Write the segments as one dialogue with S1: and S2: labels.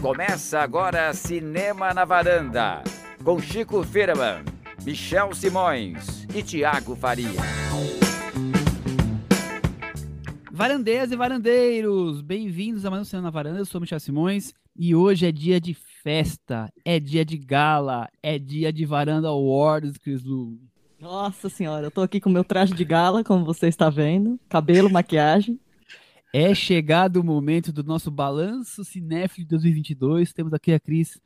S1: Começa agora Cinema na Varanda, com Chico Firman, Michel Simões e Tiago Faria.
S2: Varandeiras e varandeiros, bem-vindos a mais um Cinema na Varanda, eu sou Michel Simões e hoje é dia de festa, é dia de gala, é dia de Varanda Awards, Cris Lu.
S3: Nossa senhora, eu tô aqui com meu traje de gala, como você está vendo, cabelo, maquiagem.
S2: É chegado o momento do nosso balanço cinéfilo de 2022. Temos aqui a Cris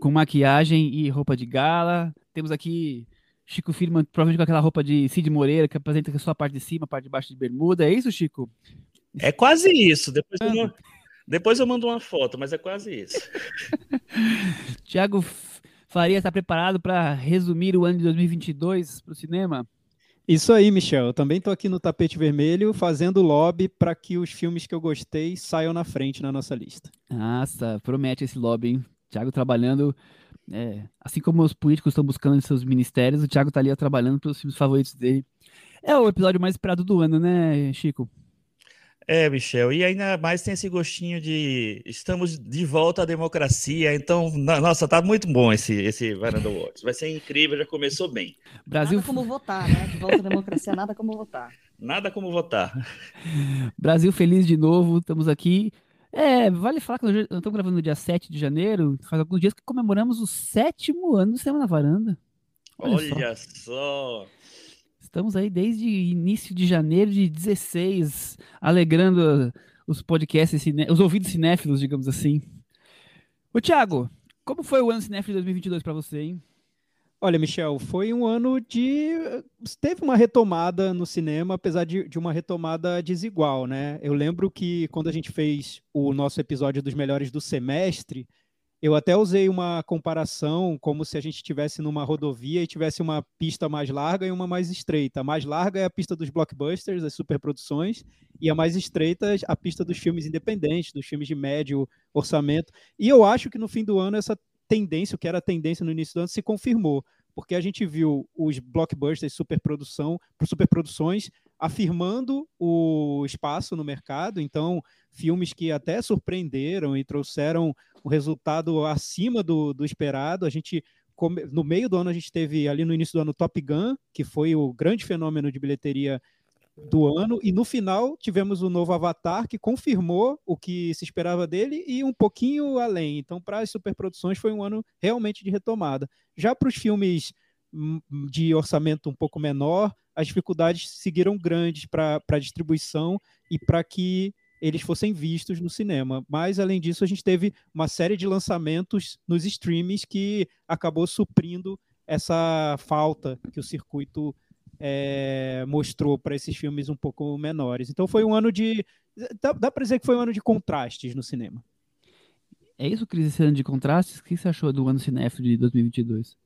S2: com maquiagem e roupa de gala. Temos aqui Chico Firman, provavelmente com aquela roupa de Cid Moreira, que apresenta só a parte de cima, a parte de baixo de bermuda. É isso, Chico?
S4: É quase isso. Depois eu, mando, depois eu mando uma foto, mas é quase isso.
S2: Tiago Faria está preparado para resumir o ano de 2022 para o cinema?
S5: Isso aí, Michel. Eu também estou aqui no tapete vermelho fazendo lobby para que os filmes que eu gostei saiam na frente na nossa lista.
S2: Nossa, promete esse lobby, hein? Thiago trabalhando, é, assim como os políticos estão buscando em seus ministérios, o Thiago está ali trabalhando pelos filmes favoritos dele. É o episódio mais esperado do ano, né, Chico?
S4: É, Michel, e ainda mais tem esse gostinho de estamos de volta à democracia, então, nossa, tá muito bom esse, esse Varanda Awards. Vai ser incrível, já começou bem.
S3: Brasil... Nada como votar, né? De volta à democracia, nada como votar.
S4: Nada como votar.
S2: Brasil feliz de novo, estamos aqui. É, vale falar que nós estamos gravando no dia 7 de janeiro, faz alguns dias que comemoramos o sétimo ano do Cinema na Varanda.
S4: Olha, Olha só. só.
S2: Estamos aí desde início de janeiro de 16, alegrando os podcasts, os ouvidos cinéfilos, digamos assim. Ô, Thiago, como foi o ano cinéfilo de 2022 para você, hein?
S5: Olha, Michel, foi um ano de. Teve uma retomada no cinema, apesar de, de uma retomada desigual, né? Eu lembro que quando a gente fez o nosso episódio dos melhores do semestre, eu até usei uma comparação como se a gente estivesse numa rodovia e tivesse uma pista mais larga e uma mais estreita. A mais larga é a pista dos blockbusters, das superproduções, e a mais estreita a pista dos filmes independentes, dos filmes de médio orçamento. E eu acho que no fim do ano essa tendência, o que era a tendência no início do ano, se confirmou, porque a gente viu os blockbusters superprodução, superproduções afirmando o espaço no mercado, então filmes que até surpreenderam e trouxeram o um resultado acima do, do esperado. A gente no meio do ano a gente teve ali no início do ano Top Gun, que foi o grande fenômeno de bilheteria do ano, e no final tivemos o novo Avatar, que confirmou o que se esperava dele e um pouquinho além. Então, para as superproduções, foi um ano realmente de retomada. Já para os filmes de orçamento um pouco menor, as dificuldades seguiram grandes para a distribuição e para que eles fossem vistos no cinema. Mas, além disso, a gente teve uma série de lançamentos nos streamings que acabou suprindo essa falta que o circuito é, mostrou para esses filmes um pouco menores. Então, foi um ano de. Dá, dá para dizer que foi um ano de contrastes no cinema.
S2: É isso, Cris, esse ano de contrastes? O que você achou do ano cinéfilo de 2022?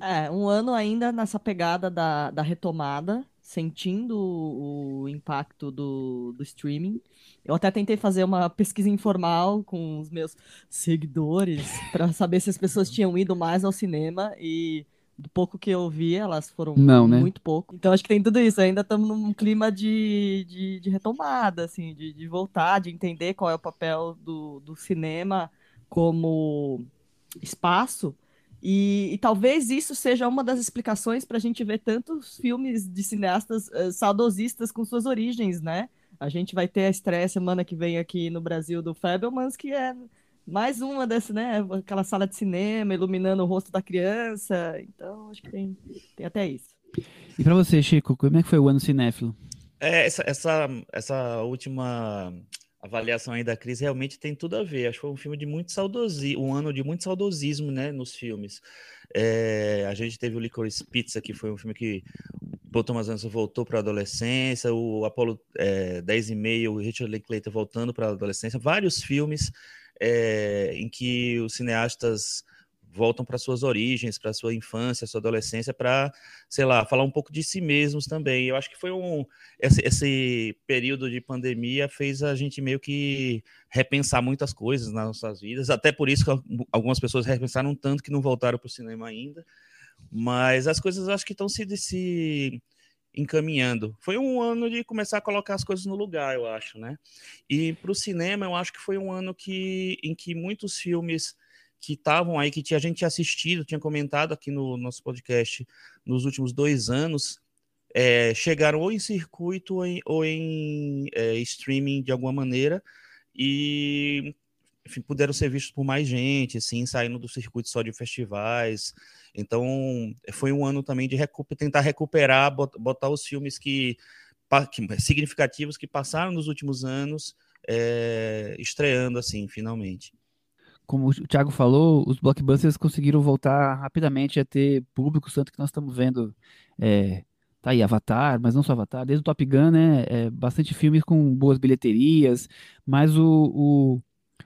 S3: É, um ano ainda nessa pegada da, da retomada, sentindo o, o impacto do, do streaming. Eu até tentei fazer uma pesquisa informal com os meus seguidores para saber se as pessoas tinham ido mais ao cinema e do pouco que eu vi, elas foram
S2: Não, né?
S3: muito pouco. Então acho que tem tudo isso. Ainda estamos num clima de, de, de retomada, assim, de, de voltar, de entender qual é o papel do, do cinema como espaço e, e, talvez isso seja uma das explicações para a gente ver tantos filmes de cineastas uh, saudosistas com suas origens, né? A gente vai ter a estreia semana que vem aqui no Brasil do Fabelmans, que é mais uma dessa, né? Aquela sala de cinema iluminando o rosto da criança. Então, acho que tem, tem até isso.
S2: E para você, Chico, como é que foi o ano cinéfilo?
S4: É, essa, essa, essa última avaliação aí da Cris realmente tem tudo a ver. Acho que foi um filme de muito saudosismo, um ano de muito saudosismo, né, nos filmes. É, a gente teve o Licorice Pizza, que foi um filme que Paul Thomas Anderson voltou para a adolescência, o Apollo é, 10 e meio, o Richard Linklater voltando para a adolescência, vários filmes é, em que os cineastas voltam para suas origens, para sua infância, sua adolescência, para, sei lá, falar um pouco de si mesmos também. Eu acho que foi um esse, esse, período de pandemia fez a gente meio que repensar muitas coisas nas nossas vidas. Até por isso que algumas pessoas repensaram tanto que não voltaram para o cinema ainda. Mas as coisas acho que estão se, se encaminhando. Foi um ano de começar a colocar as coisas no lugar, eu acho, né? E para o cinema, eu acho que foi um ano que, em que muitos filmes que estavam aí, que a gente tinha assistido, tinha comentado aqui no nosso podcast nos últimos dois anos, é, chegaram ou em circuito ou em, ou em é, streaming de alguma maneira e enfim, puderam ser vistos por mais gente, assim, saindo do circuito só de festivais. Então, foi um ano também de recu tentar recuperar, botar os filmes que, que, significativos que passaram nos últimos anos, é, estreando assim, finalmente
S2: como o Thiago falou, os blockbusters conseguiram voltar rapidamente a ter público, tanto que nós estamos vendo, é, tá aí, Avatar, mas não só Avatar, desde o Top Gun, né, é, bastante filmes com boas bilheterias, mas o, o,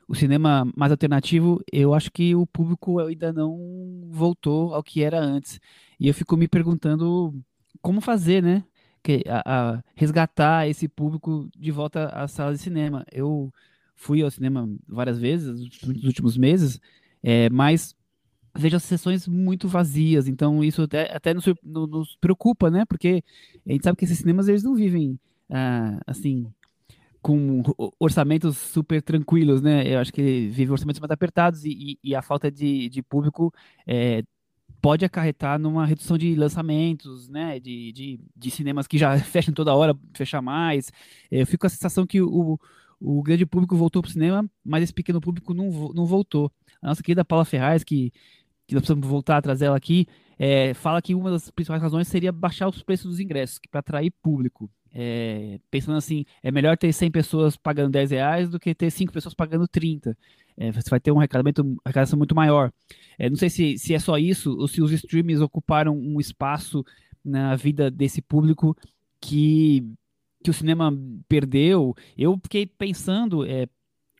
S2: o, cinema mais alternativo, eu acho que o público ainda não voltou ao que era antes, e eu fico me perguntando como fazer, né, que, a, a resgatar esse público de volta às salas de cinema. Eu fui ao cinema várias vezes nos últimos meses, é, mas vejo as sessões muito vazias, então isso até, até nos, nos, preocupa, né? Porque a gente sabe que esses cinemas eles não vivem ah, assim com orçamentos super tranquilos, né? Eu acho que vivem orçamentos mais apertados e, e, e a falta de, de público é, pode acarretar numa redução de lançamentos, né? De, de, de cinemas que já fecham toda hora, fechar mais. Eu fico com a sensação que o, o grande público voltou para o cinema, mas esse pequeno público não, não voltou. A nossa querida Paula Ferraz, que, que nós precisamos voltar trazer ela aqui, é, fala que uma das principais razões seria baixar os preços dos ingressos, para atrair público. É, pensando assim, é melhor ter 100 pessoas pagando 10 reais do que ter 5 pessoas pagando 30. É, você vai ter um arrecadamento, arrecadação muito maior. É, não sei se, se é só isso ou se os streams ocuparam um espaço na vida desse público que que o cinema perdeu. Eu fiquei pensando, é,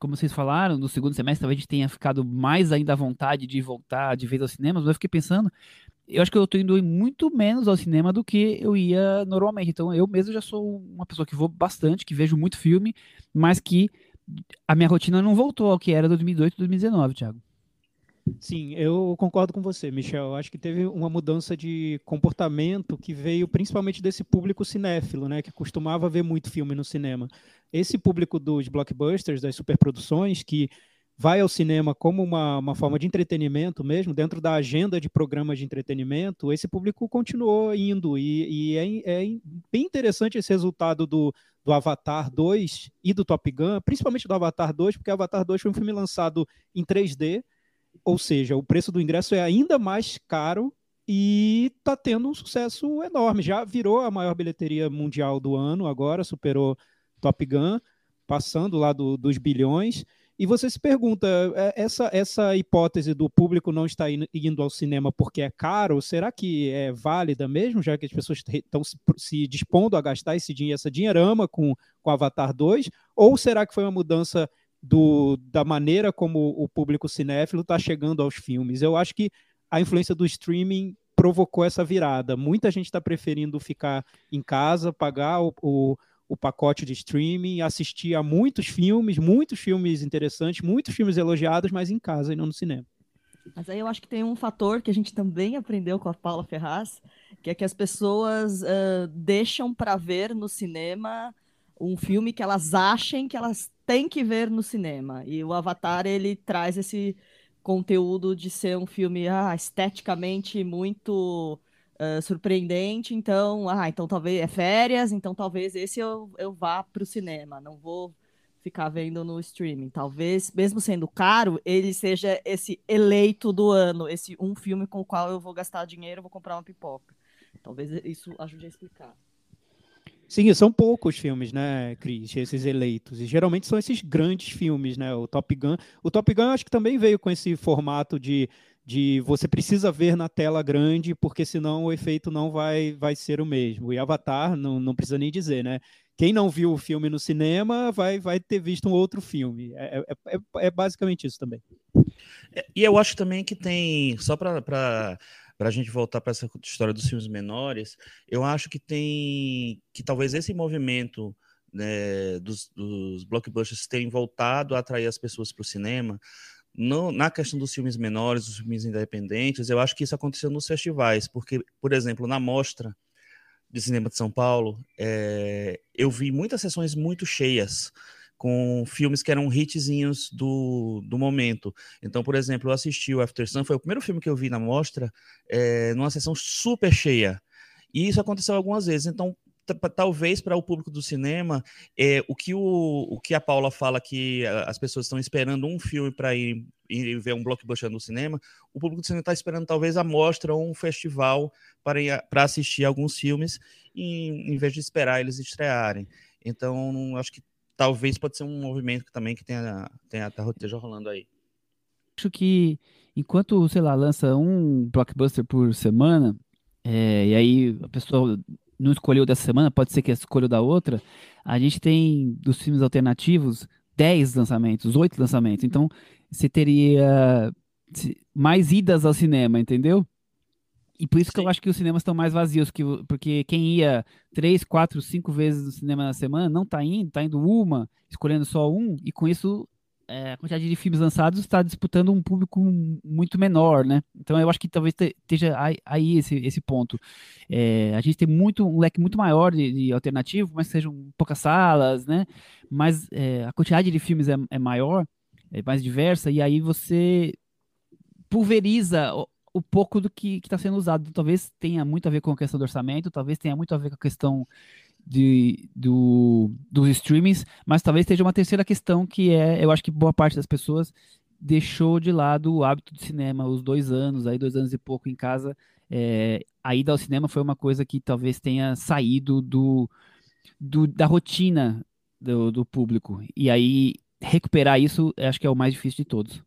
S2: como vocês falaram, no segundo semestre talvez a gente tenha ficado mais ainda à vontade de voltar de vez aos cinemas, mas eu fiquei pensando, eu acho que eu estou indo muito menos ao cinema do que eu ia normalmente. Então eu mesmo já sou uma pessoa que vou bastante, que vejo muito filme, mas que a minha rotina não voltou ao que era 2018 2019, Thiago.
S5: Sim, eu concordo com você, Michel. Acho que teve uma mudança de comportamento que veio principalmente desse público cinéfilo, né, que costumava ver muito filme no cinema. Esse público dos blockbusters, das superproduções, que vai ao cinema como uma, uma forma de entretenimento mesmo, dentro da agenda de programas de entretenimento, esse público continuou indo. E, e é, é, bem interessante esse resultado do, do Avatar 2 e do Top Gun, principalmente do Avatar 2, porque Avatar 2 foi um filme lançado em 3D ou seja, o preço do ingresso é ainda mais caro e está tendo um sucesso enorme. Já virou a maior bilheteria mundial do ano, agora superou Top Gun, passando lá do, dos bilhões. E você se pergunta, é, essa, essa hipótese do público não estar indo ao cinema porque é caro, será que é válida mesmo, já que as pessoas estão se, dispondo a gastar esse dinheiro, essa dinheirama com, com Avatar 2? Ou será que foi uma mudança do, da maneira como o público cinéfilo está chegando aos filmes. Eu acho que a influência do streaming provocou essa virada. Muita gente está preferindo ficar em casa, pagar o, o, o, pacote de streaming, assistir a muitos filmes, muitos filmes interessantes, muitos filmes elogiados, mas em casa e não no cinema.
S3: Mas aí eu acho que tem um fator que a gente também aprendeu com a Paula Ferraz, que é que as pessoas uh, deixam para ver no cinema um filme que elas achem que elas têm que ver no cinema. E o Avatar, ele traz esse conteúdo de ser um filme ah, esteticamente muito uh, surpreendente. Então, ah, então talvez é férias, então talvez esse eu, eu vá para o cinema. Não vou ficar vendo no streaming. Talvez, mesmo sendo caro, ele seja esse eleito do ano, esse um filme com o qual eu vou gastar dinheiro, vou comprar uma pipoca. Talvez isso ajude a explicar.
S5: Sim, são poucos filmes, né, Cris, esses eleitos. E geralmente são esses grandes filmes, né? O Top Gun. O Top Gun acho que também veio com esse formato de, de você precisa ver na tela grande, porque senão o efeito não vai, vai ser o mesmo. E Avatar, não, não precisa nem dizer, né? Quem não viu o filme no cinema vai, vai ter visto um outro filme. É, é, é, é basicamente isso também.
S4: É, e eu acho também que tem, só para para a gente voltar para essa história dos filmes menores, eu acho que tem que talvez esse movimento né, dos, dos blockbusters terem voltado a atrair as pessoas para o cinema. No, na questão dos filmes menores, dos filmes independentes, eu acho que isso aconteceu nos festivais, porque, por exemplo, na mostra de cinema de São Paulo, é, eu vi muitas sessões muito cheias com filmes que eram hitzinhos do, do momento. Então, por exemplo, eu assisti o After Sun, foi o primeiro filme que eu vi na mostra, é, numa sessão super cheia. E isso aconteceu algumas vezes. Então, talvez para o público do cinema, é, o, que o, o que a Paula fala que as pessoas estão esperando um filme para ir, ir, ver um blockbuster no cinema, o público do cinema está esperando talvez a mostra ou um festival para, para assistir alguns filmes, em, em vez de esperar eles estrearem. Então, acho que talvez pode ser um movimento também que tenha, tenha tá, esteja rolando aí.
S2: Acho que enquanto, sei lá, lança um blockbuster por semana, é, e aí a pessoa não escolheu dessa semana, pode ser que escolheu da outra, a gente tem dos filmes alternativos 10 lançamentos, 8 lançamentos. Então, você teria mais idas ao cinema, entendeu? E por isso Sim. que eu acho que os cinemas estão mais vazios, que, porque quem ia três, quatro, cinco vezes no cinema na semana não está indo, está indo uma, escolhendo só um, e com isso é, a quantidade de filmes lançados está disputando um público muito menor, né? Então eu acho que talvez esteja aí esse, esse ponto. É, a gente tem muito um leque muito maior de, de alternativo, mas sejam poucas salas, né? Mas é, a quantidade de filmes é, é maior, é mais diversa, e aí você pulveriza o pouco do que está sendo usado. Talvez tenha muito a ver com a questão do orçamento, talvez tenha muito a ver com a questão de, do, dos streamings, mas talvez esteja uma terceira questão que é, eu acho que boa parte das pessoas deixou de lado o hábito de cinema, os dois anos, aí dois anos e pouco em casa, é, a ida ao cinema foi uma coisa que talvez tenha saído do, do da rotina do, do público, e aí recuperar isso, acho que é o mais difícil de todos.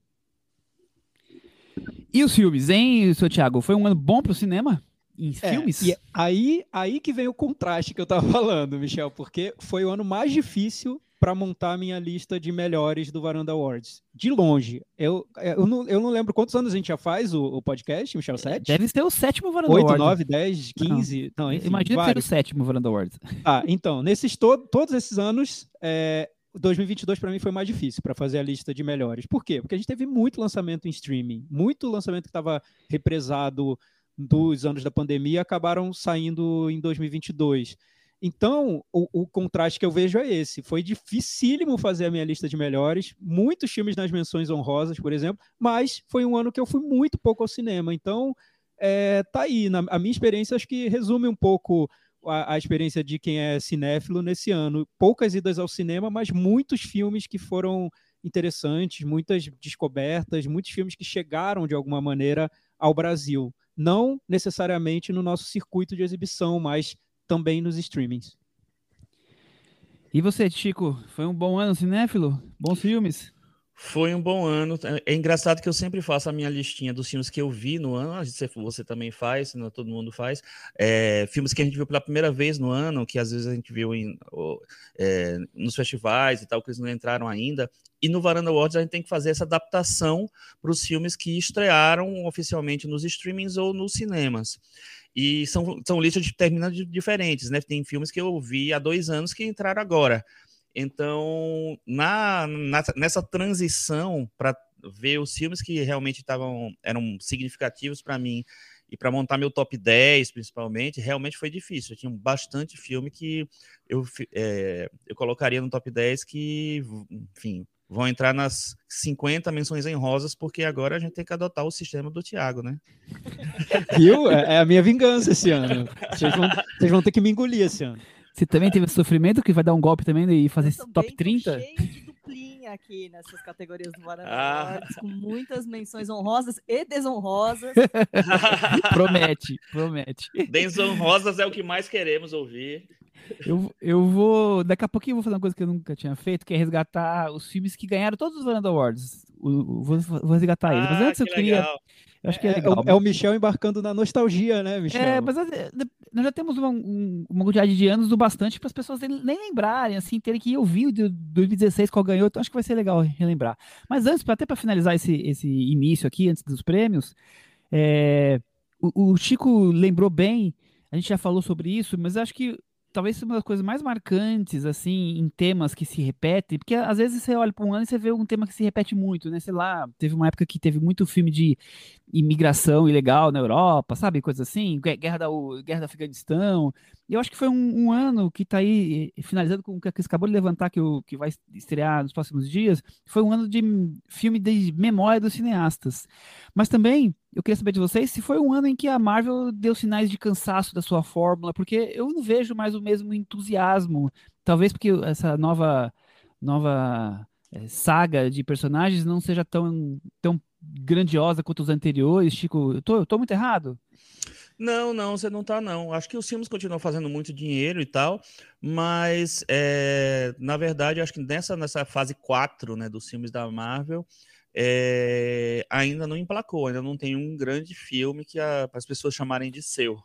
S2: E os filmes, hein, seu Thiago? Foi um ano bom para o cinema? Em é, filmes?
S5: E aí, aí que vem o contraste que eu tava falando, Michel, porque foi o ano mais difícil para montar a minha lista de melhores do Varanda Awards. De longe. Eu, eu, não, eu não lembro quantos anos a gente já faz o, o podcast, Michel? Sete?
S2: Deve ser o sétimo Varanda
S5: 8,
S2: Awards.
S5: 9, 10, 15. Não, não enfim,
S2: Imagina ser o sétimo Varanda Awards.
S5: Ah, então, nesses to todos esses anos, é, 2022 para mim foi mais difícil para fazer a lista de melhores. Por quê? Porque a gente teve muito lançamento em streaming, muito lançamento que estava represado dos anos da pandemia acabaram saindo em 2022. Então, o, o, contraste que eu vejo é esse. Foi dificílimo fazer a minha lista de melhores, muitos filmes nas menções honrosas, por exemplo, mas foi um ano que eu fui muito pouco ao cinema. Então, é, tá aí. Na, a minha experiência acho que resume um pouco a, a, experiência de quem é cinéfilo nesse ano. Poucas idas ao cinema, mas muitos filmes que foram interessantes, muitas descobertas, muitos filmes que chegaram de alguma maneira ao Brasil. Não necessariamente no nosso circuito de exibição, mas também nos streamings.
S2: E você, Chico, foi um bom ano cinéfilo? Bons filmes?
S4: Foi um bom ano. É engraçado que eu sempre faço a minha listinha dos filmes que eu vi no ano. Você também faz, não todo mundo faz. É, filmes que a gente viu pela primeira vez no ano, que às vezes a gente viu em, é, nos festivais e tal, que eles não entraram ainda. E no Varanda Awards a gente tem que fazer essa adaptação para os filmes que estrearam oficialmente nos streamings ou nos cinemas. E são, são listas de diferentes, né? Tem filmes que eu vi há dois anos que entraram agora. Então, na, na nessa transição para ver os filmes que realmente estavam eram significativos para mim e para montar meu top 10, principalmente, realmente foi difícil. Eu tinha bastante filme que eu, é, eu colocaria no top 10 que, enfim, vão entrar nas 50 menções em rosas, porque agora a gente tem que adotar o sistema do Thiago, né?
S5: Viu? É, é a minha vingança esse ano. Vocês vão, vocês vão ter que me engolir esse ano.
S2: Você também teve sofrimento que vai dar um golpe também e fazer esse top 30?
S3: cheio de duplinha aqui nessas categorias do Varanda ah. com muitas menções honrosas e desonrosas.
S2: promete, promete.
S4: Desonrosas é o que mais queremos ouvir.
S2: Eu, eu vou. Daqui a pouquinho eu vou fazer uma coisa que eu nunca tinha feito, que é resgatar os filmes que ganharam todos os Varanda Awards. vou, vou resgatar eles. Mas ah, antes eu queria. Legal. Eu acho que é, é, legal.
S5: É, o Michel embarcando na nostalgia, né, Michel?
S2: É, mas é, nós já temos uma, uma quantidade de anos do bastante para as pessoas nem lembrarem, assim, terem que ouvir o de 2016 qual ganhou, então acho que vai ser legal relembrar. Mas antes, até para finalizar esse, esse início aqui, antes dos prêmios, é, o, o, Chico lembrou bem, a gente já falou sobre isso, mas acho que talvez uma das coisas mais marcantes, assim, em temas que se repetem, porque às vezes você olha para um ano e você vê um tema que se repete muito, né? Sei lá, teve uma época que teve muito filme de imigração ilegal na Europa, sabe? Coisas assim, guerra, da, guerra do Afeganistão. E eu acho que foi um, um ano que está aí, finalizando com o que acabou de levantar, que, o, que vai estrear nos próximos dias, foi um ano de filme de memória dos cineastas. Mas também, eu queria saber de vocês se foi um ano em que a Marvel deu sinais de cansaço da sua fórmula, porque eu não vejo mais o mesmo entusiasmo. Talvez porque essa nova, nova é, saga de personagens não seja tão, tão grandiosa quanto os anteriores. Chico, eu tô, eu tô muito errado?
S4: Não, não, você não tá, não. Acho que os filmes continuam fazendo muito dinheiro e tal, mas é, na verdade, acho que nessa, nessa fase 4 né, dos filmes da Marvel, é, ainda não emplacou, ainda não tem um grande filme que as pessoas chamarem de seu.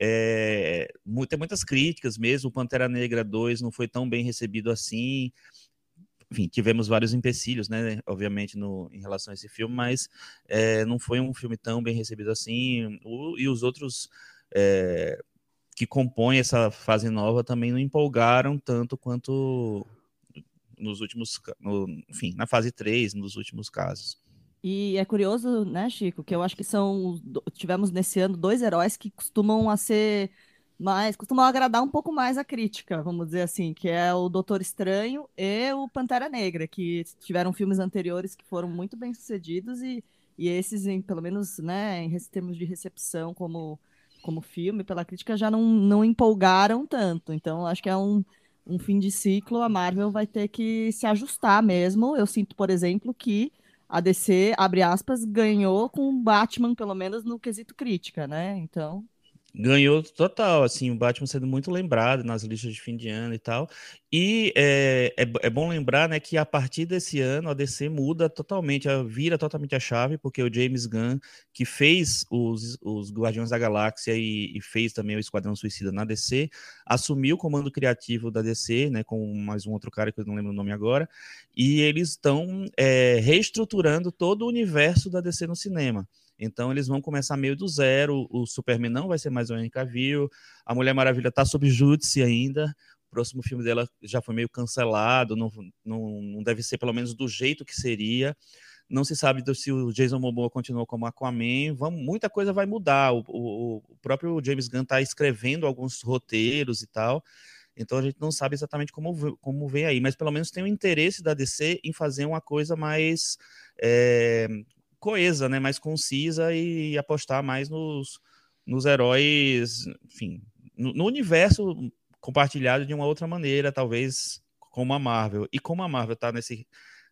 S4: É, tem muitas críticas mesmo, Pantera Negra 2 não foi tão bem recebido assim, enfim, tivemos vários empecilhos, né, obviamente, no, em relação a esse filme, mas é, não foi um filme tão bem recebido assim, o, e os outros é, que compõem essa fase nova também não empolgaram tanto quanto nos últimos, no, enfim, na fase 3, nos últimos casos.
S3: E é curioso, né, Chico, que eu acho que são, tivemos nesse ano dois heróis que costumam a ser mas costumam agradar um pouco mais a crítica, vamos dizer assim, que é o Doutor Estranho e o Pantera Negra, que tiveram filmes anteriores que foram muito bem sucedidos e, e esses, em, pelo menos, né, em termos de recepção como, como filme, pela crítica, já não, não empolgaram tanto. Então, acho que é um, um fim de ciclo, a Marvel vai ter que se ajustar mesmo. Eu sinto, por exemplo, que a DC, abre aspas, ganhou com o Batman, pelo menos no quesito crítica, né? Então,
S4: Ganhou total, assim, o Batman sendo muito lembrado nas listas de fim de ano e tal. E é, é, é, bom lembrar, né, que a partir desse ano a DC muda totalmente, vira totalmente a chave, porque o James Gunn, que fez os, os Guardiões da Galáxia e, e fez também o Esquadrão Suicida na DC, assumiu o comando criativo da DC, né, com mais um outro cara que eu não lembro o nome agora, e eles estão é, reestruturando todo o universo da DC no cinema. Então eles vão começar meio do zero. O Superman não vai ser mais o Henry Cavill. A Mulher Maravilha está sob júdice ainda. O próximo filme dela já foi meio cancelado. Não, não, não deve ser pelo menos do jeito que seria. Não se sabe se o Jason Momoa continuou como Aquaman. Vamos, muita coisa vai mudar. O, o, o próprio James Gunn está escrevendo alguns roteiros e tal. Então a gente não sabe exatamente como, como vem aí, mas pelo menos tem o interesse da DC em fazer uma coisa mais é, coesa, né, mais concisa e apostar mais nos, nos heróis, enfim, no, no, universo compartilhado de uma outra maneira, talvez como a Marvel. E como a Marvel está nesse,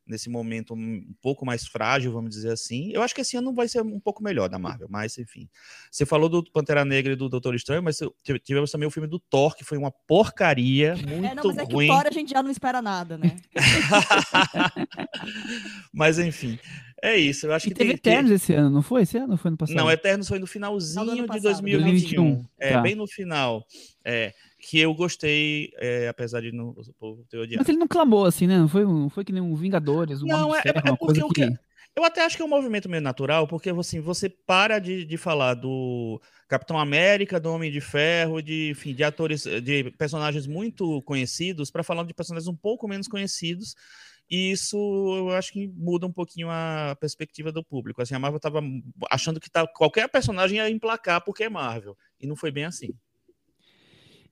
S4: nesse momento um pouco mais frágil, vamos dizer assim, eu acho que esse ano vai ser um pouco melhor da Marvel, mas enfim. Você falou do Pantera Negra e do Doutor Estranho, mas tivemos também o filme do Thor, que foi uma porcaria, muito é, não, mas é ruim.
S3: que o Thor a gente já não espera nada, né?
S4: mas enfim, é isso, eu acho
S2: e
S4: que
S2: teve
S4: tem,
S2: Eternos esse ano, não foi? Esse ano foi no passado?
S4: Não, Eternos foi no finalzinho de 2021. 2021. É, tá. bem no final. É, que eu gostei, é, apesar de não, o povo ter odiado.
S2: Mas ele não clamou assim, né? Não foi, não foi que nem um Vingadores, um
S4: Não, é, ferro, é, porque o que... Eu até acho que é um movimento meio natural, porque assim, você para de, de falar do Capitão América, do Homem de Ferro, de, enfim, de atores, de personagens muito conhecidos, para falar de personagens um pouco menos conhecidos e isso eu acho que muda um pouquinho a perspectiva do público. Assim, a Marvel estava achando que tá, qualquer personagem ia emplacar porque é Marvel. E não foi bem assim.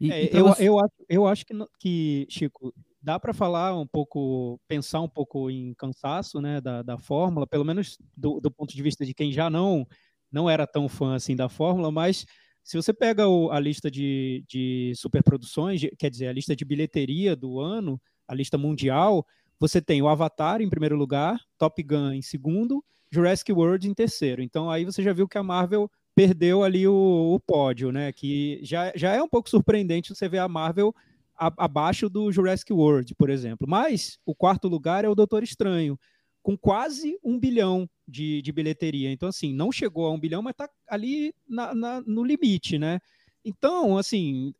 S5: E, é, eu, você... eu, eu acho que, que Chico, dá para falar um pouco, pensar um pouco em cansaço né, da, da fórmula, pelo menos do, do ponto de vista de quem já não, não era tão fã assim da fórmula, mas se você pega o, a lista de, de superproduções, quer dizer, a lista de bilheteria do ano, a lista mundial, você tem o Avatar em primeiro lugar, Top Gun em segundo, Jurassic World em terceiro. Então aí você já viu que a Marvel perdeu ali o, o pódio, né? Que já, já é um pouco surpreendente você ver a Marvel a, abaixo do Jurassic World, por exemplo. Mas o quarto lugar é o Doutor Estranho, com quase um bilhão de, de bilheteria. Então, assim, não chegou a um bilhão, mas está ali na, na, no limite, né? Então, assim,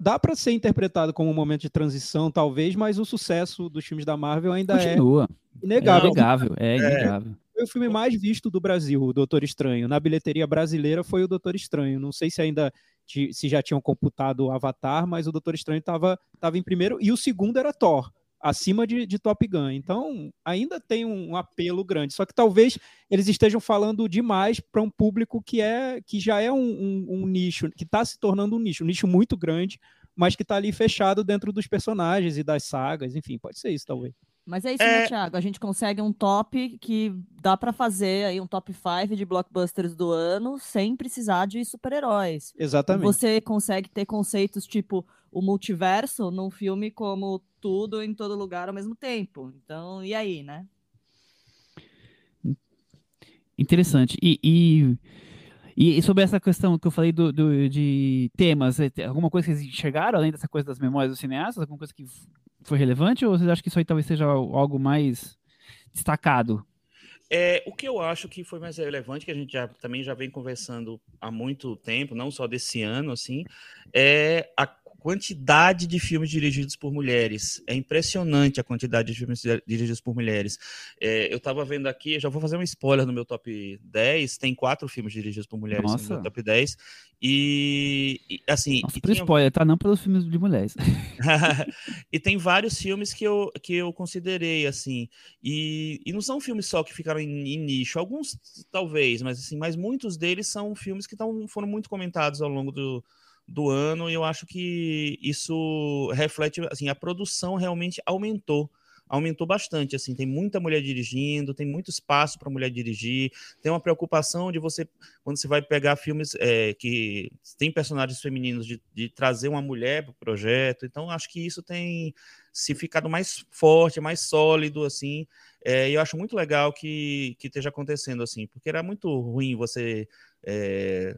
S5: dá para ser interpretado como um momento de transição, talvez, mas o sucesso dos filmes da Marvel ainda é
S2: Continua.
S5: é inegável.
S2: É inegável, é inegável.
S5: É, o filme mais visto do Brasil, o Doutor Estranho. Na bilheteria brasileira foi o Doutor Estranho. Não sei se ainda se já tinham computado o Avatar, mas o Doutor Estranho estava tava em primeiro e o segundo era Thor acima de, de, Top Gun. Então, ainda tem um apelo grande. Só que talvez eles estejam falando demais para um público que é que já é um, um, um nicho, que está se tornando um nicho, um nicho muito grande, mas que está ali fechado dentro dos personagens e das sagas. Enfim, pode ser isso, talvez.
S3: Mas é isso, né, é... né, Thiago? A gente consegue um top que dá para fazer aí um top 5 de blockbusters do ano sem precisar de super-heróis.
S5: Exatamente.
S3: Você consegue ter conceitos tipo o multiverso num filme como tudo em todo lugar ao mesmo tempo. Então, e aí, né?
S2: Interessante. E, e, e, sobre essa questão que eu falei do, do, de temas, é, alguma coisa que vocês enxergaram além dessa coisa das memórias dos cineastas? Alguma coisa que foi relevante ou vocês acham que isso aí talvez seja algo mais destacado?
S4: É, o que eu acho que foi mais relevante, que a gente já, também já vem conversando há muito tempo, não só desse ano, assim, é a quantidade de filmes dirigidos por mulheres. É impressionante a quantidade de filmes dirigidos por mulheres. É, eu estava vendo aqui, já vou fazer um spoiler no meu top 10. Tem quatro filmes dirigidos por mulheres Nossa. no meu top 10. E, e assim.
S2: Nossa, e por tinha... spoiler, tá? Não pelos filmes de mulheres.
S4: e tem vários filmes que eu, que eu considerei, assim. E, e não são filmes só que ficaram em, em nicho. Alguns, talvez, mas assim, mas muitos deles são filmes que tão, foram muito comentados ao longo do do ano, e eu acho que isso reflete, assim, a produção realmente aumentou aumentou bastante, assim, tem muita mulher dirigindo, tem muito espaço para mulher dirigir, tem uma preocupação de você, quando você vai pegar filmes é, que tem personagens femininos, de, de trazer uma mulher para o projeto, então acho que isso tem se ficado mais forte, mais sólido, assim, é, eu acho muito legal que, que esteja acontecendo, assim, porque era muito ruim você é,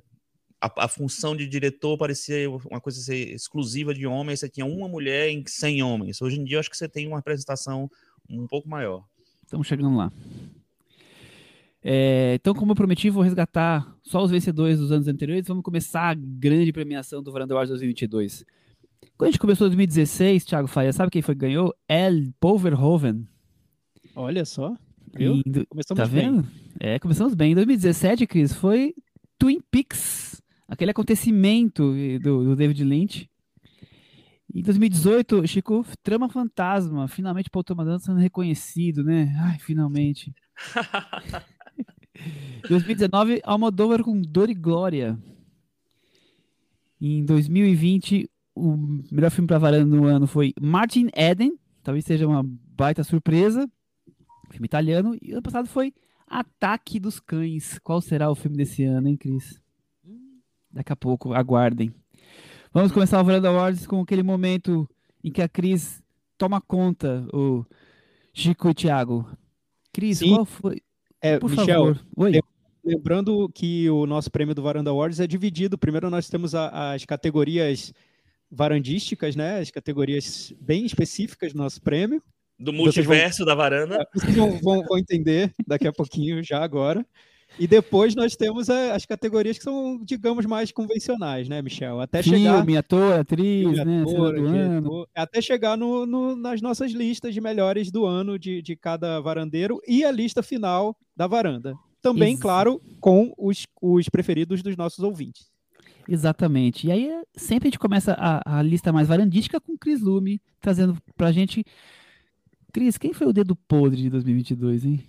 S4: a, a, função de diretor parecia uma coisa ser exclusiva de homens, você tinha uma mulher em 100 homens. Hoje em dia, eu acho que você tem uma apresentação um pouco maior.
S2: Estamos chegando lá. É, então, como eu prometi, vou resgatar só os vencedores dos anos anteriores. Vamos começar a grande premiação do Varanda Awards 2022. Quando a gente começou em 2016, Thiago Faia, sabe quem foi que ganhou? El Poverhoven.
S5: Olha só. Viu?
S2: Começamos tá vendo? bem. É, começamos bem. Em 2017, Cris, foi Twin Peaks aquele acontecimento do, do David Lynch. Em 2018, Chico, Trama Fantasma, finalmente Paul Thomas Anderson sendo reconhecido, né? Ai, finalmente. 2019, Almodóvar com Dor e Glória. Em 2020, o melhor filme para varanda no ano foi Martin Eden, talvez seja uma baita surpresa, filme italiano. E ano passado foi Ataque dos Cães. Qual será o filme desse ano, hein, Cris? Daqui a pouco, aguardem. Vamos começar o Varanda Awards com aquele momento em que a Cris toma conta, o Chico e Thiago. Cris, Sim. qual foi?
S5: É, Por Michel, favor. Oi. Lembrando que o nosso prêmio do Varanda Awards é dividido. Primeiro nós temos a, as categorias varandísticas, né? As categorias bem específicas do nosso prêmio.
S4: Do multiverso vão, da varanda. É,
S5: vocês vão, vão, vão entender daqui a pouquinho, já agora. E depois nós temos as categorias que são, digamos, mais convencionais, né, Michel?
S2: Até Filme, chegar. ator, atriz, filme, né? Ator,
S5: até chegar no, no, nas nossas listas de melhores do ano de, de cada varandeiro e a lista final da varanda. Também, Isso. claro, com os, os preferidos dos nossos ouvintes.
S2: Exatamente. E aí sempre a gente começa a, a lista mais varandística com Cris Lume, trazendo pra gente. Cris, quem foi o dedo podre de 2022, hein?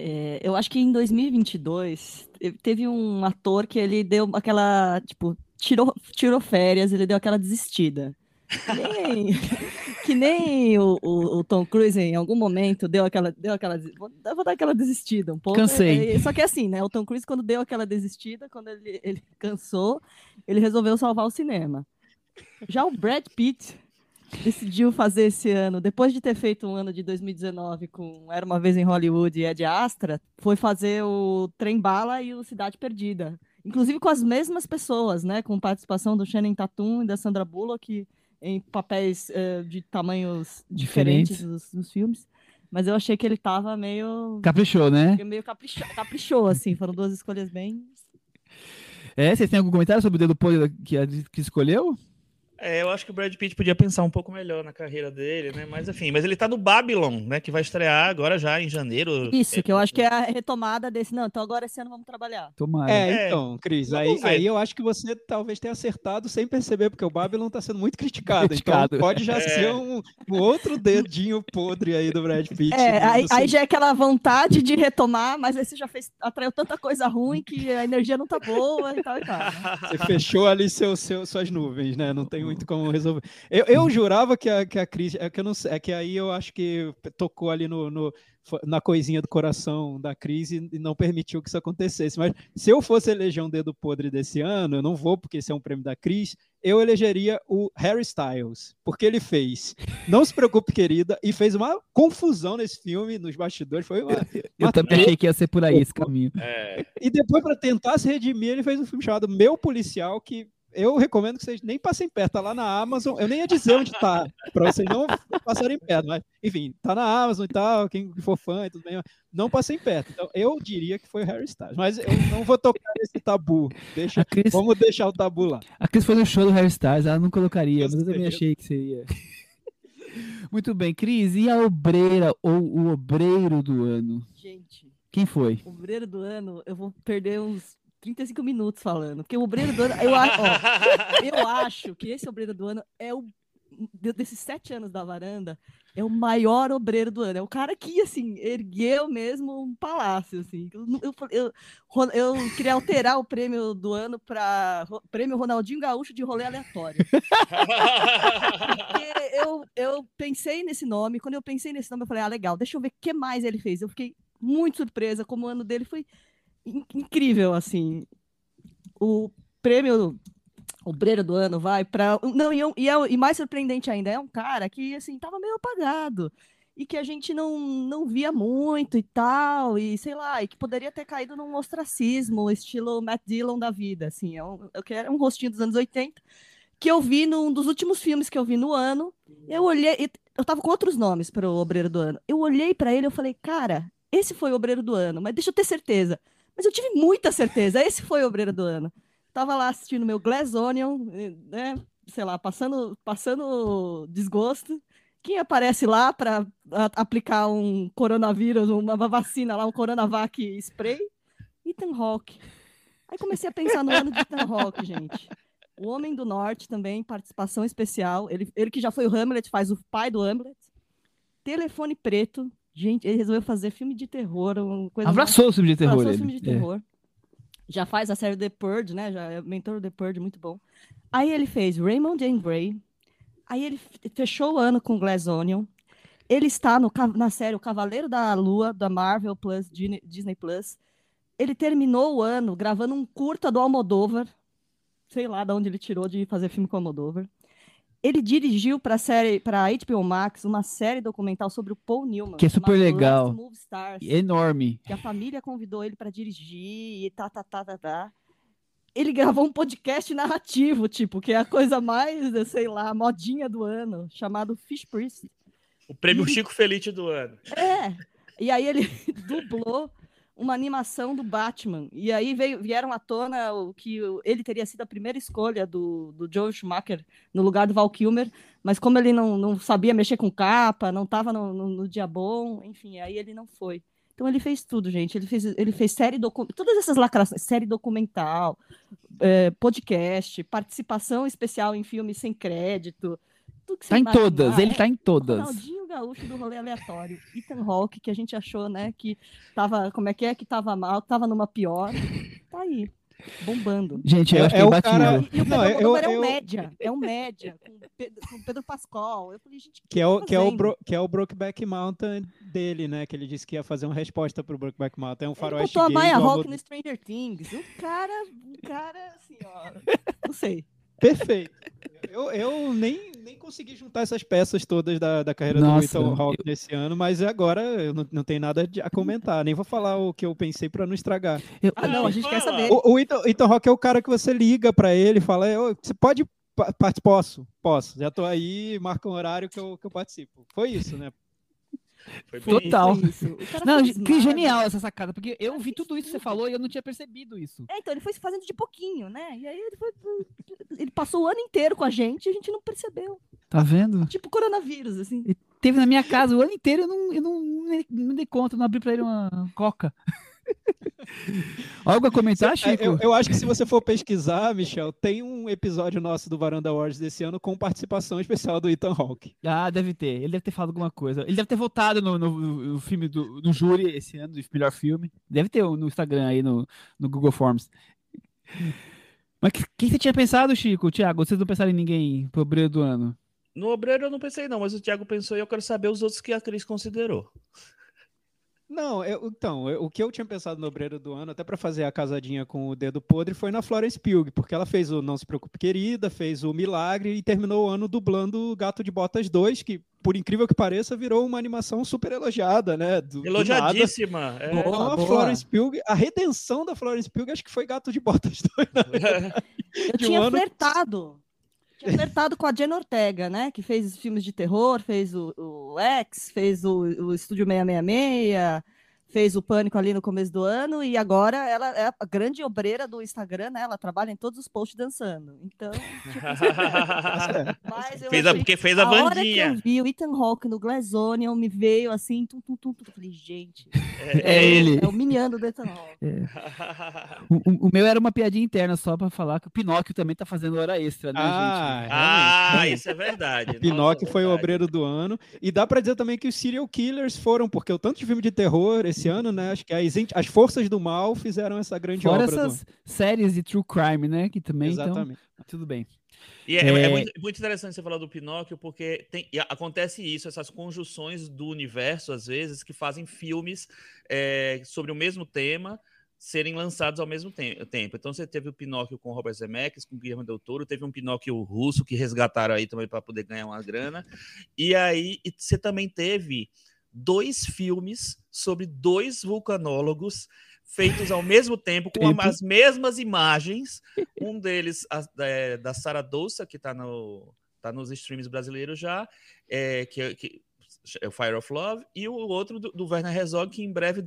S3: É, eu acho que em 2022 teve um ator que ele deu aquela, tipo, tirou, tirou férias, ele deu aquela desistida. Que nem, que nem o, o, o, Tom Cruise em algum momento deu aquela, deu aquela, vou, vou dar aquela desistida um pouco.
S2: Cansei.
S3: É, é, só que é assim, né? O Tom Cruise quando deu aquela desistida, quando ele, ele cansou, ele resolveu salvar o cinema. Já o Brad Pitt decidiu fazer esse ano, depois de ter feito um ano de 2019 com Era Uma Vez em Hollywood e Ed Astra, foi fazer o Trem Bala e o Cidade Perdida. Inclusive com as mesmas pessoas, né? Com participação do Shannon Tatum e da Sandra Bullock em papéis uh, de tamanhos diferentes, diferentes nos, nos, filmes. Mas eu achei que ele tava meio...
S2: Caprichou, né?
S3: Meio caprichou, caprichou assim. Foram duas escolhas bem...
S2: É, vocês têm algum comentário sobre o dedo podre que, que escolheu?
S4: É, eu acho que o Brad Pitt podia pensar um pouco melhor na carreira dele, né? Mas enfim, mas ele tá no Babylon, né? Que vai estrear agora já em janeiro.
S3: Isso, que eu acho que é a retomada desse. Não, então agora esse ano vamos trabalhar.
S2: Tomara.
S5: É,
S4: É,
S5: então, Cris, aí, aí eu acho que você talvez tenha acertado sem perceber, porque o Babylon tá sendo muito criticado.
S2: Criticado.
S5: Então pode já
S4: É.
S5: ser um, um outro dedinho podre aí do Brad Pitt.
S3: É,
S5: no-
S3: aí, aí já é aquela vontade de retomar, mas aí você já fez, atraiu tanta coisa ruim que a energia não tá boa e tal e tal. né?
S5: Você fechou ali seu, seu, suas nuvens, né? Não tem muito como resolver. Eu, eu jurava que a, que a Cris. É que eu não sei. É que aí eu acho que tocou ali no, no- na coisinha do coração da Cris e não permitiu que isso acontecesse. Mas se eu fosse eleger um dedo podre desse ano, eu não vou, porque esse é um prêmio da Cris, eu elegeria o Harry Styles. Porque ele fez Não Se Preocupe, Querida, e fez uma confusão nesse filme, nos bastidores. Foi uma,
S2: Eu
S5: uma
S2: também achei que ia ser por aí esse caminho.
S4: É,
S5: e depois, para tentar se redimir, ele fez um filme chamado Meu Policial, que eu recomendo que vocês nem passem perto. Tá lá na Amazon. Eu nem ia dizer onde tá, para vocês não passarem perto. Mas, enfim, tá na Amazon e tal. Quem for fã e tudo bem. Não passem perto. Então, eu diria que foi Harry Styles. Mas eu não vou tocar nesse tabu. Deixa,
S2: A Cris,
S5: vamos deixar o tabu lá.
S2: a Cris foi no show do Harry Styles, ela não colocaria,
S5: Eu
S2: mas eu também achei que seria. Muito bem, Cris, e a obreira ou o obreiro do ano?
S3: Gente,
S2: Quem foi?
S3: o obreiro do ano, eu vou perder uns 35 minutos falando. Porque o obreiro do ano, eu, ó, eu acho que esse obreiro do ano é o. de- Desses sete anos da varanda, é o maior obreiro do ano. É o cara que, assim, ergueu mesmo um palácio, assim. Eu, eu, eu, eu queria alterar o prêmio do ano para Prêmio Ronaldinho Gaúcho de rolê aleatório. Eu, eu pensei nesse nome, quando eu pensei nesse nome, eu falei, ah, legal, deixa eu ver o que mais ele fez. Eu fiquei muito surpresa, como o ano dele foi incrível, assim. O prêmio Obreiro do Ano vai para. Não, e, eu- e, é- e mais surpreendente ainda, é um cara que, assim, tava meio apagado. E que a gente não, não via muito e tal, e sei lá, e que poderia ter caído num ostracismo, estilo Matt Dillon da vida, assim, é um, eu quero um rostinho dos anos 80, que eu vi num dos últimos filmes que eu vi no ano. Eu olhei, eu tava com outros nomes para o Obreiro do Ano. Eu olhei para ele e falei, cara, esse foi o Obreiro do Ano, mas deixa eu ter certeza. Mas eu tive muita certeza, esse foi o Obreiro do Ano. Tava lá assistindo meu Glass Onion, né, sei lá, passando, passando desgosto. Quem aparece lá para aplicar um coronavírus, uma vacina lá, um Coronavac spray? Ethan Hawke. Aí comecei a pensar no ano de Ethan Hawke, gente. O Homem do Norte também, participação especial. Ele, ele que já foi o Hamlet, faz o pai do Hamlet. Telefone Preto. Gente, ele resolveu fazer filme de terror. Uma coisa mais-
S2: Abraçou o filme de terror.
S3: Abraçou o
S2: ele.
S3: filme de
S2: É.
S3: terror. Já faz a série The Purge, né? Já é mentor do The Purge, muito bom. Aí ele fez Raymond and Grey. Aí ele fechou o ano com Glass Onion. Ele está no, na série O Cavaleiro da Lua, da Marvel Plus, Disney Plus. Ele terminou o ano gravando um curta do Almodóvar. Sei lá de onde ele tirou de fazer filme com o Almodóvar. Ele dirigiu para a série, para HBO Max, uma série documental sobre o Paul Newman.
S2: Que é super legal.
S3: Stars
S2: Enorme.
S3: que a família convidou ele para dirigir e tá, tá, tá, tá, tá. Ele gravou um podcast narrativo, tipo, que é a coisa mais, sei lá, modinha do ano, chamado Fish Priest.
S4: o prêmio Chico Felite do ano.
S3: É. E aí ele dublou uma animação do Batman. E aí veio, vieram à tona o que ele teria sido a primeira escolha do, do Joel Schumacher no lugar do Val Kilmer, mas como ele não, não sabia mexer com capa, não estava no, no, no dia bom, enfim, aí ele não foi. Então ele fez tudo, gente. Ele fez, ele fez série docu todas essas lacrações, série documental, eh, podcast, participação especial em filmes sem crédito. Tudo que você
S2: Tá em
S3: imaginar.
S2: todas, ele
S3: É,
S2: tá em todas.
S3: Ronaldinho Gaúcho do rolê aleatório. Ethan Hawke, que a gente achou, né, que tava, como é que é, que tava mal, que tava numa pior. Tá aí, bombando.
S2: Gente, eu
S5: É-
S2: acho
S5: é
S2: que
S5: o
S2: batiu.
S5: cara-
S3: E, e o Pedro
S5: Não, eu-
S3: Almodóvar é um
S5: eu-
S3: média, é um média, com Pedro, com Pedro Pascal. Eu falei, gente, o
S5: Que é o,
S3: tá
S5: que, é o? Bro- que é o Brokeback Mountain dele, né? Que ele disse que ia fazer uma resposta pro Brokeback Mountain. É um
S3: Ele
S5: faroeste
S3: botou a
S5: gay
S3: Maya
S5: do
S3: Hawke
S5: Almodóvar.
S3: no Stranger Things. O cara, o cara, assim, ó, não sei.
S5: Perfeito. Eu, eu nem, nem consegui juntar essas peças todas da, da carreira
S2: Nossa,
S5: do Ethan Hawke nesse ano, mas agora eu não, não tenho nada a comentar. Nem vou falar o que eu pensei para não estragar.
S2: Eu-
S3: Ah, não, a gente quer
S4: Fala.
S3: saber.
S5: O, o Ethan, Ethan Hawke é o cara que você liga para ele e fala: "Ô, Você pode. Posso, posso. Já tô aí, marca um horário que eu, que eu participo. Foi isso, né?
S4: Foi
S2: Total. Não, que genial essa sacada, porque eu vi tudo isso que você falou e eu não tinha percebido isso.
S3: É, então ele foi se fazendo de pouquinho, né? E aí ele foi. Ele passou o ano inteiro com a gente e a gente não percebeu.
S2: Tá vendo?
S3: Tipo coronavírus, assim.
S2: Teve na minha casa o ano inteiro, eu não, eu não, não me dei conta, não abri pra ele uma coca. Algo a comentar,
S5: É,
S2: Chico?
S5: Eu, eu acho que se você for pesquisar, Michel, tem um episódio nosso do Varanda Awards desse ano com participação especial do Ethan Hawke.
S2: Ah, deve ter. Ele deve ter falado alguma coisa. Ele deve ter votado no, no- no filme do no júri esse ano, do melhor filme. Deve ter no Instagram aí, no, no Google Forms. Mas o que, que você tinha pensado, Chico? Thiago, vocês não pensaram em ninguém pro obreiro do ano?
S4: No Obreiro eu não pensei não, mas o Thiago pensou e eu quero saber os outros que a Cris considerou.
S5: Não, eu- então, eu- o que eu tinha pensado no Obreiro do Ano, até para fazer a casadinha com o dedo podre, foi na Florence Pugh, porque ela fez o Não Se Preocupe Querida, fez o Milagre e terminou o ano dublando Gato de Botas 2, que, por incrível que pareça, virou uma animação super elogiada, né? Do, do nada.
S4: Elogiadíssima. é.
S3: Boa.
S5: Então, a
S3: boa.
S5: Florence Pugh, a redenção da Florence Pugh, acho que foi Gato de Botas 2.
S3: Eu
S5: de um
S3: tinha
S5: ano-
S3: flertado. Tinha flertado com a Jen Ortega, né? Que fez filmes de terror, fez o, o X, fez o, o Estúdio 666, fez o Pânico ali no começo do ano, e agora ela é a grande obreira do Instagram, né? Ela trabalha em todos os posts dançando. Então, tipo, mas eu
S4: fez a, porque fez a,
S3: hora que eu vi o Ethan Hawke no Glass Onion, me veio assim, tum, tum, tum, tum. Eu falei, gente,
S2: É ele.
S3: é o miniano do Ethan Hawke.
S2: O, o- o meu era uma piadinha interna só pra falar que o Pinóquio também tá fazendo hora extra, né,
S5: Ah,
S2: gente?
S4: Ah, isso é verdade.
S5: O Pinóquio
S4: Nossa,
S5: foi o
S4: verdade.
S5: obreiro do ano. E dá pra dizer também que os serial killers foram, porque o tanto de filme de terror esse ano, né? Acho que as, as forças do mal fizeram essa grande
S2: Fora
S5: obra.
S2: essas séries de true crime, né? Que também, então,
S5: Exatamente.
S2: tudo bem.
S4: E é, é
S2: É.
S4: muito, muito interessante você falar do Pinóquio, porque tem- e acontece isso, essas conjunções do universo, às vezes, que fazem filmes é, sobre o mesmo tema serem lançados ao mesmo te- tempo. Então você teve o Pinóquio com Robert Zemeckis, com Guillermo del Toro, teve um Pinóquio russo que resgataram aí também para poder ganhar uma grana. E aí e você também teve dois filmes sobre dois vulcanólogos feitos ao mesmo tempo, com
S2: Tempo.
S4: as mesmas imagens. Um deles a- é, da Sara Douça, que está no, tá nos streams brasileiros já, é, que, que é o Fire of Love, e o outro do, do Werner Herzog, que em breve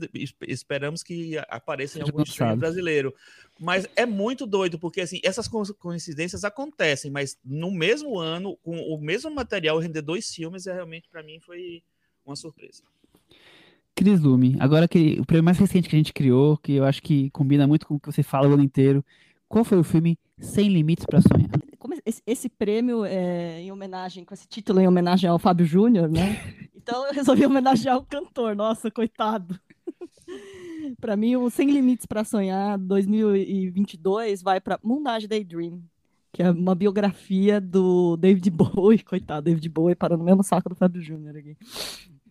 S4: esperamos que apareça em algum stream brasileiro. Mas é muito doido, porque assim, essas co- coincidências acontecem, mas no mesmo ano, com o mesmo material, render dois filmes, é realmente, para mim, foi uma surpresa.
S2: Cris Lume, agora que o prêmio mais recente que a gente criou, que eu acho que combina muito com o que você fala o ano inteiro, qual foi o filme Sem Limites pra Sonhar?
S3: como esse, esse prêmio é em homenagem, com esse título em homenagem ao Fábio Júnior, né? Então eu resolvi homenagear o cantor, nossa, coitado. Para mim, o Sem Limites para Sonhar 2022 vai para Moonage Daydream, que é uma biografia do David Bowie, coitado, David Bowie parando no mesmo saco do Fábio Júnior aqui.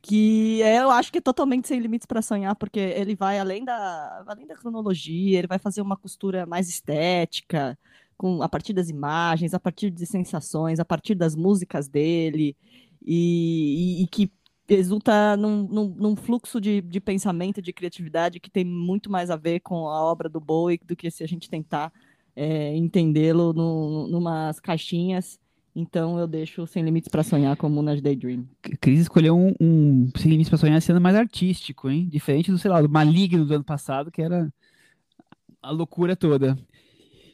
S3: Que é, eu acho que é totalmente sem limites para sonhar, porque ele vai além da, além da cronologia, ele vai fazer uma costura mais estética, com, a partir das imagens, a partir de sensações, a partir das músicas dele, e, e- e que resulta num, num- num fluxo de, de pensamento, de criatividade que tem muito mais a ver com a obra do Bowie do que se a gente tentar é, entendê-lo numas caixinhas. Então eu deixo Sem Limites para Sonhar como nas Daydream.
S2: Cris escolheu um, um Sem Limites pra Sonhar sendo mais artístico, hein? Diferente do, sei lá, do Maligno do ano passado, que era a loucura toda.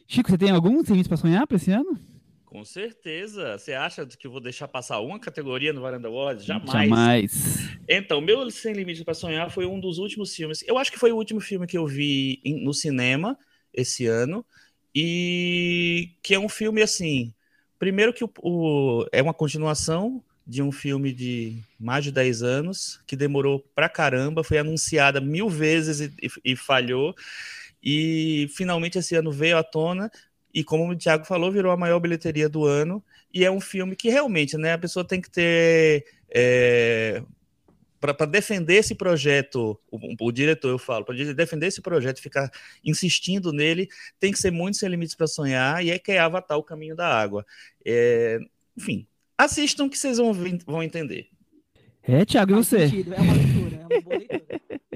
S2: Chico, você tem algum Sem Limites pra Sonhar pra esse ano?
S4: Com certeza. Você acha que eu vou deixar passar uma categoria no Varanda Awards? Jamais.
S2: Jamais.
S4: Então, meu Sem Limites para Sonhar foi um dos últimos filmes. Eu acho que foi o último filme que eu vi no cinema esse ano. E que é um filme assim. Primeiro que o, o- é uma continuação de um filme de mais de 10 anos, que demorou pra caramba, foi anunciada mil vezes e, e- e falhou. E finalmente esse ano veio à tona. E como o Thiago falou, virou a maior bilheteria do ano. E é um filme que realmente, né, a pessoa tem que ter. É, para defender esse projeto, o, o diretor, eu falo, para defender esse projeto, ficar insistindo nele, tem que ser muito sem limites para sonhar, e é que é Avatar o caminho da água. É, enfim, assistam que vocês vão, vão entender.
S2: É, Thiago, e você?
S3: É uma leitura, é uma boa leitura.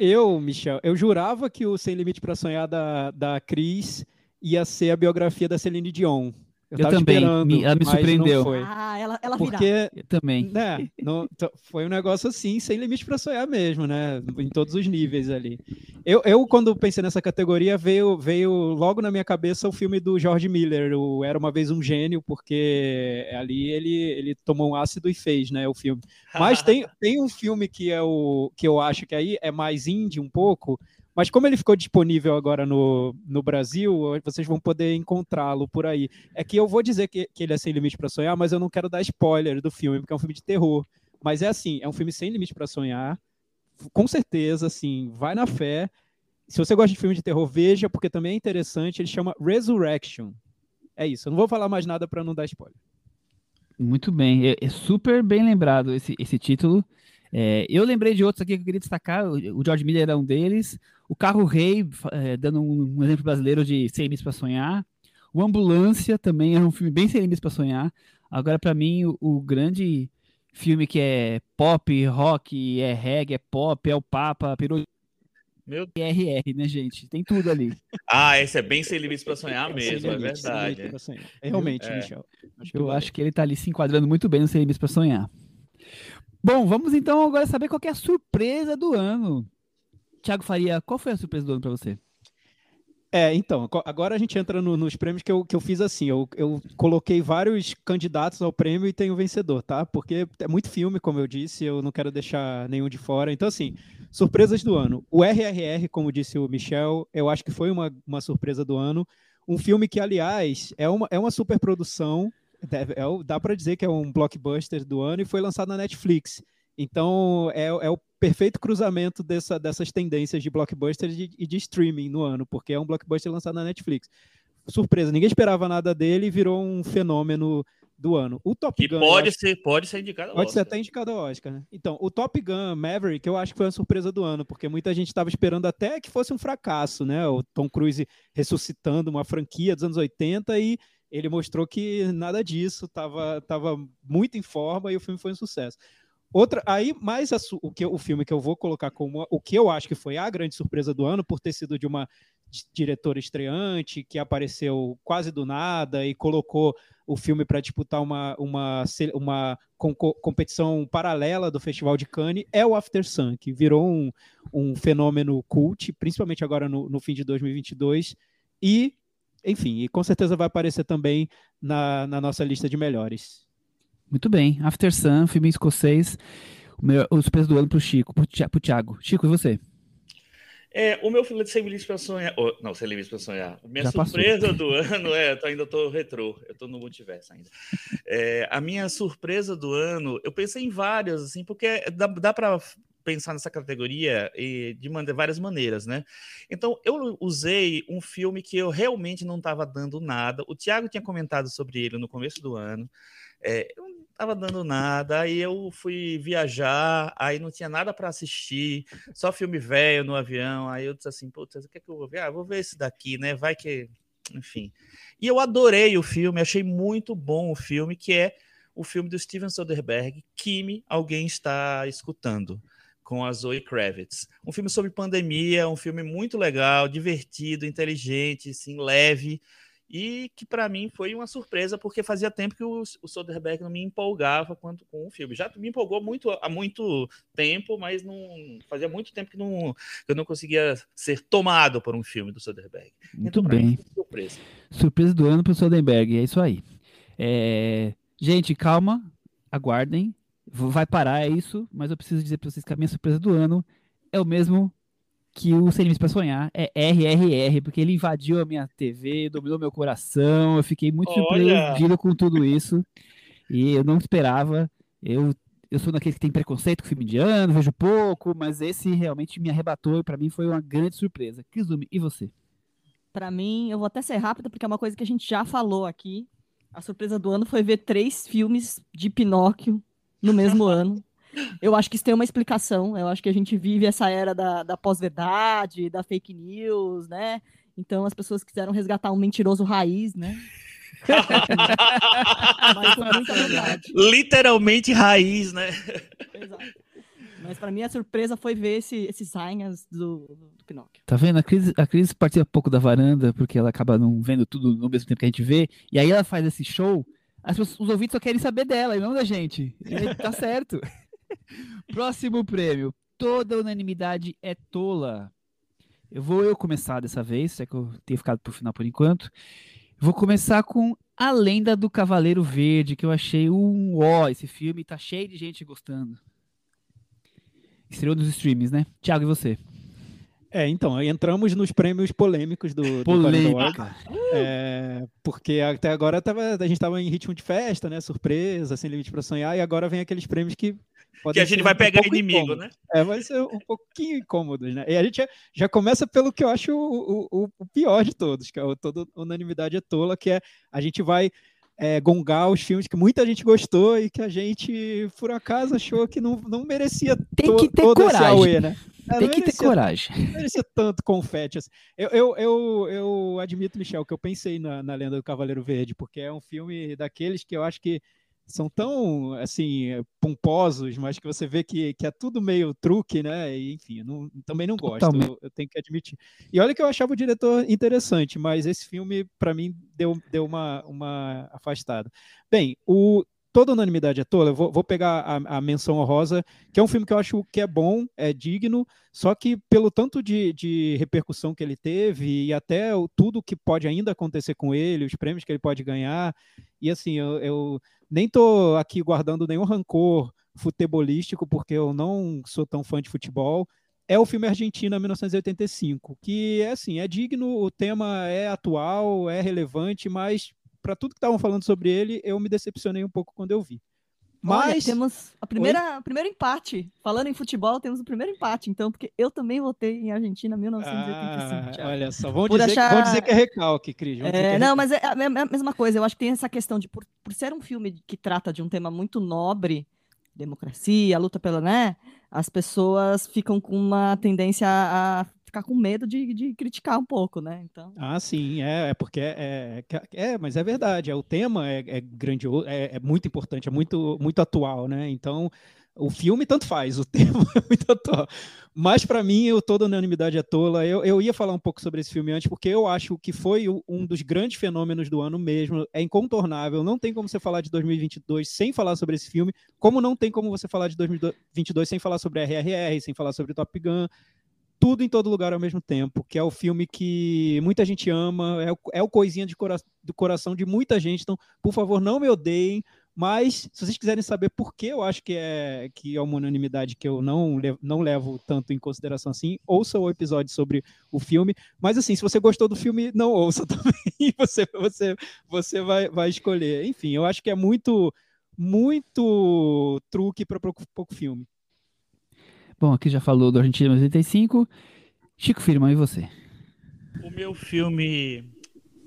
S5: Eu, Michel, eu jurava que o Sem Limite para Sonhar da, da Cris ia ser a biografia da Celine Dion. Eu,
S2: Eu também, me- ela me
S5: mas
S2: surpreendeu.
S3: Ah, ela, ela virá.
S5: Porque
S2: Eu também.
S5: né, não- foi um negócio assim, sem limite para sonhar mesmo, né? Em todos os níveis ali. Eu, eu quando pensei nessa categoria, veio, veio logo na minha cabeça o filme do George Miller, o Era Uma Vez Um Gênio, porque ali ele, ele tomou um ácido e fez, né, o filme. Mas tem, tem um filme que, é o, que eu acho que aí é mais indie um pouco, mas como ele ficou disponível agora no, no Brasil, vocês vão poder encontrá-lo por aí. É que eu vou dizer que, que ele é sem limite para sonhar, mas eu não quero dar spoiler do filme, porque é um filme de terror. Mas é assim, é um filme sem limite para sonhar. Com certeza, assim, vai na fé. Se você gosta de filme de terror, veja, porque também é interessante. Ele chama Resurrection. É isso. Eu não vou falar mais nada para não dar spoiler.
S2: Muito bem, é, é super bem lembrado esse, esse título. É, eu lembrei de outros aqui que eu queria destacar. O, George Miller era um deles. O Carro Rei, é, dando um, um exemplo brasileiro de Sem Limites para Sonhar. O Ambulância também é um filme bem sem limites para sonhar. Agora, para mim, o, o grande filme que é pop, rock, é reggae, é pop, é o Papa, pirou
S4: Meu...
S2: RR, né, gente? Tem tudo ali.
S4: Ah, esse é bem sem limites para sonhar
S5: Sem
S4: mesmo, é
S5: sem
S4: verdade.
S5: limite pra sonhar. É, Realmente,
S4: É.
S5: Michel. Acho que
S2: Eu acho que ele tá ali se enquadrando muito bem no Sem Limites para Sonhar. Bom, vamos então agora saber qual é a surpresa do ano. Tiago Faria, qual foi a surpresa do ano para você?
S5: É, então, agora a gente entra no- nos prêmios que eu, que eu fiz assim. Eu, eu coloquei vários candidatos ao prêmio e tem o vencedor, tá? Porque é muito filme, como eu disse, eu não quero deixar nenhum de fora. Então, assim, surpresas do ano. O RRR, como disse o Michel, eu acho que foi uma, uma surpresa do ano. Um filme que, aliás, é uma, é uma superprodução. deve- é dá para dizer que é um blockbuster do ano e foi lançado na Netflix. Então, é, é o perfeito cruzamento dessa, dessas tendências de blockbuster e de, e de streaming no ano, porque é um blockbuster lançado na Netflix. Surpresa, ninguém esperava nada dele e virou um fenômeno do ano. O Top
S4: Que
S5: Gun,
S4: pode
S5: acho-
S4: ser, pode ser indicado. ao
S5: Pode ser até indicado ao Oscar, né? Então, o Top Gun Maverick, eu acho que foi uma surpresa do ano, porque muita gente estava esperando até que fosse um fracasso, né? O Tom Cruise ressuscitando uma franquia dos anos 80 e ele mostrou que nada disso, estava tava muito em forma e o filme foi um sucesso. Outra, aí, mais a o, que, o filme que eu vou colocar como o que eu acho que foi a grande surpresa do ano, por ter sido de uma di- diretora estreante, que apareceu quase do nada e colocou o filme para disputar uma, uma, uma competição paralela do Festival de Cannes, é o After Sun, que virou um, um fenômeno cult, principalmente agora no, no fim de 2022, e, enfim, e com certeza vai aparecer também na, na nossa lista de melhores.
S2: Muito bem, After Sun, filme escocês. O, melhor, o surpresa do ano pro Chico, pro, pro Thiago. Chico, e você?
S4: É, o meu filme de Sem Limites para Sonhar. oh, não, Sem Limites para Sonhar. Minha
S2: Já passou.
S4: surpresa do ano é. Eu ainda tô retrô, eu tô no multiverso ainda. É, a minha surpresa do ano, eu pensei em várias, assim, porque dá, dá para pensar nessa categoria de várias maneiras, né? Então, eu usei um filme que eu realmente não estava dando nada. O Thiago tinha comentado sobre ele no começo do ano. É, eu não estava dando nada, aí eu fui viajar, aí não tinha nada para assistir, só filme velho no avião. Aí eu disse assim, putz, o que, é que eu vou ver? Ah, vou ver esse daqui, né? Vai que. Enfim. E eu adorei o filme, achei muito bom o filme, que é o filme do Steven Soderbergh, Kimi, alguém está escutando, com a Zoe Kravitz. Um filme sobre pandemia, um filme muito legal, divertido, inteligente, assim, leve. E que para mim foi uma surpresa, porque fazia tempo que o, o Soderbergh não me empolgava quanto com o filme. Já me empolgou muito há muito tempo, mas não fazia muito tempo que, não, que eu não conseguia ser tomado por um filme do Soderbergh.
S2: Muito
S4: Então, pra mim,
S2: bem.
S4: foi surpresa.
S2: Surpresa do ano pro Soderbergh, é isso aí. É, Gente, calma, aguardem. Vai parar, é isso, mas eu preciso dizer pra vocês que a minha surpresa do ano é o mesmo que o Sem Limites pra Sonhar, é RRR, porque ele invadiu a minha TV, dominou meu coração, eu fiquei muito
S4: Olha!
S2: surpreendido com tudo isso, e eu não esperava, eu, eu sou daqueles que tem preconceito com filme indiano, vejo pouco, mas esse realmente me arrebatou e pra mim foi uma grande surpresa. Kizumi, e você?
S3: Pra mim, eu vou até ser rápida, porque é uma coisa que a gente já falou aqui. A surpresa do ano foi ver três filmes de Pinóquio no mesmo ano. Eu acho que isso tem uma explicação. Eu acho que a gente vive essa era da, da pós-verdade, da fake news, né? Então as pessoas quiseram resgatar um mentiroso raiz, né? Mas com muita verdade.
S4: Literalmente raiz, né?
S3: Exato. Mas pra mim a surpresa foi ver esse, esses Ainhas do, do Pinóquio.
S2: Tá vendo? A Cris, a Cris participa pouco da varanda, porque ela acaba não vendo tudo no mesmo tempo que a gente vê. E aí ela faz esse show, pessoas- os ouvintes só querem saber dela e não da gente. E tá certo. Próximo prêmio. Toda unanimidade é tola. Eu vou eu começar dessa vez, já que eu tenho ficado pro final por enquanto. Vou começar com A Lenda do Cavaleiro Verde, que eu achei um ó, esse filme tá cheio de gente gostando. Estreou nos streams, né? Thiago, e você?
S5: É, então, entramos nos prêmios polêmicos do, do
S2: Polêmica.
S5: É, porque até agora tava, a gente estava em ritmo de festa, né? Surpresa, sem limite para sonhar, e agora vem aqueles prêmios que
S4: Que a gente vai
S5: um
S4: pegar inimigo,
S5: incômodos.
S4: né?
S5: É, vai ser um pouquinho incômodos, né? E a gente já, já começa pelo que eu acho o, o, o pior de todos, que é o toda unanimidade é tola, que é a gente vai é, gongar os filmes que muita gente gostou e que a gente, por acaso, achou que não, não merecia
S2: Tem que ter coragem.
S5: né? É,
S2: Tem que ter
S5: merecia
S2: coragem.
S5: não merecia tanto confete. assim. Eu, eu, eu, eu admito, Michel, que eu pensei na, na Lenda do Cavaleiro Verde, porque é um filme daqueles que eu acho que são tão, assim, pomposos, mas que você vê que, que é tudo meio truque, né? E, enfim, não- também não gosto, eu, eu tenho que admitir. E olha que eu achava o diretor interessante, mas esse filme, para mim, deu, deu uma, uma afastada. Bem, o Toda Unanimidade é Tola, eu vou, vou pegar a, a menção honrosa, que é um filme que eu acho que é bom, é digno, só que pelo tanto de, de repercussão que ele teve e até o, tudo que pode ainda acontecer com ele, os prêmios que ele pode ganhar, e assim, eu, eu nem tô aqui guardando nenhum rancor futebolístico, porque eu não sou tão fã de futebol. É o filme Argentina 1985, que é assim, é digno, o tema é atual, é relevante, mas para tudo que estavam falando sobre ele, eu me decepcionei um pouco quando eu vi.
S3: Olha,
S5: Mas
S3: temos a primeira, o primeiro empate. Falando em futebol, temos o primeiro empate, então, porque eu também votei em Argentina 1985.
S5: Ah,
S3: Thiago.
S5: olha só, vão dizer,
S3: achar-
S5: vão dizer que é recalque, Cris.
S3: É,
S5: é
S3: não, mas é a me- a mesma coisa. Eu acho que tem essa questão de, por, por ser um filme que trata de um tema muito nobre, democracia, a luta pela, né? As pessoas ficam com uma tendência a ficar com medo de, de criticar um pouco, né? Então,
S5: Ah, sim, é, é porque é, é, é, mas é verdade, é, o tema é, é grandioso, é, é muito importante, é muito, muito atual, né? Então, o filme tanto faz, o tema é muito atual. Mas para mim, eu toda unanimidade é tola. Eu, eu ia falar um pouco sobre esse filme antes, porque eu acho que foi um dos grandes fenômenos do ano mesmo. É incontornável, não tem como você falar de 2022 sem falar sobre esse filme, como não tem como você falar de 2022 sem falar sobre RRR, sem falar sobre Top Gun tudo em todo lugar ao mesmo tempo, que é o filme que muita gente ama, é o, é o coisinha de cora do coração de muita gente. Então, por favor, não me odeiem. Mas, se vocês quiserem saber por que eu acho que é, que é uma unanimidade que eu não, não levo tanto em consideração assim, ouça o episódio sobre o filme. Mas, assim, se você gostou do filme, não ouça também. Você, você, você vai, vai escolher. Enfim, eu acho que é muito, muito truque para pouco filme.
S2: Bom, aqui já falou do Argentina 85. Chico Firma, e você?
S4: O meu filme,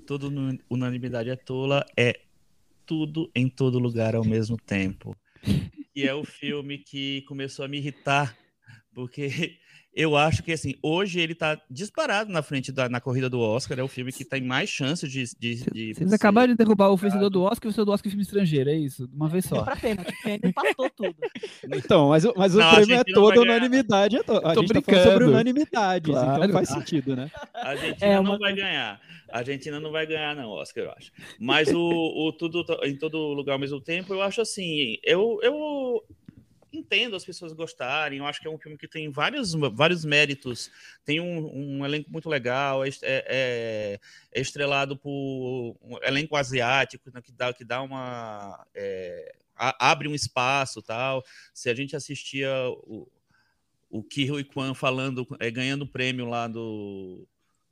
S4: todo nu- unanimidade é tola, é tudo em todo lugar ao mesmo tempo. E é o filme que começou a me irritar, porque eu acho que assim, hoje ele tá disparado na frente da na corrida do Oscar, é o filme que tem mais chances de, de, de
S2: Vocês acabaram de derrubar o vencedor do Oscar e o vencedor do Oscar de filme estrangeiro, é isso? De uma vez só.
S3: pra pênalti, porque ainda empatou tudo.
S5: Então, mas, o- mas o
S4: Não, a
S5: prêmio é
S4: não
S5: toda unanimidade. É to... A
S2: tô
S5: gente tá falando sobre
S2: brincando.
S5: unanimidades, então
S2: Claro.
S5: faz sentido, né?
S4: A Argentina
S3: É,
S4: não
S3: uma
S4: vai ganhar. A Argentina não vai ganhar, não, Oscar, eu acho. Mas o, o tudo em todo lugar ao mesmo tempo, eu acho assim. Eu, eu entendo as pessoas gostarem. Eu acho que é um filme que tem vários, vários méritos. Tem um, um elenco muito legal. É, é- é- estrelado por um elenco asiático, né, que dá, que dá uma. é, a- abre um espaço tal. Se a gente assistia o, o Ki Hui Kwan falando, é, ganhando prêmio lá do,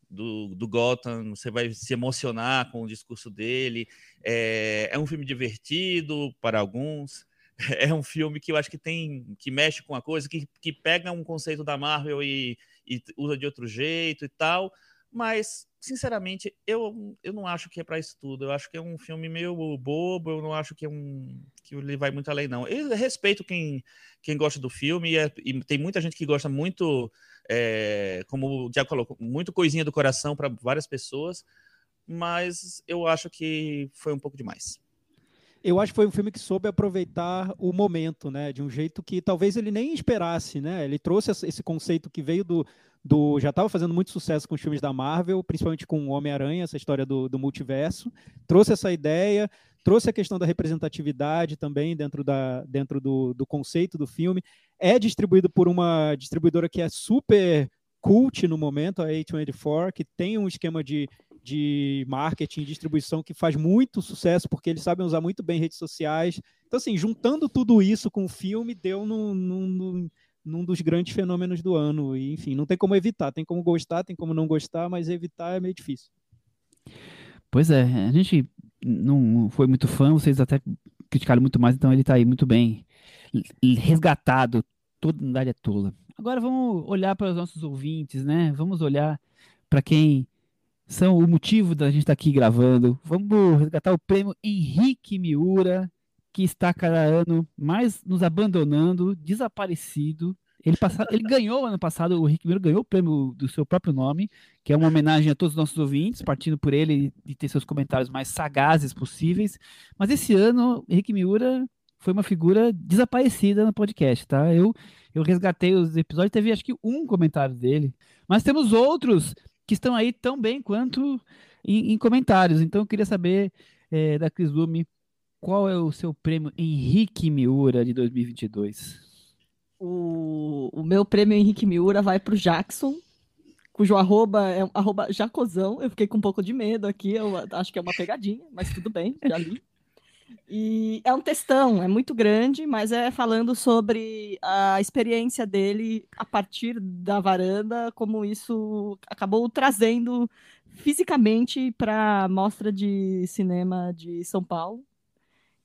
S4: do, do Gotham, você vai se emocionar com o discurso dele. É, é um filme divertido para alguns. É um filme que eu acho que tem que mexe com a coisa, que, que pega um conceito da Marvel e, e usa de outro jeito e tal. Mas, sinceramente, eu, eu não acho que é para isso tudo. Eu acho que é um filme meio bobo, eu não acho que é um que ele vai muito além, não. Eu respeito quem, quem gosta do filme, e, é- e tem muita gente que gosta muito, é, como o Diago falou, muito coisinha do coração para várias pessoas, mas eu acho que foi um pouco demais.
S5: Eu acho que foi um filme que soube aproveitar o momento, né? De um jeito que talvez ele nem esperasse, né? Ele trouxe esse conceito que veio do. do já estava fazendo muito sucesso com os filmes da Marvel, principalmente com o Homem-Aranha, essa história do, do multiverso. Trouxe essa ideia, trouxe a questão da representatividade também dentro, da, dentro do, do conceito do filme. É distribuído por uma distribuidora que é super cult no momento, a A24, que tem um esquema de, de marketing e distribuição que faz muito sucesso, porque eles sabem usar muito bem redes sociais. Então, assim, juntando tudo isso com o filme, deu num, num, num dos grandes fenômenos do ano. E, enfim, não tem como evitar, tem como gostar, tem como não gostar, mas evitar é meio difícil.
S2: Pois é, a gente não foi muito fã, vocês até criticaram muito mais, então ele está aí muito bem resgatado. Toda unidade é tola. Agora vamos olhar para os nossos ouvintes, né? Vamos olhar para quem são o motivo da gente estar tá aqui gravando. Vamos resgatar o prêmio Henrique Miura, que está cada ano mais nos abandonando, desaparecido. Ele, passa... ele ganhou ano passado, o Henrique Miura ganhou o prêmio do seu próprio nome, que é uma homenagem a todos os nossos ouvintes, partindo por ele de ter seus comentários mais sagazes possíveis. Mas esse ano, Henrique Miura foi uma figura desaparecida no podcast, tá? Eu, eu resgatei os episódios, teve acho que um comentário dele, mas temos outros que estão aí tão bem quanto em, em comentários. Então eu queria saber é, da Cris Lume qual é o seu prêmio Henrique Miura de 2022.
S3: O, o meu prêmio Henrique Miura vai para o Jackson, cujo arroba é arroba Jacozão. Eu fiquei com um pouco de medo aqui, eu acho que é uma pegadinha, mas tudo bem, já li. E é um textão, é muito grande, mas é falando sobre a experiência dele a partir da varanda, como isso acabou trazendo fisicamente para a Mostra de Cinema de São Paulo.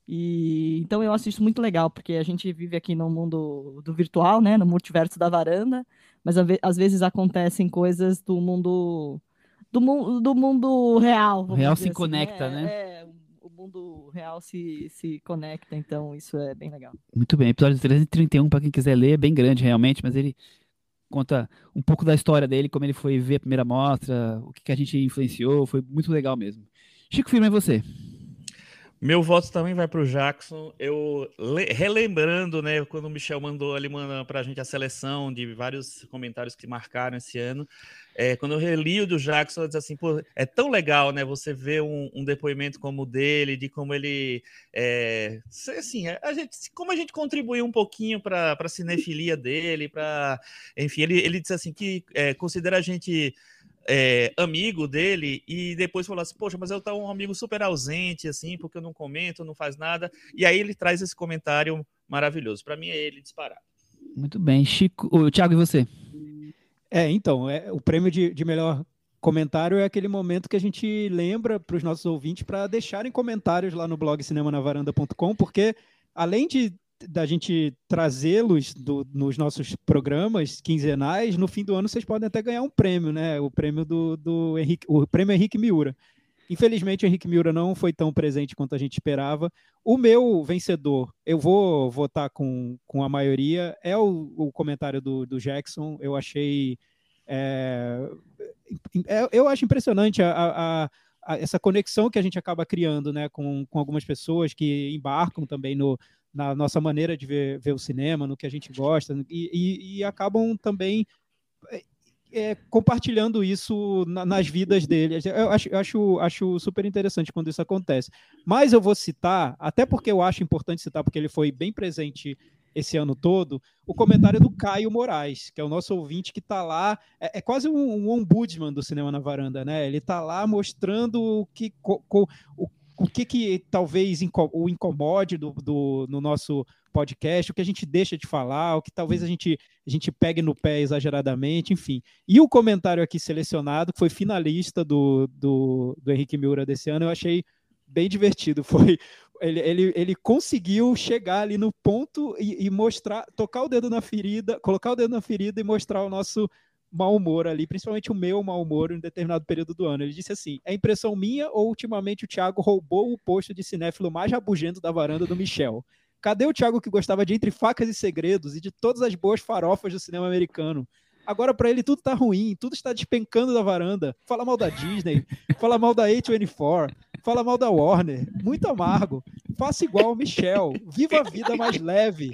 S3: E então eu acho isso muito legal, porque a gente vive aqui no mundo do virtual, né, no multiverso da varanda, mas às vezes acontecem coisas do mundo do, mu do mundo real.
S2: O real se
S3: assim,
S2: conecta,
S3: né?
S2: né?
S3: É, mundo real se, se conecta, então isso é bem legal.
S2: Muito bem, episódio 331, para quem quiser ler, é bem grande realmente, mas ele conta um pouco da história dele, como ele foi ver a primeira mostra, o que, que a gente influenciou, foi muito legal mesmo. Chico Firma, e você?
S4: Meu voto também vai para o Jackson. Eu relembrando, né, quando o Michel mandou ali para a gente a seleção de vários comentários que marcaram esse ano, é, quando eu reli o do Jackson, eu disse assim, pô, é tão legal, né, você ver um, um depoimento como o dele, de como ele, é, assim, a gente, como a gente contribuiu um pouquinho para a cinefilia dele, para, enfim, ele, ele disse assim que é, considera a gente é, amigo dele e depois falou assim, poxa, mas eu tô um amigo super ausente, assim, porque eu não comento, não faz nada, e aí ele traz esse comentário maravilhoso. Para mim é ele disparar.
S2: Muito bem, Chico, o Thiago e você?
S5: É, então, é, o prêmio de, de melhor comentário é aquele momento que a gente lembra para os nossos ouvintes para deixarem comentários lá no blog cinemanavaranda.com, porque além de da gente trazê-los nos nossos programas quinzenais, no fim do ano vocês podem até ganhar um prêmio, né? O prêmio do, do Henrique, o prêmio Henrique Miura. Infelizmente, o Henrique Miura não foi tão presente quanto a gente esperava. O meu vencedor, eu vou votar com, com a maioria, é o, o comentário do, do Jackson. Eu achei. É, é, eu acho impressionante a, a, a, essa conexão que a gente acaba criando né, com, com algumas pessoas que embarcam também no, na nossa maneira de ver, ver o cinema, no que a gente gosta, e, e, e acabam também é, compartilhando isso na, nas vidas dele. Eu acho, eu acho, acho super interessante quando isso acontece. Mas eu vou citar, até porque eu acho importante citar, porque ele foi bem presente esse ano todo, o comentário do Caio Moraes, que é o nosso ouvinte que está lá, é, é quase um, um, ombudsman do Cinema na Varanda, né? Ele está lá mostrando o que, co, co, o, o que, que talvez o incomode do, do, no nosso podcast, o que a gente deixa de falar, o que talvez a gente, a gente pegue no pé exageradamente, enfim. E o comentário aqui selecionado, que foi finalista do, do, do Henrique Miura desse ano, eu achei bem divertido. Foi ele, ele, ele conseguiu chegar ali no ponto e, e mostrar, tocar o dedo na ferida, colocar o dedo na ferida e mostrar o nosso mau humor ali, principalmente o meu mau humor em determinado período do ano. Ele disse assim: é impressão minha ou ultimamente o Thiago roubou o posto de cinéfilo mais rabugento da varanda do Michel? Cadê o Thiago que gostava de Entre Facas e Segredos e de todas as boas farofas do cinema americano? Agora para ele tudo tá ruim, tudo está despencando da varanda. Fala mal da Disney, fala mal da A24, fala mal da Warner. Muito amargo. Faça igual o Michel. Viva a vida mais leve.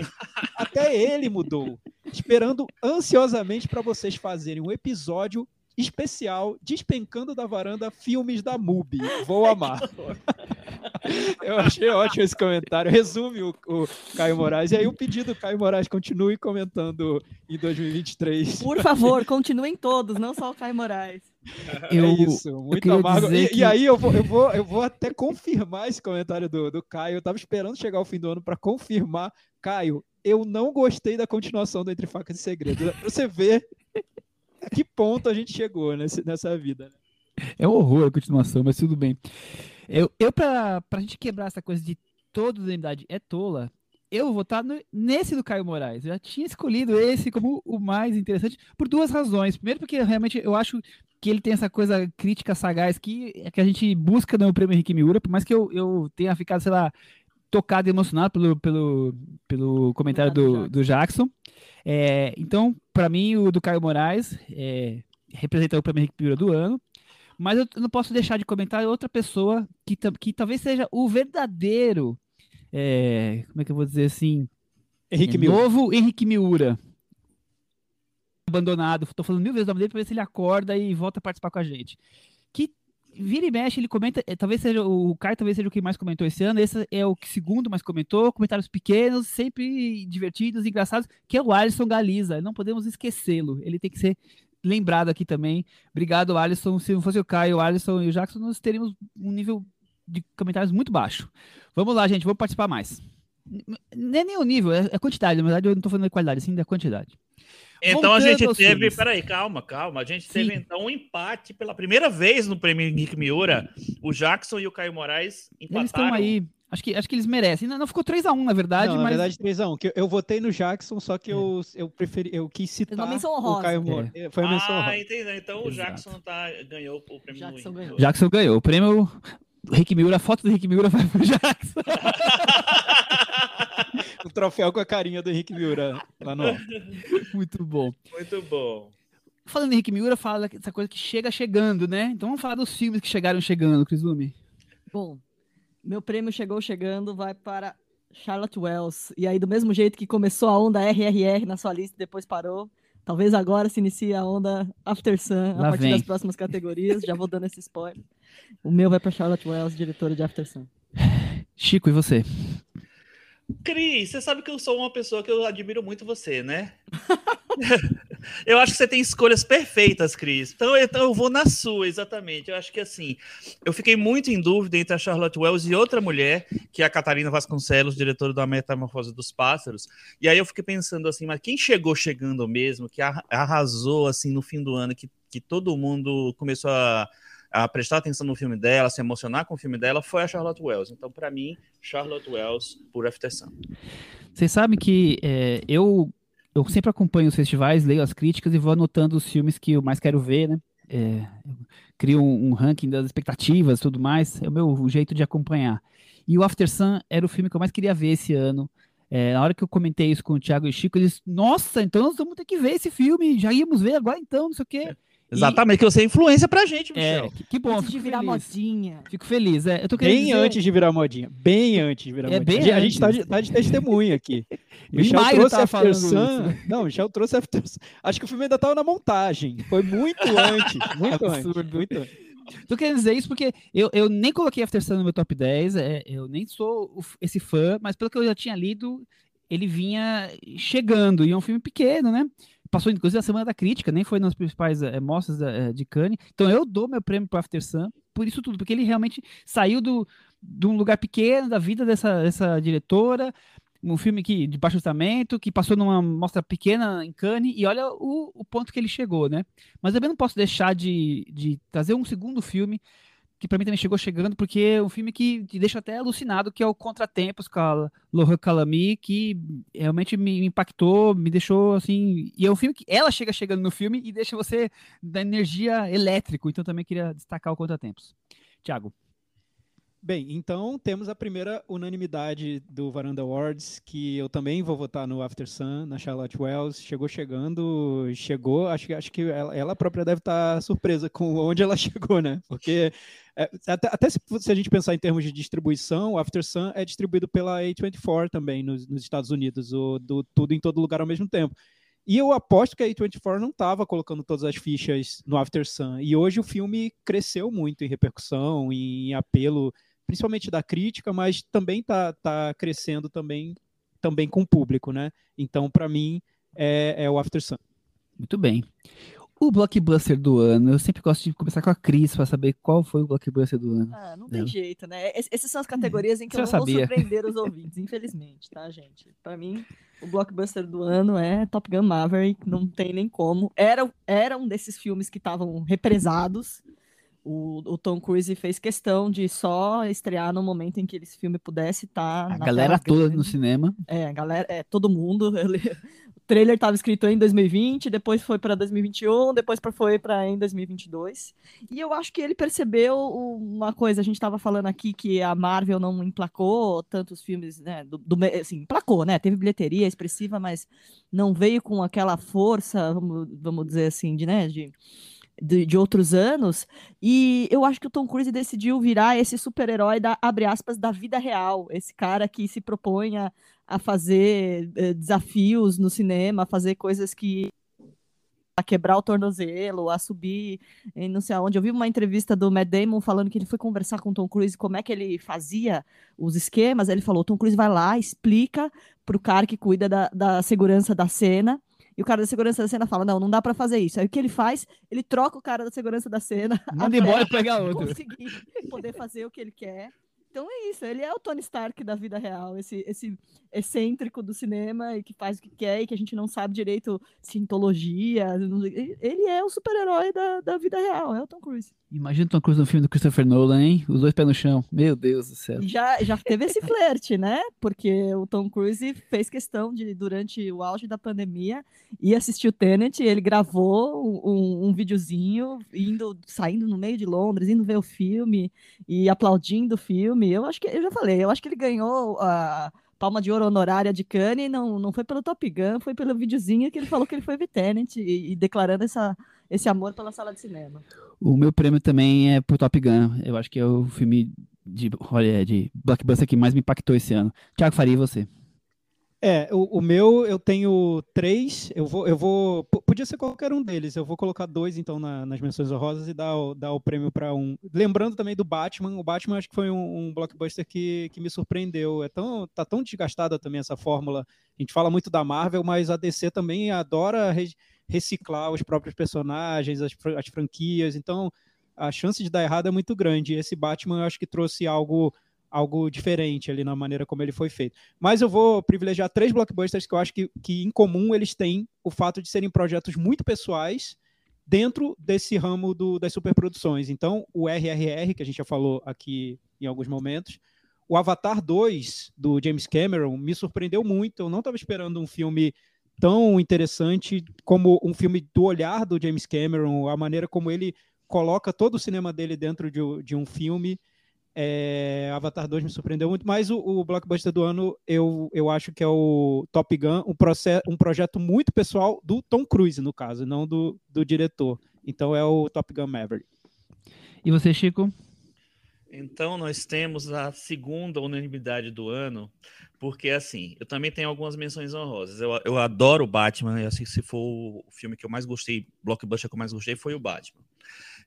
S5: Até ele mudou. Esperando ansiosamente para vocês fazerem um episódio especial Despencando da Varanda Filmes da MUBI. Vou amar. Eu achei ótimo esse comentário. Resume o, o Caio Moraes. E aí o pedido, Caio Moraes, continue comentando em 2023.
S3: Por favor, continuem todos, não só o Caio Moraes.
S5: Eu, é isso, muito amargo. E,
S2: que...
S5: e, aí eu vou, eu, vou, eu vou até confirmar esse comentário do, do Caio. Eu tava esperando chegar ao fim do ano para confirmar. Caio, eu não gostei da continuação do Entre Facas e Segredos. Pra você ver a que ponto a gente chegou nesse, nessa vida. Né?
S2: É um horror a continuação, mas tudo bem. Eu, eu pra, pra gente quebrar essa coisa de toda unanimidade é tola, eu vou votar no, nesse do Caio Moraes. Eu já tinha escolhido esse como o mais interessante por duas razões. Primeiro, porque realmente eu acho que ele tem essa coisa crítica sagaz que, que a gente busca no prêmio Henrique Miura, por mais que eu, eu tenha ficado, sei lá, tocado e emocionado pelo, pelo, pelo comentário do, do Jackson. É, então, para mim, o do Caio Moraes é, representa o prêmio Henrique Piura do ano. Mas eu não posso deixar de comentar outra pessoa que, que talvez seja o verdadeiro. É, como é que eu vou dizer assim?
S5: Henrique
S2: é,
S5: Miura.
S2: Novo Henrique Miura. Abandonado. Estou falando mil vezes o nome dele para ver se ele acorda e volta a participar com a gente. Vira e mexe, ele comenta, é, talvez seja o Caio, talvez seja o que mais comentou esse ano, esse é o que segundo mais comentou, comentários pequenos, sempre divertidos, engraçados, que é o Alisson Galiza, não podemos esquecê-lo, ele tem que ser lembrado aqui também. Obrigado, Alisson, se não fosse o Caio, o Alisson e o Jackson, nós teríamos um nível de comentários muito baixo. Vamos lá, gente, vamos participar mais. Não é nem o nível, é a quantidade, na verdade eu não estou falando da qualidade, sim da quantidade.
S4: Então Voltando a gente teve, filmes. peraí, calma, calma. A gente Sim. teve então um empate pela primeira vez no prêmio Henrique Miura. O Jackson e o Caio Moraes empataram.
S2: Eles estão aí. Acho que, acho que eles merecem. Não, não ficou 3x1, na verdade.
S5: Não,
S2: mas...
S5: Na verdade, 3x1. Eu, eu votei no Jackson, só que eu, eu preferi, eu quis citar o Caio Moraes. É.
S4: Foi a menção honrosa. Ah, entendi. Então o Jackson tá, ganhou o prêmio.
S2: Jackson ganhou. Jackson ganhou. O prêmio. Rick Miura, a foto do Rick Miura vai pro Jackson.
S5: o troféu com a carinha do Henrique Miura lá no.
S2: Muito bom.
S4: Muito bom.
S2: Falando em Henrique Miura, fala dessa coisa que chega chegando, né? Então vamos falar dos filmes que chegaram chegando, Crisumi.
S3: Bom, meu prêmio chegou chegando vai para Charlotte Wells. E aí, do mesmo jeito que começou a onda RRR na sua lista e depois parou, talvez agora se inicie a onda After Sun a partir vem. das próximas categorias. Já vou dando esse spoiler. O meu vai para Charlotte Wells, diretora de After Sun.
S2: Chico, e você?
S4: Cris, você sabe que eu sou uma pessoa que eu admiro muito você, né? eu acho que você tem escolhas perfeitas, Cris. Então, então eu vou na sua, exatamente. Eu acho que assim, eu fiquei muito em dúvida entre a Charlotte Wells e outra mulher, que é a Catarina Vasconcelos, diretora da Metamorfose dos Pássaros. E aí eu fiquei pensando assim, mas quem chegou chegando mesmo, que arrasou assim no fim do ano, que, que todo mundo começou a a prestar atenção no filme dela, se emocionar com o filme dela, foi a Charlotte Wells. Então, para mim, Charlotte Wells por After Sun.
S2: Vocês sabem que é, eu, eu sempre acompanho os festivais, leio as críticas e vou anotando os filmes que eu mais quero ver, né? É, crio um, um, ranking das expectativas e tudo mais. É o meu jeito de acompanhar. E o After Sun era o filme que eu mais queria ver esse ano. É, na hora que eu comentei isso com o Thiago e o Chico, eles, nossa, então nós vamos ter que ver esse filme, já íamos ver agora então, não sei o quê.
S5: Exatamente, e... que você é influência pra gente, é,
S2: Michel. É, que, que bom.
S3: Antes de virar feliz. modinha.
S2: Fico feliz. É, eu tô
S5: bem
S2: dizer...
S5: antes de virar modinha. Bem antes de virar é modinha. Bem a gente tá de, tá de testemunha aqui.
S2: Michel trouxe After Sun.
S5: Não, Michel trouxe After Sun. Acho que o filme ainda tava na montagem. Foi muito antes. Muito
S2: Absurdo. antes. Muito antes. Tô querendo dizer isso porque eu, eu nem coloquei After Sun no meu top 10, é, eu nem sou esse fã, mas pelo que eu já tinha lido, ele vinha chegando, e é um filme pequeno, né? Passou inclusive a semana da crítica, nem foi nas principais é, mostras é, de Cannes. Então eu dou meu prêmio para After Sun por isso tudo, porque ele realmente saiu do, de um lugar pequeno da vida dessa, dessa diretora, um filme que de baixo orçamento, que passou numa mostra pequena em Cannes, e olha o, o ponto que ele chegou, né? Mas também não posso deixar de, de trazer um segundo filme que para mim também chegou chegando, porque é um filme que te deixa até alucinado, que é o Contratempos com a Laurent Calamy, que realmente me impactou, me deixou assim. E é um filme que ela chega chegando no filme e deixa você da energia elétrico. Então também queria destacar o Contratempos. Tiago.
S5: Bem, então temos a primeira unanimidade do Varanda Awards, que eu também vou votar no After Sun, na Charlotte Wells. Chegou chegando, chegou, acho acho que ela, ela própria deve estar surpresa com onde ela chegou, né? Porque é, até, até se, se, a gente pensar em termos de distribuição, o After Sun é distribuído pela A24 também nos, nos Estados Unidos, o, do Tudo em Todo Lugar ao mesmo tempo. E eu aposto que a A24 não estava colocando todas as fichas no After Sun. E hoje o filme cresceu muito em repercussão, em apelo principalmente da crítica, mas também está tá crescendo também, também com o público, né? Então, para mim, é, é o After Sun.
S2: Muito bem. O blockbuster do ano, eu sempre gosto de começar com a Cris para saber qual foi o blockbuster do ano.
S3: Ah, não tem jeito, né? essas são as categorias em que
S2: Você
S3: eu
S2: não
S3: vou surpreender os ouvintes, infelizmente, tá, gente? Para mim, o blockbuster do ano é Top Gun Maverick, não tem nem como. Era, era um desses filmes que estavam represados. O, o Tom Cruise fez questão de só estrear no momento em que esse filme pudesse estar.
S2: A galera toda no cinema.
S3: É, a galera, é, todo mundo. O trailer estava escrito em 2020, depois foi para 2021, depois foi para em 2022. E eu acho que ele percebeu uma coisa, a gente estava falando aqui que a Marvel não emplacou tantos filmes, né, do, do assim, emplacou, né, teve bilheteria expressiva, mas não veio com aquela força, vamos, vamos dizer assim, de, né, de, de, de outros anos. E eu acho que o Tom Cruise decidiu virar esse super-herói da, abre aspas, da vida real, esse cara que se propõe a, a fazer eh, desafios no cinema, a fazer coisas que a quebrar o tornozelo, a subir em não sei aonde. Eu vi uma entrevista do Matt Damon falando que ele foi conversar com o Tom Cruise como é que ele fazia os esquemas. Ele falou: o Tom Cruise vai lá, explica pro cara que cuida da, da segurança da cena. E o cara da segurança da cena fala: Não, não dá pra fazer isso. Aí o que ele faz? Ele troca o cara da segurança da cena.
S2: Manda embora e pega outro.
S3: conseguir poder fazer o que ele quer. Então é isso, ele é o Tony Stark da vida real, esse, esse excêntrico do cinema e que faz o que quer e que a gente não sabe direito cientologia. Ele é o super-herói da, da vida real, é o Tom Cruise.
S2: Imagina Tom Cruise no filme do Christopher Nolan, hein? Os dois pés no chão. Meu Deus do céu.
S3: Já, já teve esse flerte, né? Porque o Tom Cruise fez questão de, durante o auge da pandemia, ir assistir o Tenet, ele gravou um, um, um videozinho, indo, saindo no meio de Londres, indo ver o filme e aplaudindo o filme. Eu acho que, eu já falei, eu acho que ele ganhou a palma de ouro honorária de Cannes, não, não foi pelo Top Gun, foi pelo videozinho que ele falou que ele foi ver Tenet e, e declarando essa, esse amor pela sala de cinema.
S2: O meu prêmio também é pro Top Gun. Eu acho que é o filme de, olha, de blockbuster que mais me impactou esse ano. Tiago Faria, e você?
S5: É, o, o meu eu tenho três. Eu vou, eu vou. Podia ser qualquer um deles. Eu vou colocar dois então na- nas menções honrosas e dar, o- dar o prêmio para um. Lembrando também do Batman. O Batman acho que foi um, um blockbuster que, que me surpreendeu. É tão, tá tão desgastada também essa fórmula. A gente fala muito da Marvel, mas a DC também adora reciclar os próprios personagens, as, as franquias. Então a chance de dar errado é muito grande. E esse Batman eu acho que trouxe algo algo diferente ali na maneira como ele foi feito. Mas eu vou privilegiar três blockbusters que eu acho que, que em comum eles têm o fato de serem projetos muito pessoais dentro desse ramo do, das superproduções. Então, o RRR, que a gente já falou aqui em alguns momentos, o Avatar 2 do James Cameron me surpreendeu muito. Eu não estava esperando um filme tão interessante como um filme do olhar do James Cameron, a maneira como ele coloca todo o cinema dele dentro de, de um filme. É, Avatar 2 me surpreendeu muito, mas o, o blockbuster do ano eu, eu acho que é o Top Gun, um, proce- um projeto muito pessoal do Tom Cruise, no caso, não do, do diretor. Então é o Top Gun Maverick.
S2: E você, Chico?
S4: Então, nós temos a segunda unanimidade do ano, porque, assim, eu também tenho algumas menções honrosas. Eu, eu adoro o Batman, e assim, se for o filme que eu mais gostei, blockbuster que eu mais gostei, foi o Batman.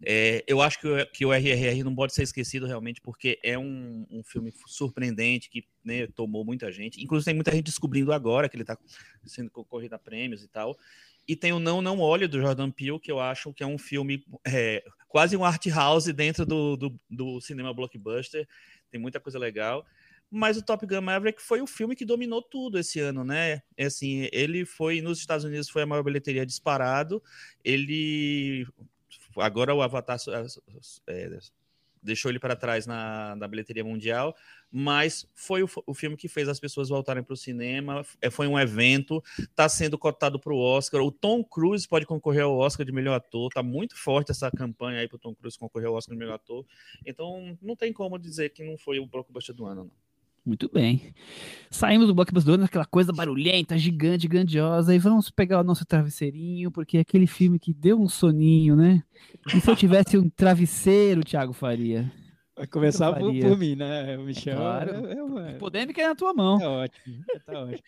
S4: É, eu acho que o, que o RRR não pode ser esquecido realmente, porque é um, um filme surpreendente que né, tomou muita gente. Inclusive, tem muita gente descobrindo agora que ele está sendo concorrido a prêmios e tal. E tem o Não Não Olhe, do Jordan Peele, que eu acho que é um filme é, quase um art house dentro do, do, do, cinema blockbuster. Tem muita coisa legal. Mas o Top Gun Maverick foi o filme que dominou tudo esse ano, né? Assim, ele foi nos Estados Unidos foi a maior bilheteria disparado. Ele agora o Avatar é, deixou ele para trás na, na bilheteria mundial, mas foi o, o filme que fez as pessoas voltarem para o cinema. É, foi um evento, está sendo cotado para o Oscar. O Tom Cruise pode concorrer ao Oscar de melhor ator. Está muito forte essa campanha aí para o Tom Cruise concorrer ao Oscar de melhor ator. Então não tem como dizer que não foi o blockbuster do ano, não.
S2: Muito bem. Saímos do blockbuster aquela coisa barulhenta, gigante, grandiosa, e vamos pegar o nosso travesseirinho, porque é aquele filme que deu um soninho, né? E se eu tivesse um travesseiro, Thiago Faria?
S5: Vai começar por, por, mim, né, Michel?
S2: Claro. É, é, Polêmica é na tua mão.
S5: É ótimo, tá ótimo.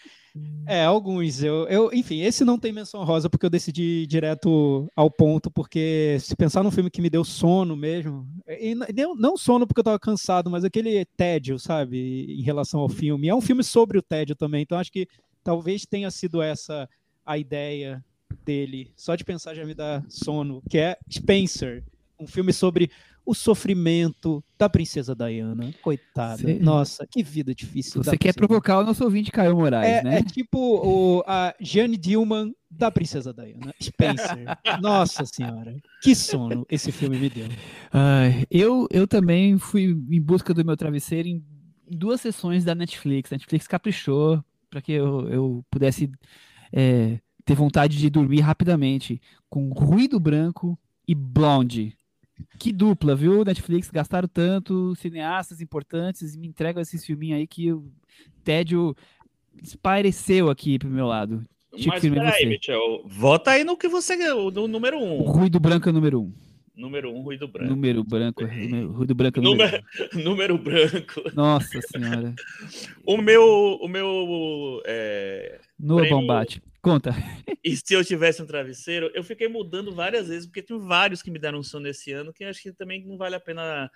S5: É, alguns. Eu, eu, enfim, esse não tem menção rosa porque eu decidi ir direto ao ponto, porque se pensar num filme que me deu sono mesmo, e não, não sono porque eu tava cansado, mas aquele tédio, sabe, em relação ao filme. É um filme sobre o tédio também, então acho que talvez tenha sido essa a ideia dele. Só de pensar já me dá sono, que é Spencer, um filme sobre o sofrimento da princesa Diana. Coitada. Nossa, que vida difícil.
S2: Você quer provocar o nosso ouvinte Caio Moraes,
S5: é,
S2: né?
S5: É tipo o, a Jane Dillman da princesa Diana. Spencer. Nossa senhora. Que sono esse filme me deu.
S2: Ai, eu, eu também fui em busca do meu travesseiro em duas sessões da Netflix. A Netflix caprichou para que eu, eu pudesse é, ter vontade de dormir rapidamente com Ruído Branco e Blonde. Que dupla, viu? Netflix gastaram tanto, cineastas importantes, me entregam esses filminhos aí que o tédio espaireceu aqui pro meu lado.
S4: Tipo Mas peraí, Michel, vota aí no que você no número um.
S2: O Ruído Branco é o número um.
S4: Número um, ruído branco.
S2: Número branco, ruído branco.
S4: Número, número branco.
S2: Nossa senhora.
S4: o meu, o meu é,
S2: no prêmio... Bombate. Conta.
S4: E se eu tivesse um travesseiro, eu fiquei mudando várias vezes, porque tem vários que me deram sono esse ano, que acho que também não vale a pena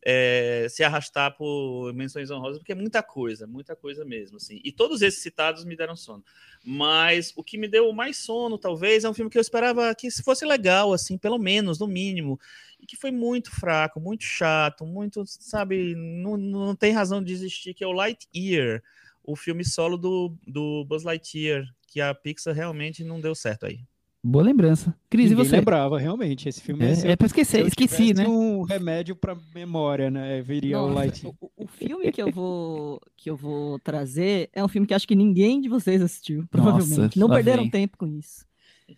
S4: é, se arrastar por menções honrosas, porque é muita coisa, muita coisa mesmo, assim. E todos esses citados me deram sono. Mas o que me deu mais sono, talvez, é um filme que eu esperava que fosse legal, assim, pelo menos, no mínimo. E que foi muito fraco, muito chato, muito, sabe, não, não tem razão de existir, que é o Lightyear o filme solo do, do Buzz Lightyear, que a Pixar realmente não deu certo aí.
S2: Boa lembrança. Cris,
S5: Ninguém
S2: e você?
S5: lembrava, realmente. Esse filme
S2: é, é para esquecer, esqueci, né?
S5: um remédio para memória, né? Viria Nossa, o Light.
S3: O, o, filme que eu vou que eu vou trazer é um filme que acho que ninguém de vocês assistiu, provavelmente. Nossa, Não perderam vem. tempo com isso.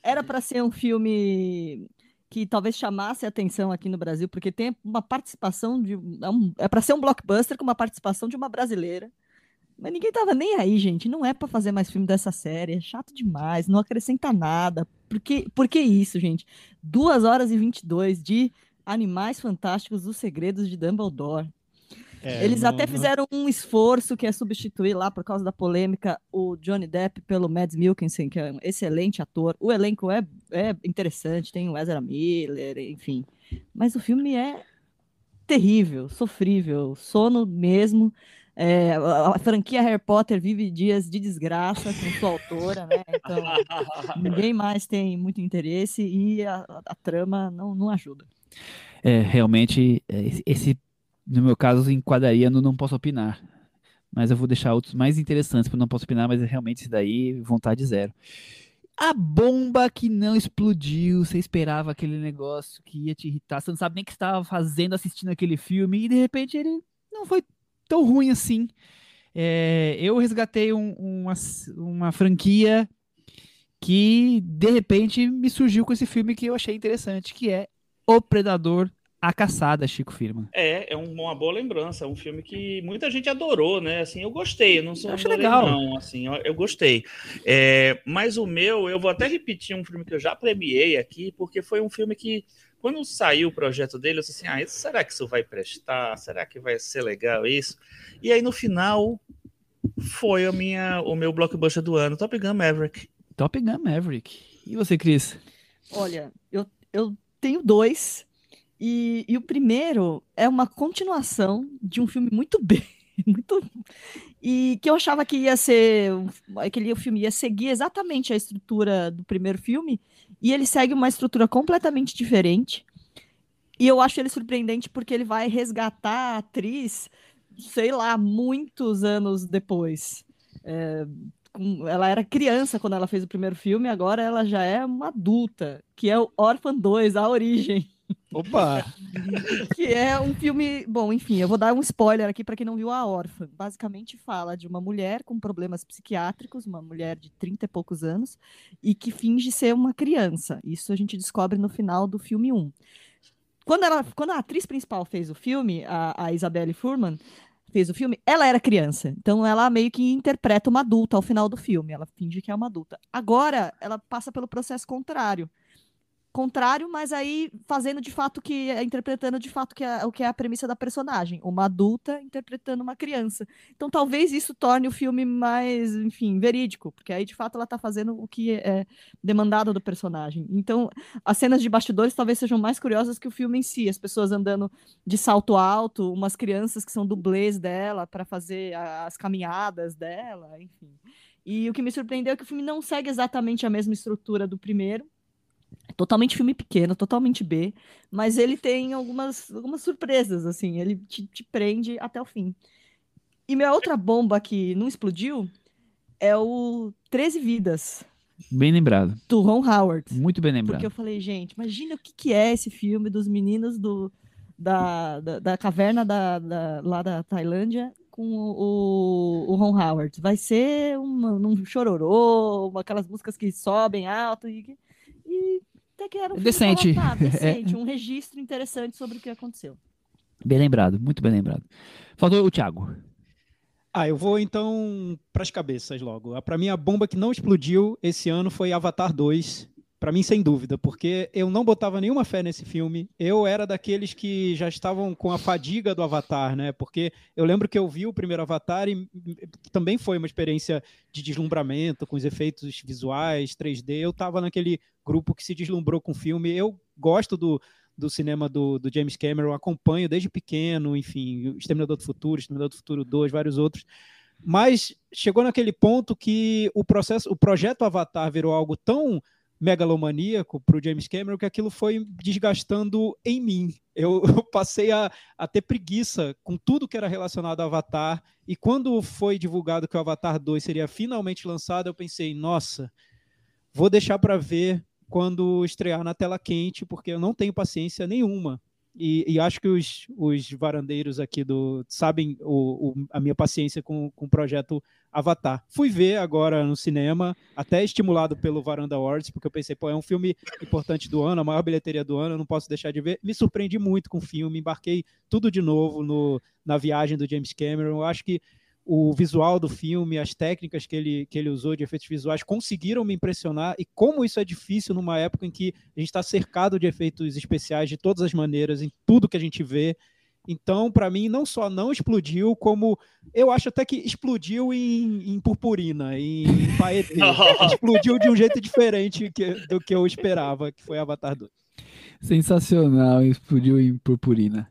S3: Era para ser um filme que talvez chamasse a atenção aqui no Brasil, porque tem uma participação de é, um, é para ser um blockbuster com uma participação de uma brasileira. Mas ninguém tava nem aí, gente. Não é para fazer mais filme dessa série. É chato demais, não acrescenta nada. Por que, por que isso, gente? Duas horas e 22 de Animais Fantásticos, Os Segredos de Dumbledore. É, Eles não, até não... fizeram um esforço que é substituir lá, por causa da polêmica, o Johnny Depp pelo Mads Mikkelsen, que é um excelente ator. O elenco é, é interessante, tem o Ezra Miller, enfim. Mas o filme é terrível, sofrível, sono mesmo. É, a franquia Harry Potter vive dias de desgraça com sua autora, né? Então, ninguém mais tem muito interesse e a, a trama não, não ajuda.
S2: É, realmente, é, esse, no meu caso, enquadraria no Não Posso Opinar. Mas eu vou deixar outros mais interessantes para Não Posso Opinar, mas realmente esse daí, vontade zero. A bomba que não explodiu, você esperava aquele negócio que ia te irritar, você não sabe nem o que estava fazendo assistindo aquele filme, e de repente ele não foi tão ruim assim. É, eu resgatei um, uma, uma franquia que de repente me surgiu com esse filme que eu achei interessante, que é O Predador a Caçada, Chico Firma.
S4: É, é uma boa lembrança, é um filme que muita gente adorou, né? Assim, eu gostei, eu não sou
S2: Acho legal.
S4: não, assim, eu, eu gostei. É, mas o meu, eu vou até repetir um filme que eu já premiei aqui, porque foi um filme que quando saiu o projeto dele, eu disse assim: ah, será que isso vai prestar? Será que vai ser legal isso? E aí no final foi a minha, o meu blockbuster do ano, Top Gun Maverick.
S2: Top Gun Maverick. E você, Cris?
S3: Olha, eu, eu tenho dois. E, e o primeiro é uma continuação de um filme muito bem. Muito, e que eu achava que ia ser aquele filme ia seguir exatamente a estrutura do primeiro filme e ele segue uma estrutura completamente diferente. E eu acho ele surpreendente porque ele vai resgatar a atriz, sei lá, muitos anos depois. É, ela era criança quando ela fez o primeiro filme, agora ela já é uma adulta, que é o Orphan 2, A Origem.
S5: Opa!
S3: que é um filme. Bom, enfim, eu vou dar um spoiler aqui para quem não viu A Órfã. Basicamente fala de uma mulher com problemas psiquiátricos, uma mulher de 30 e poucos anos, e que finge ser uma criança. Isso a gente descobre no final do filme 1. Quando, ela, quando a atriz principal fez o filme, a, a Isabelle Furman, fez o filme, ela era criança. Então ela meio que interpreta uma adulta ao final do filme. Ela finge que é uma adulta. Agora, ela passa pelo processo contrário contrário, mas aí fazendo de fato que interpretando de fato que é, o que é a premissa da personagem, uma adulta interpretando uma criança. Então talvez isso torne o filme mais, enfim, verídico, porque aí de fato ela está fazendo o que é demandado do personagem. Então as cenas de bastidores talvez sejam mais curiosas que o filme em si, as pessoas andando de salto alto, umas crianças que são dublês dela para fazer as caminhadas dela, enfim. E o que me surpreendeu é que o filme não segue exatamente a mesma estrutura do primeiro totalmente filme pequeno, totalmente B, mas ele tem algumas, algumas surpresas, assim, ele te, te prende até o fim. E minha outra bomba que não explodiu é o 13 Vidas.
S2: Bem lembrado.
S3: Do Ron Howard.
S2: Muito bem lembrado.
S3: Porque eu falei, gente, imagina o que, que é esse filme dos meninos do, da, da, da caverna da, da, lá da Tailândia com o, o, Ron Howard. Vai ser um, um chororô, uma, aquelas músicas que sobem alto e e até que era um
S2: decente.
S3: decente, um registro interessante sobre o que aconteceu.
S2: Bem lembrado, muito bem lembrado. Faltou o Thiago.
S5: Ah, eu vou então para as cabeças logo. Para mim, a bomba que não explodiu esse ano foi Avatar 2 para mim, sem dúvida, porque eu não botava nenhuma fé nesse filme. Eu era daqueles que já estavam com a fadiga do Avatar, né? Porque eu lembro que eu vi o primeiro Avatar e também foi uma experiência de deslumbramento, com os efeitos visuais, 3D. Eu estava naquele grupo que se deslumbrou com o filme. Eu gosto do, do cinema do, do, James Cameron, acompanho desde pequeno, enfim, Exterminador do Futuro, Exterminador do Futuro 2, vários outros. Mas chegou naquele ponto que o processo, o projeto Avatar virou algo tão megalomaníaco para o James Cameron que aquilo foi desgastando em mim. Eu, eu, passei a, a ter preguiça com tudo que era relacionado ao Avatar. E quando foi divulgado que o Avatar 2 seria finalmente lançado, eu pensei, nossa, vou deixar para ver quando estrear na tela quente, porque eu não tenho paciência nenhuma e, e, acho que os, os varandeiros aqui do sabem o, o, a minha paciência com, com o projeto Avatar. Fui ver agora no cinema, até estimulado pelo Varanda Awards, porque eu pensei, pô, é um filme importante do ano, a maior bilheteria do ano, eu não posso deixar de ver. Me surpreendi muito com o filme, embarquei tudo de novo no, na viagem do James Cameron. Eu acho que o visual do filme, as técnicas que ele, que ele usou de efeitos visuais conseguiram me impressionar e como isso é difícil numa época em que a gente está cercado de efeitos especiais de todas as maneiras, em tudo que a gente vê. Então, para mim, não só não explodiu, como eu acho até que explodiu em, em purpurina, em, em paetê. explodiu de um jeito diferente que, do que eu esperava, que foi Avatar 2.
S2: Sensacional, explodiu em purpurina.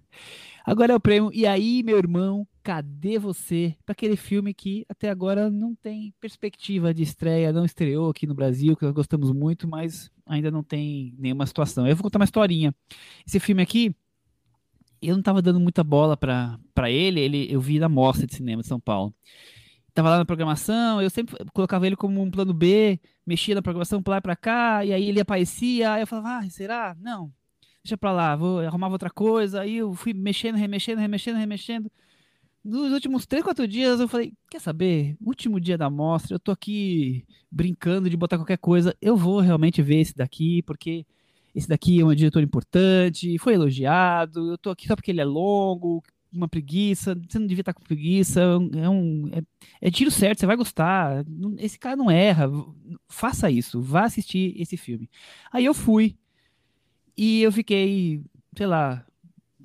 S2: Agora é o prêmio. E aí, meu irmão, cadê você? Para aquele filme que até agora não tem perspectiva de estreia, não estreou aqui no Brasil, que nós gostamos muito, mas ainda não tem nenhuma situação. Eu vou contar uma historinha. Esse filme aqui, eu não estava dando muita bola para ele, ele, eu vi na Mostra de Cinema de São Paulo. Tava lá na programação, eu sempre colocava ele como um plano B, mexia na programação para lá e para cá, e aí ele aparecia, aí eu falava, ah, será? Não, deixa pra lá, vou arrumar outra coisa. Aí eu fui mexendo, remexendo, remexendo, remexendo. Nos últimos três, quatro dias eu falei, quer saber? Último dia da mostra, eu tô aqui brincando de botar qualquer coisa. Eu vou realmente ver esse daqui, porque esse daqui é um diretor importante, foi elogiado. Eu tô aqui só porque ele é longo, uma preguiça. Você não devia estar com preguiça. É um é, é tiro certo, você vai gostar. Esse cara não erra. Faça isso, vá assistir esse filme. Aí eu fui. E eu fiquei, sei lá,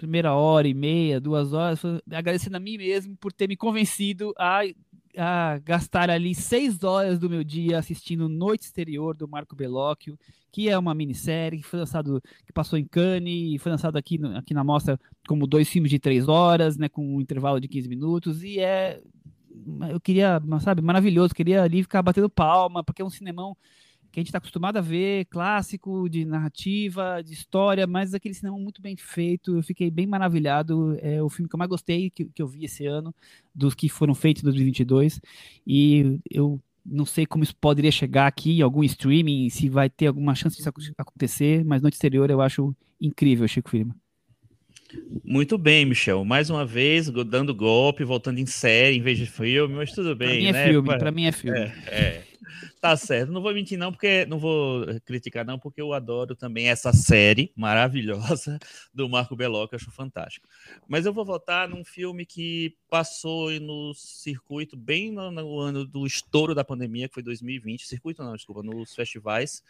S2: primeira hora e meia, duas horas, agradecendo a mim mesmo por ter me convencido a, a gastar ali seis horas do meu dia assistindo Noite Exterior do Marco Bellocchio, que é uma minissérie que foi lançado, que passou em Cannes e foi lançado aqui, no, aqui na mostra como dois filmes de três horas, né, com um intervalo de 15 minutos, e é eu queria, sabe, maravilhoso, queria ali ficar batendo palma, porque é um cinemão que a gente está acostumado a ver, clássico, de narrativa, de história, mas aquele cinema muito bem feito. Eu fiquei bem maravilhado. É o filme que eu mais gostei que, que eu vi esse ano, dos que foram feitos em 2022. E eu Não sei como isso poderia chegar aqui, algum streaming, se vai ter alguma chance disso acontecer, mas Noite Exterior eu acho incrível, Chico Firma.
S4: Muito bem, Michel. Mais uma vez, dando golpe, voltando em série em vez de filme, mas tudo bem,
S2: pra mim é
S4: né?
S2: Filme, pra mim é filme.
S4: É, é. Tá certo. Não vou mentir, não, porque não vou criticar, não, porque eu adoro também essa série maravilhosa do Marco Belloc, acho fantástico. Mas eu vou votar num filme que passou no circuito bem no, no ano do estouro da pandemia, que foi 2020. Circuito não, desculpa, nos festivais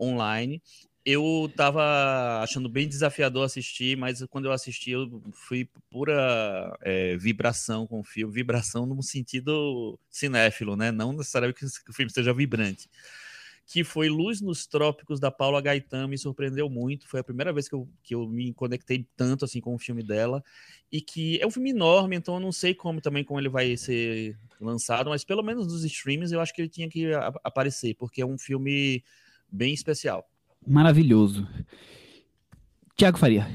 S4: online eu tava achando bem desafiador assistir, mas quando eu assisti, eu fui pura é, vibração com o filme, vibração no sentido cinéfilo, né? Não necessariamente que o filme seja vibrante. Que foi Luz nos Trópicos, da Paula Gaetan, me surpreendeu muito. Foi a primeira vez que eu, que eu me conectei tanto assim com o filme dela. E que é um filme enorme, então eu não sei como também como ele vai ser lançado, mas pelo menos nos streams eu acho que ele tinha que aparecer, porque é um filme bem especial
S2: maravilhoso. Tiago Faria.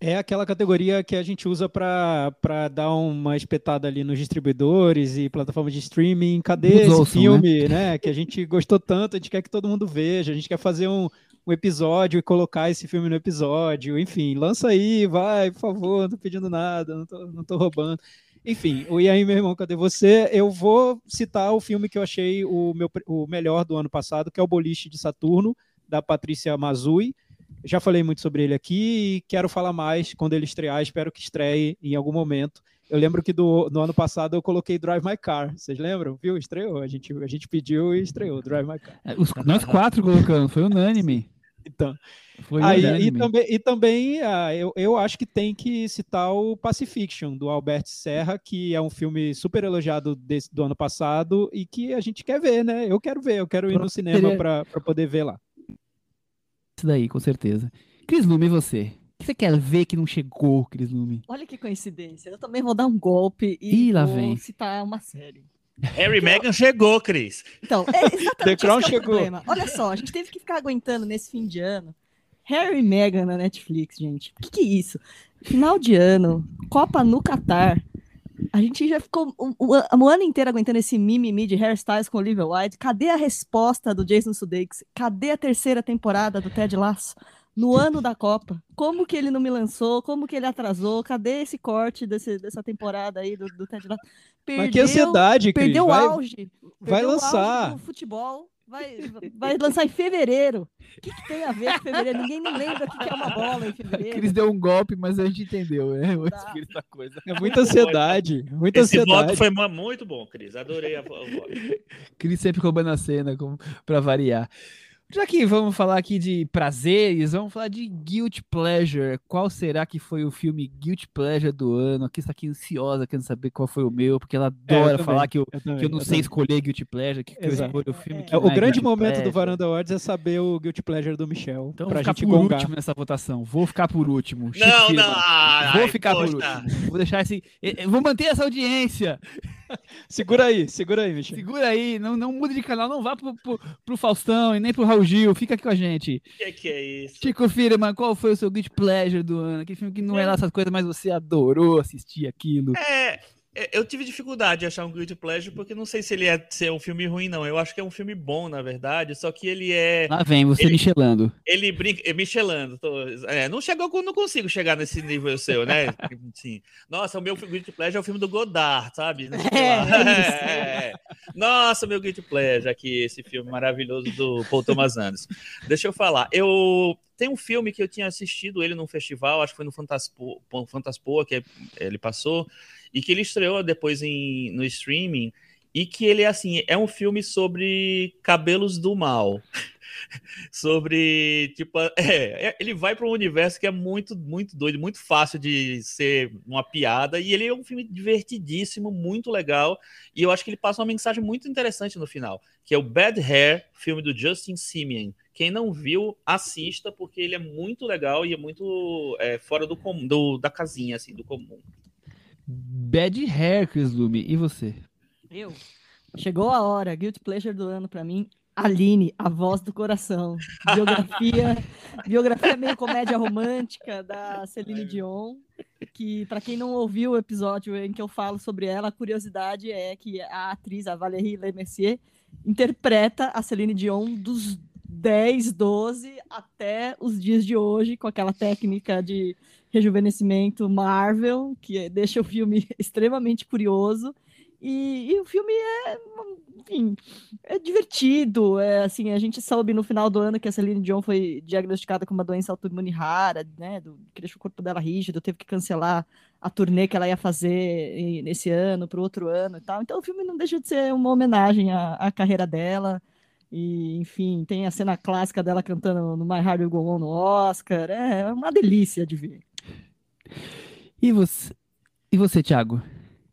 S5: É aquela categoria que a gente usa para dar uma espetada ali nos distribuidores e plataformas de streaming. Cadê esse ouçam, filme, né? né? Que a gente gostou tanto, a gente quer que todo mundo veja, a gente quer fazer um, um episódio e colocar esse filme no episódio. Enfim, lança aí, vai, por favor, não tô pedindo nada, não tô, não tô roubando. Enfim, o E aí, meu irmão, cadê você? Eu vou citar o filme que eu achei o, meu, o melhor do ano passado, que é o Boliche de Saturno, da Patrícia Mazui. Já falei muito sobre ele aqui e quero falar mais quando ele estrear. Espero que estreie em algum momento. Eu lembro que do, no ano passado eu coloquei Drive My Car. Vocês lembram? Viu? Estreou. A gente, a gente pediu e estreou Drive My Car.
S2: É, os, nós quatro colocamos, foi unânime.
S5: Então, Aí, e também, e também ah, eu, eu acho que tem que citar o Pacifiction, do Albert Serra, que é um filme super elogiado desse, do ano passado e que a gente quer ver, né? Eu quero ver, eu quero ir no cinema para poder ver lá.
S2: Isso daí, com certeza. Cris Lume, e você? O que você quer ver que não chegou, Cris Lume?
S3: Olha que coincidência. Eu também vou dar um golpe e
S2: Ih, lá
S3: vou
S2: vem.
S3: citar uma série.
S4: Harry Meghan chegou, Cris.
S3: Então, é exatamente
S5: The Crown
S3: é
S5: chegou.
S3: Olha só, a gente teve que ficar aguentando nesse fim de ano Harry e Meghan na Netflix, gente. O que, que é isso? Final de ano, Copa no Catar. A gente já ficou um, um, um, ano inteiro aguentando esse mimimi de hairstyles com Olivia Wilde. Cadê a resposta do Jason Sudeikis? Cadê a terceira temporada do Ted Lasso? No ano da Copa. Como que ele não me lançou? Como que ele atrasou? Cadê esse corte desse, dessa temporada aí do, do Ted Lasso?
S5: Perdeu, Mas que ansiedade, Cris.
S3: Perdeu
S5: o
S3: auge.
S5: Vai
S3: perdeu
S5: lançar.
S3: O auge futebol Vai, vai lançar em fevereiro. O que, que, tem a ver com fevereiro? Ninguém nem lembra o que, que é uma bola em fevereiro.
S2: Cris deu um golpe, mas a gente entendeu, né? O espírito da coisa.
S5: É muita ansiedade. Muita
S4: Esse
S5: ansiedade.
S4: foi muito bom, Cris. Adorei a, o voto.
S2: Cris sempre roubando a cena para variar. Já que vamos falar aqui de prazeres, vamos falar de Guilty Pleasure. Qual será que foi o filme Guilty Pleasure do ano? Aqui está aqui ansiosa, querendo saber qual foi o meu, porque ela
S5: É, eu
S2: adora
S5: também,
S2: falar que eu,
S5: eu também,
S2: que eu não
S5: eu
S2: sei
S5: também.
S2: escolher Guilty Pleasure, que, que eu escolho o filme que
S5: É, o grande
S2: Guilty
S5: momento do
S2: Pleasure.
S5: Varanda Awards é saber o Guilty Pleasure do Michel.
S2: Então
S5: pra
S2: vou ficar
S5: gente
S2: por
S5: gongar.
S2: último nessa votação. Vou ficar por último.
S4: Não, não. ai,
S2: Vou ficar por
S4: poxa.
S2: último. Vou deixar esse. eh, eh, Vou manter essa audiência.
S5: Segura aí, segura aí, Michel.
S2: Segura aí. Não, não mude de canal. Não vá pro, pro, pro Faustão e nem pro Raul Gil. Fica aqui com a gente.
S4: O que, que é isso?
S2: Chico Firman, qual foi o seu Guilty Pleasure do ano? Aquele filme que não é lá essas coisas, mas você adorou assistir aquilo.
S4: É, é, eu tive dificuldade de achar um Guilty Pleasure, porque não sei se ele é ser um filme ruim, não. Eu acho que é um filme bom, na verdade, só que ele é.
S2: Lá vem, você
S4: Ele-
S2: michelando.
S4: Ele brinca. é, Michelando. Tô, é, não chegou, não consigo chegar nesse nível seu, né? Sim. Nossa, o meu Guilty Pleasure é o filme do Godard, sabe?
S3: É, isso.
S4: É. Nossa, meu Guilty Pleasure aqui, esse filme maravilhoso do Paul Thomas Anderson. Deixa eu falar. Eu tem um filme que eu tinha assistido ele num festival, acho que foi no Fantaspo, que ele passou, e que ele estreou depois em, no streaming, e que ele assim é um filme sobre cabelos do mal. Sobre tipo é, é, ele vai para um universo que é muito muito doido muito fácil de ser uma piada e ele é um filme divertidíssimo muito legal e eu acho que ele passa uma mensagem muito interessante no final que é o Bad Hair filme do Justin Simien quem não viu assista porque ele é muito legal e é muito é, fora do, com- do da casinha assim do comum
S2: Bad Hair, Chris Lume. E você?
S3: Eu. Chegou a hora, Guilty Pleasure do ano pra mim. Aline, a voz do coração. Biografia, biografia meio comédia romântica da Celine Dion, que para quem não ouviu o episódio em que eu falo sobre ela, a curiosidade é que a atriz, a Valérie Lemercier, interpreta a Celine Dion dos 10, 12 até os dias de hoje, com aquela técnica de rejuvenescimento Marvel, que deixa o filme extremamente curioso. E, e, o filme é, enfim, é divertido. É, assim, a gente soube no final do ano que a Celine Dion foi diagnosticada com uma doença autoimune rara, né? Do, que deixou o corpo dela rígido, teve que cancelar a turnê que ela ia fazer nesse ano para o outro ano e tal. Então o filme não deixa de ser uma homenagem à, à carreira dela. E, enfim, tem a cena clássica dela cantando no My Heart Will Go On no Oscar. É uma delícia de ver.
S2: E você, e você Thiago?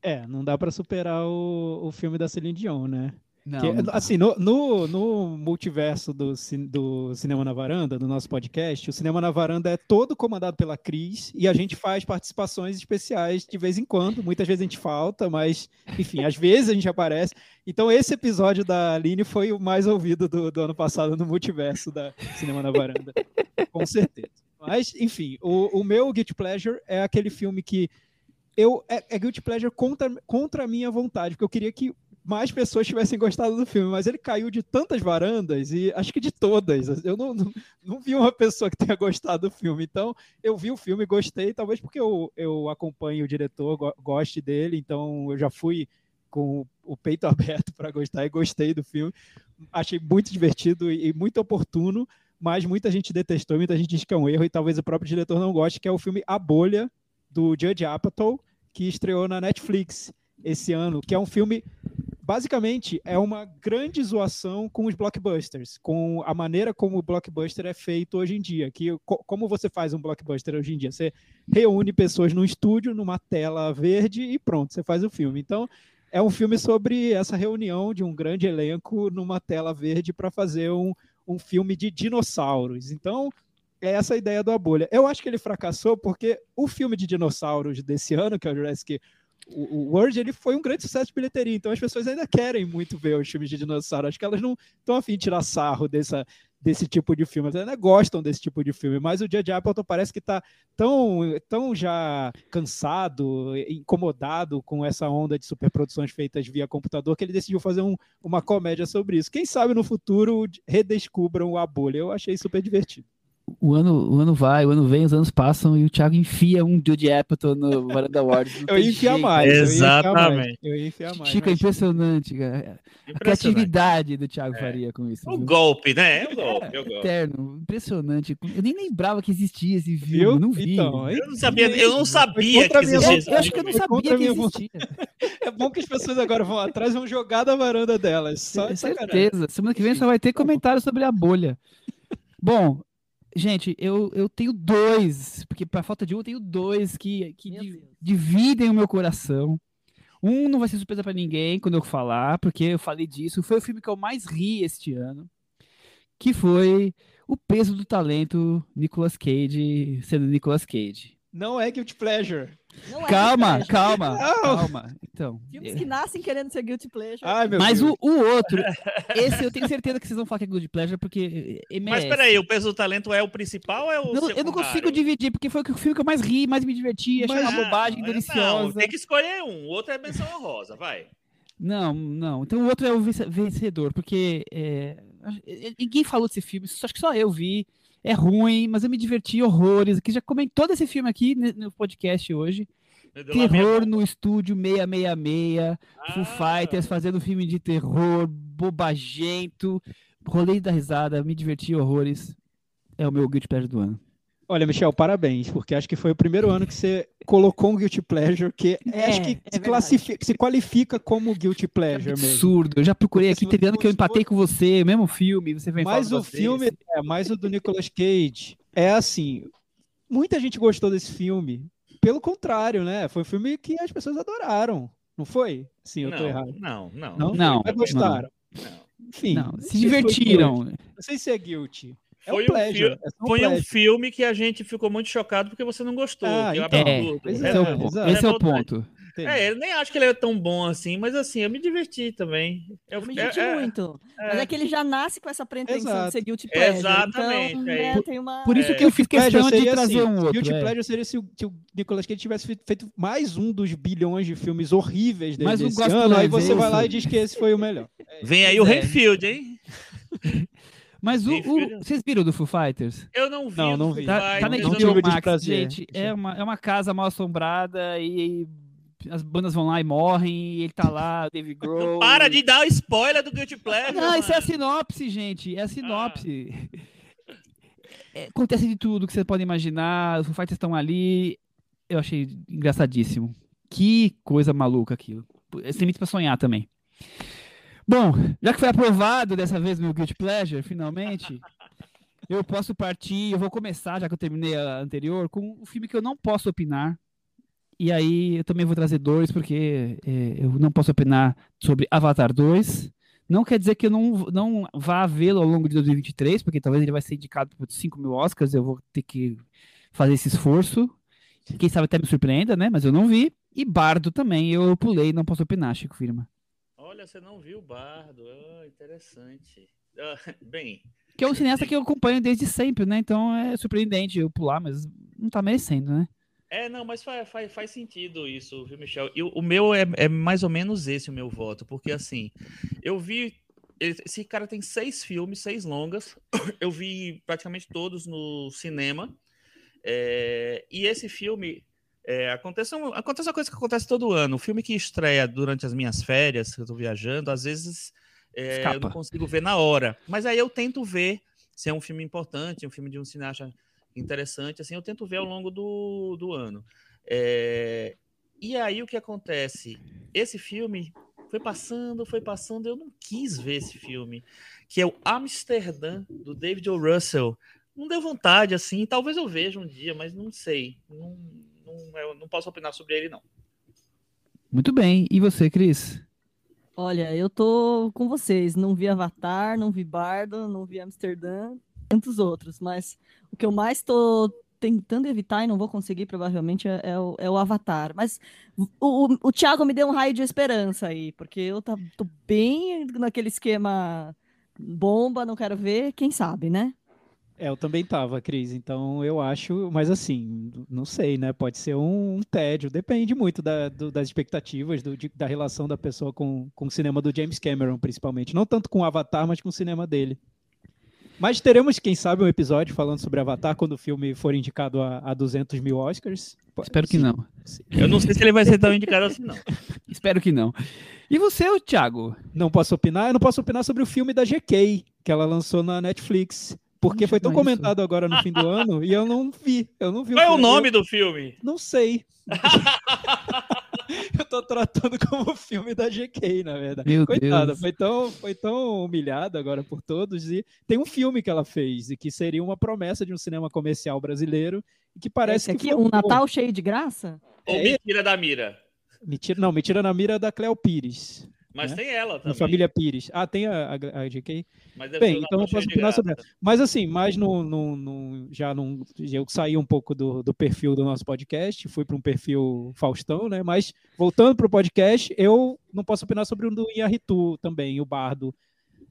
S5: É, não dá para superar o, o filme da Celine Dion, né?
S2: Não,
S5: Que,
S2: não
S5: assim, no, no, no multiverso do, do Cinema na Varanda, do nosso podcast, o Cinema na Varanda é todo comandado pela Cris e a gente faz participações especiais de vez em quando. Muitas vezes a gente falta, mas, enfim, às vezes a gente aparece. Então, esse episódio da Aline foi o mais ouvido do, do ano passado no multiverso da Cinema na Varanda. Com certeza. Mas, enfim, o, o meu Guilty Pleasure é aquele filme que eu é, é Guilty Pleasure contra, contra a minha vontade, porque eu queria que mais pessoas tivessem gostado do filme, mas ele caiu de tantas varandas e acho que de todas. Eu não, não, não vi uma pessoa que tenha gostado do filme. Então, eu vi o filme, gostei, talvez porque eu, eu acompanho o diretor, go- goste dele, então eu já fui com o peito aberto para gostar e gostei do filme. Achei muito divertido e, e muito oportuno, mas muita gente detestou, muita gente diz que é um erro e talvez o próprio diretor não goste, que é o filme A Bolha, do Judge Apatow, que estreou na Netflix esse ano, que é um filme basicamente é uma grande zoação com os blockbusters, com a maneira como o blockbuster é feito hoje em dia. Que co- como você faz um blockbuster hoje em dia? Você reúne pessoas num estúdio, numa tela verde e pronto, você faz o filme. Então é um filme sobre essa reunião de um grande elenco numa tela verde para fazer um, um filme de dinossauros. Então é essa ideia do A Bolha. Eu acho que ele fracassou porque o filme de dinossauros desse ano, que é o Jurassic o, World, ele foi um grande sucesso de bilheteria, então as pessoas ainda querem muito ver os filmes de dinossauro. Acho que elas não estão afim de tirar sarro dessa, desse tipo de filme, elas ainda gostam desse tipo de filme, mas o Judge Appleton parece que está tão, tão já cansado, incomodado com essa onda de superproduções feitas via computador que ele decidiu fazer um, uma comédia sobre isso. Quem sabe no futuro redescubram a bolha. Eu achei super divertido.
S2: O ano, o ano vai, o ano vem, os anos passam e o Thiago enfia um Judy Apatow no Varanda Awards.
S5: Eu
S2: tem
S5: ia enfiar
S2: jeito.
S5: mais. eu ia enfiar mais,
S4: Exatamente.
S5: Eu ia enfiar mais.
S2: Chico, é impressionante, cara. A
S4: Impressionante.
S2: criatividade do Thiago
S4: É.
S2: Faria com isso.
S4: O
S2: viu?
S4: golpe, né? É o golpe, é o golpe.
S2: Eterno, impressionante. Eu nem lembrava que existia esse filme,
S5: Viu?
S2: não vi.
S5: Então,
S4: Eu não sabia, eu não sabia que
S5: a
S2: eu,
S4: existia esse
S2: eu acho que eu não sabia
S5: a
S2: que existia.
S5: É bom que as pessoas agora vão atrás e vão jogar da varanda delas. Só de sacanagem.
S2: certeza. Semana que vem só vai ter comentário sobre a bolha. Bom, gente, eu, eu tenho dois, porque para falta de um, eu tenho dois que, que di-
S3: Deus.
S2: dividem o meu coração. Um não vai ser surpresa para ninguém quando eu falar, porque eu falei disso. Foi o filme que eu mais ri este ano, que foi O Peso do Talento, Nicolas Cage sendo Nicolas Cage.
S5: Não é guilty pleasure.
S3: Não é
S2: Calma,
S3: guilty pleasure.
S2: calma,
S5: Não.
S2: calma. Então,
S3: Filmes que nascem querendo ser guilty pleasure.
S5: Ai, meu
S2: mas o, o outro, esse eu tenho certeza que vocês vão falar que é Good Pleasure, porque eh,
S4: Mas
S2: merece.
S4: peraí, o peso do talento é o principal ou é o
S2: Não, eu não consigo dividir, porque foi o filme que eu mais ri, mais me diverti, achei
S5: Mas-
S2: uma bobagem
S4: Não,
S2: deliciosa.
S4: Não, tem que escolher um. O outro é menção honrosa, vai.
S2: Não, não. Então o outro é o vence- vencedor, porque é, eh, ninguém falou desse filme, só- acho que só eu vi. É ruim, mas eu me diverti horrores. Que já comentou desse filme aqui no podcast hoje. Terror no estúdio 666, Foo
S4: Ah,
S2: Fighters fazendo filme de terror, bobagento. Rolei da risada, me diverti horrores. É o meu guilty pleasure do ano.
S5: Olha, Michel, parabéns, porque acho que foi o primeiro ano que você colocou um guilty pleasure que
S3: É,
S5: acho que
S3: é
S5: se, classifica, se qualifica como guilty pleasure mesmo.
S2: Absurdo. Eu já procurei
S5: Porque
S2: aqui, teve ano que eu empatei com você, o mesmo filme, você vem
S5: Mas o filme, é, mas o do Nicolas Cage é assim. Muita gente gostou desse filme. Pelo contrário, né? Foi um filme que as pessoas adoraram. Não foi? Sim, eu tô
S4: não,
S5: errado.
S4: Não, não.
S5: Não?
S2: Não,
S5: Mas gostaram.
S4: não.
S5: Enfim.
S2: Não,
S5: não
S2: se divertiram.
S5: Não sei se é guilty. É
S4: Foi
S5: um pleasure. é um
S4: Foi um
S5: pleasure.
S4: filme que a gente ficou muito chocado porque você não gostou.
S5: Ah,
S4: que é
S5: então.
S2: É, Esse é, o,
S5: É,
S2: ponto. esse é o ponto.
S5: Entendi.
S4: É, eu nem acho que ele é tão bom assim, mas assim, eu me diverti também. Eu,
S3: Eu me diverti
S4: é- é-
S3: muito. Mas é que ele já nasce com essa pretensão
S5: Exato.
S3: de ser guilty pleasure.
S4: Exatamente,
S3: Então,
S4: é.
S3: né, tem uma...
S2: Por isso
S4: É.
S2: que eu fiz questão de trazer
S5: assim,
S2: um outro.
S5: Guilty
S2: é.
S5: Pleasure seria se o, se o Nicolas Cage tivesse fe- feito mais um dos bilhões de filmes horríveis dele
S2: Mas
S5: desse
S2: gosto
S5: ano, aí você vai lá e diz que esse foi o melhor.
S4: Vem aí o
S2: é.
S4: Renfield, hein?
S2: Mas o, o- vocês viram do Foo Fighters?
S4: Eu não vi.
S5: Não, não vi.
S2: Tá, tá na
S4: Fighters,
S5: não
S4: eu
S5: tive
S2: HBO Max, gente. É uma, é uma casa mal assombrada e as bandas vão lá e morrem e ele tá lá, o David Grohl.
S4: Para de dar o spoiler do Guilty Pleasure.
S2: Não, isso é a
S4: mano.
S2: sinopse, gente. É a sinopse. É, acontece de tudo que você pode imaginar. Os Foo Fighters estão ali. Eu achei engraçadíssimo. Que coisa maluca aquilo. Esse limite pra sonhar também. Bom, já que foi aprovado dessa vez meu Guilty Pleasure, finalmente, eu posso partir. Eu vou começar, já que eu terminei a anterior, com um filme que eu não posso opinar. E aí eu também vou trazer dois, porque é, eu não posso opinar sobre Avatar 2. Não quer dizer que eu não, não vá vê-lo ao longo de 2023, porque talvez ele vai ser indicado por 5 mil Oscars, eu vou ter que fazer esse esforço. Quem sabe até me surpreenda, né? Mas eu não vi. E Bardo também, eu pulei, não posso opinar, Chico Firma.
S4: Olha, você não viu o Bardo. Ah, interessante. Ah, bem,
S2: Que é um cineasta que eu acompanho desde sempre, né? Então é surpreendente eu pular, mas não tá merecendo, né?
S4: É, não, mas faz, faz, faz sentido isso, viu, Michel? E o, o meu é, é mais ou menos esse o meu voto, porque assim, eu vi. Esse cara tem seis filmes, seis longas. Eu vi praticamente todos no cinema. É, e esse filme. É, acontece, um- acontece uma coisa que acontece todo ano. O filme que estreia durante as minhas férias, que eu tô viajando, às vezes é, eu não consigo ver na hora. Mas aí eu tento ver se é um filme importante, um filme de um cineasta interessante, assim, eu tento ver ao longo do, do ano. É, e aí o que acontece? Esse filme foi passando, foi passando, eu não quis ver esse filme, que é o Amsterdã, do David O. Russell. Não deu vontade, assim, talvez eu veja um dia, mas não sei. Não, não, eu não posso opinar sobre ele, não.
S2: Muito bem. E você, Cris?
S3: Olha, eu tô com vocês. Não vi Avatar, não vi Bardo, não vi Amsterdã, tantos outros. Mas o que eu mais tô tentando evitar e não vou conseguir, provavelmente, é, é o, é o Avatar. Mas o, o, o Thiago me deu um raio de esperança aí, porque eu tá, tô bem naquele esquema bomba, não quero ver, quem sabe, né?
S5: É, eu também tava, Cris, então eu acho, mas assim, não sei, né? Pode ser um, um tédio, depende muito da- do- das expectativas, do- de- da relação da pessoa com, com o cinema do James Cameron, principalmente. Não tanto com o Avatar, mas com o cinema dele. Mas teremos, quem sabe, um episódio falando sobre Avatar quando o filme for indicado a, a 200 mil Oscars.
S2: Espero que
S5: sim.
S2: não.
S4: Eu não sei se ele vai ser tão indicado assim, não.
S2: Espero que não. E você, Thiago?
S5: Não posso opinar? Eu não posso opinar sobre o filme da GK, que ela lançou na Netflix. Porque foi tão
S2: chama isso.
S5: comentado agora no fim do ano e eu não vi. Eu não vi
S4: Qual é o nome do filme?
S5: Não sei. eu tô tratando como filme da GK, na verdade.
S2: Meu
S5: Coitada,
S2: Deus.
S5: foi tão, foi tão humilhada agora por todos. E tem um filme que ela fez, e que seria uma promessa de um cinema comercial brasileiro, e que parece
S3: Esse
S5: que
S3: aqui,
S5: flopou.
S3: um Natal cheio de graça?
S4: Ou
S5: É,
S4: Mentira da Mira?
S5: Mentira, não, Mentira na Mira da Cleo Pires.
S4: Mas
S5: Né?
S4: tem ela também.
S5: família Pires. Ah, tem a, a, a GK?
S4: Mas
S5: Bem, então eu posso opinar sobre
S4: graça.
S5: Mas assim, mais no, no, no- já não, eu saí um pouco do, do perfil do nosso podcast, fui para um perfil Faustão, né? Mas voltando para o podcast, eu não posso opinar sobre o do Inharitu também, o Bardo.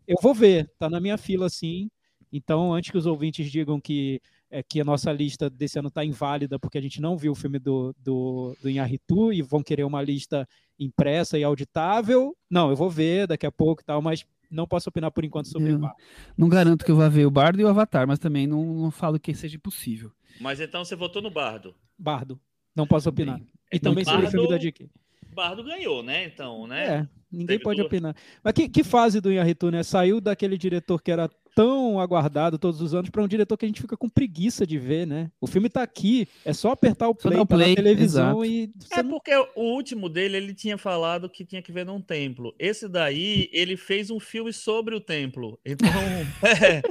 S5: Eu vou ver, tá na minha fila sim. Então, antes que os ouvintes digam que é, que a nossa lista desse ano está inválida porque a gente não viu o filme do, do, do Inharitu e vão querer uma lista impressa e auditável, não, eu vou ver daqui a pouco e tal, mas não posso opinar por enquanto sobre
S2: Eu-
S5: o Bardo.
S2: Não garanto que eu vá ver o Bardo e o Avatar, mas também não, não falo que seja impossível.
S4: Mas então você votou no Bardo.
S5: Bardo. Não posso opinar.
S2: Bem,
S5: E também sobre o filme da Dick.
S4: Bardo ganhou, né? Então, né?
S5: É, ninguém
S4: Teve
S5: pode
S4: duas.
S5: opinar. Mas que, que fase do Inharitu, né? Saiu daquele diretor que era tão aguardado todos os anos para um diretor que a gente fica com preguiça de ver, né? O filme tá aqui, é só apertar o
S2: Só
S5: play,
S2: o
S5: tá na televisão
S2: exato.
S5: e
S4: É porque o último dele, ele tinha falado que tinha que ver num templo. Esse daí, ele fez um filme sobre o templo. Então, é,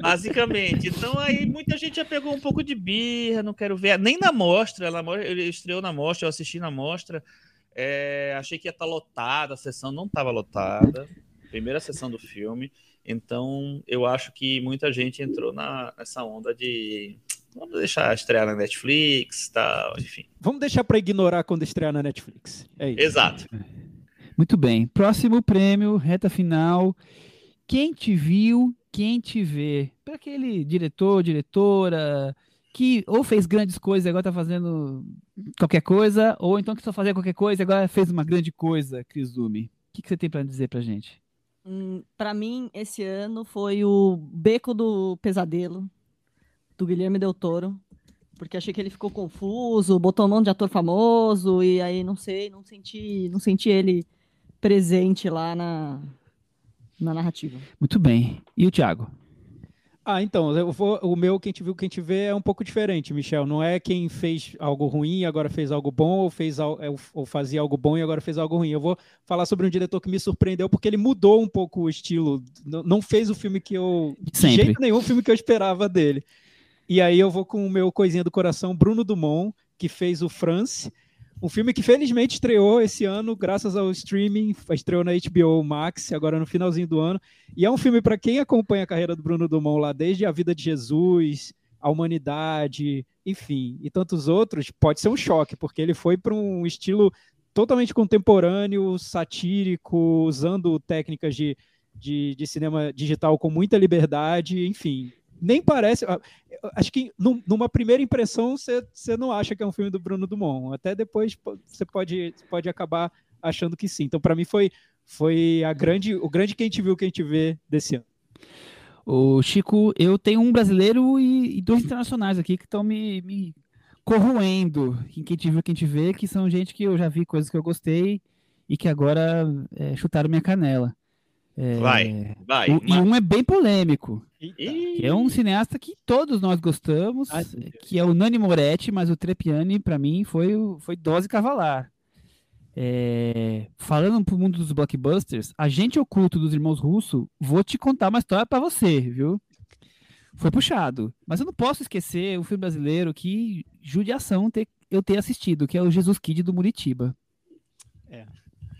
S4: basicamente. Então aí muita gente já pegou um pouco de birra, não quero ver. Nem na mostra, na mostra- ele estreou na mostra, eu assisti na mostra. É, achei que ia estar lotada, a sessão não estava lotada. Primeira sessão do filme. Então, eu acho que muita gente entrou na, nessa onda de vamos deixar estrear na Netflix, tal, enfim.
S5: Vamos deixar para ignorar quando estrear na Netflix. É isso.
S4: Exato.
S2: Muito bem. Próximo prêmio, reta final. Quem te viu, quem te vê. Para aquele diretor, diretora que ou fez grandes coisas e agora tá fazendo qualquer coisa, ou então que só fazia qualquer coisa e agora fez uma grande coisa, Cris Dume. O que, que você tem para dizer pra gente?
S3: Hum, para mim, esse ano foi o Beco do Pesadelo, do Guilherme Del Toro. Porque achei que ele ficou confuso, botou monte de ator famoso, e aí não sei, não senti, não senti ele presente lá na, na narrativa.
S2: Muito bem. E o Thiago?
S5: Ah, então, vou, o meu quem te viu, quem te vê é um pouco diferente, Michel. Não é quem fez algo ruim e agora fez algo bom, ou, fez, é, ou fazia algo bom e agora fez algo ruim. Eu vou falar sobre um diretor que me surpreendeu porque ele mudou um pouco o estilo. Não fez o filme que eu.
S2: Sempre.
S5: De jeito nenhum o filme que eu esperava dele. E aí eu vou com o meu coisinha do coração, Bruno Dumont, que fez o France um filme que felizmente estreou esse ano, graças ao streaming, estreou na HBO Max, agora no finalzinho do ano. E é um filme para quem acompanha a carreira do Bruno Dumont lá desde A Vida de Jesus, A Humanidade, enfim, e tantos outros, pode ser um choque, porque ele foi para um estilo totalmente contemporâneo, satírico, usando técnicas de, de, de cinema digital com muita liberdade, enfim, nem parece. Acho que numa primeira impressão você não acha que é um filme do Bruno Dumont. Até depois você pode, pode acabar achando que sim. Então, para mim, foi, foi a grande, o grande quem te viu, quem te vê desse ano.
S2: O Chico, eu tenho um brasileiro e, e dois internacionais aqui que estão me, me corroendo. Quem te viu, quem te vê, que são gente que eu já vi coisas que eu gostei e que agora é, chutaram minha canela.
S4: É, vai, vai.
S2: O, e um é bem polêmico. Que é um cineasta que todos nós gostamos, Ai, que é o Nani Moretti, mas o Trepiani, para mim, foi, foi dose cavalar. É, falando pro mundo dos blockbusters, Agente Oculto dos Irmãos Russo, vou te contar uma história para você, viu? Foi puxado. Mas eu não posso esquecer o filme brasileiro que judiação ter, eu ter assistido, que é o Jesus Kid do Muritiba.
S5: É.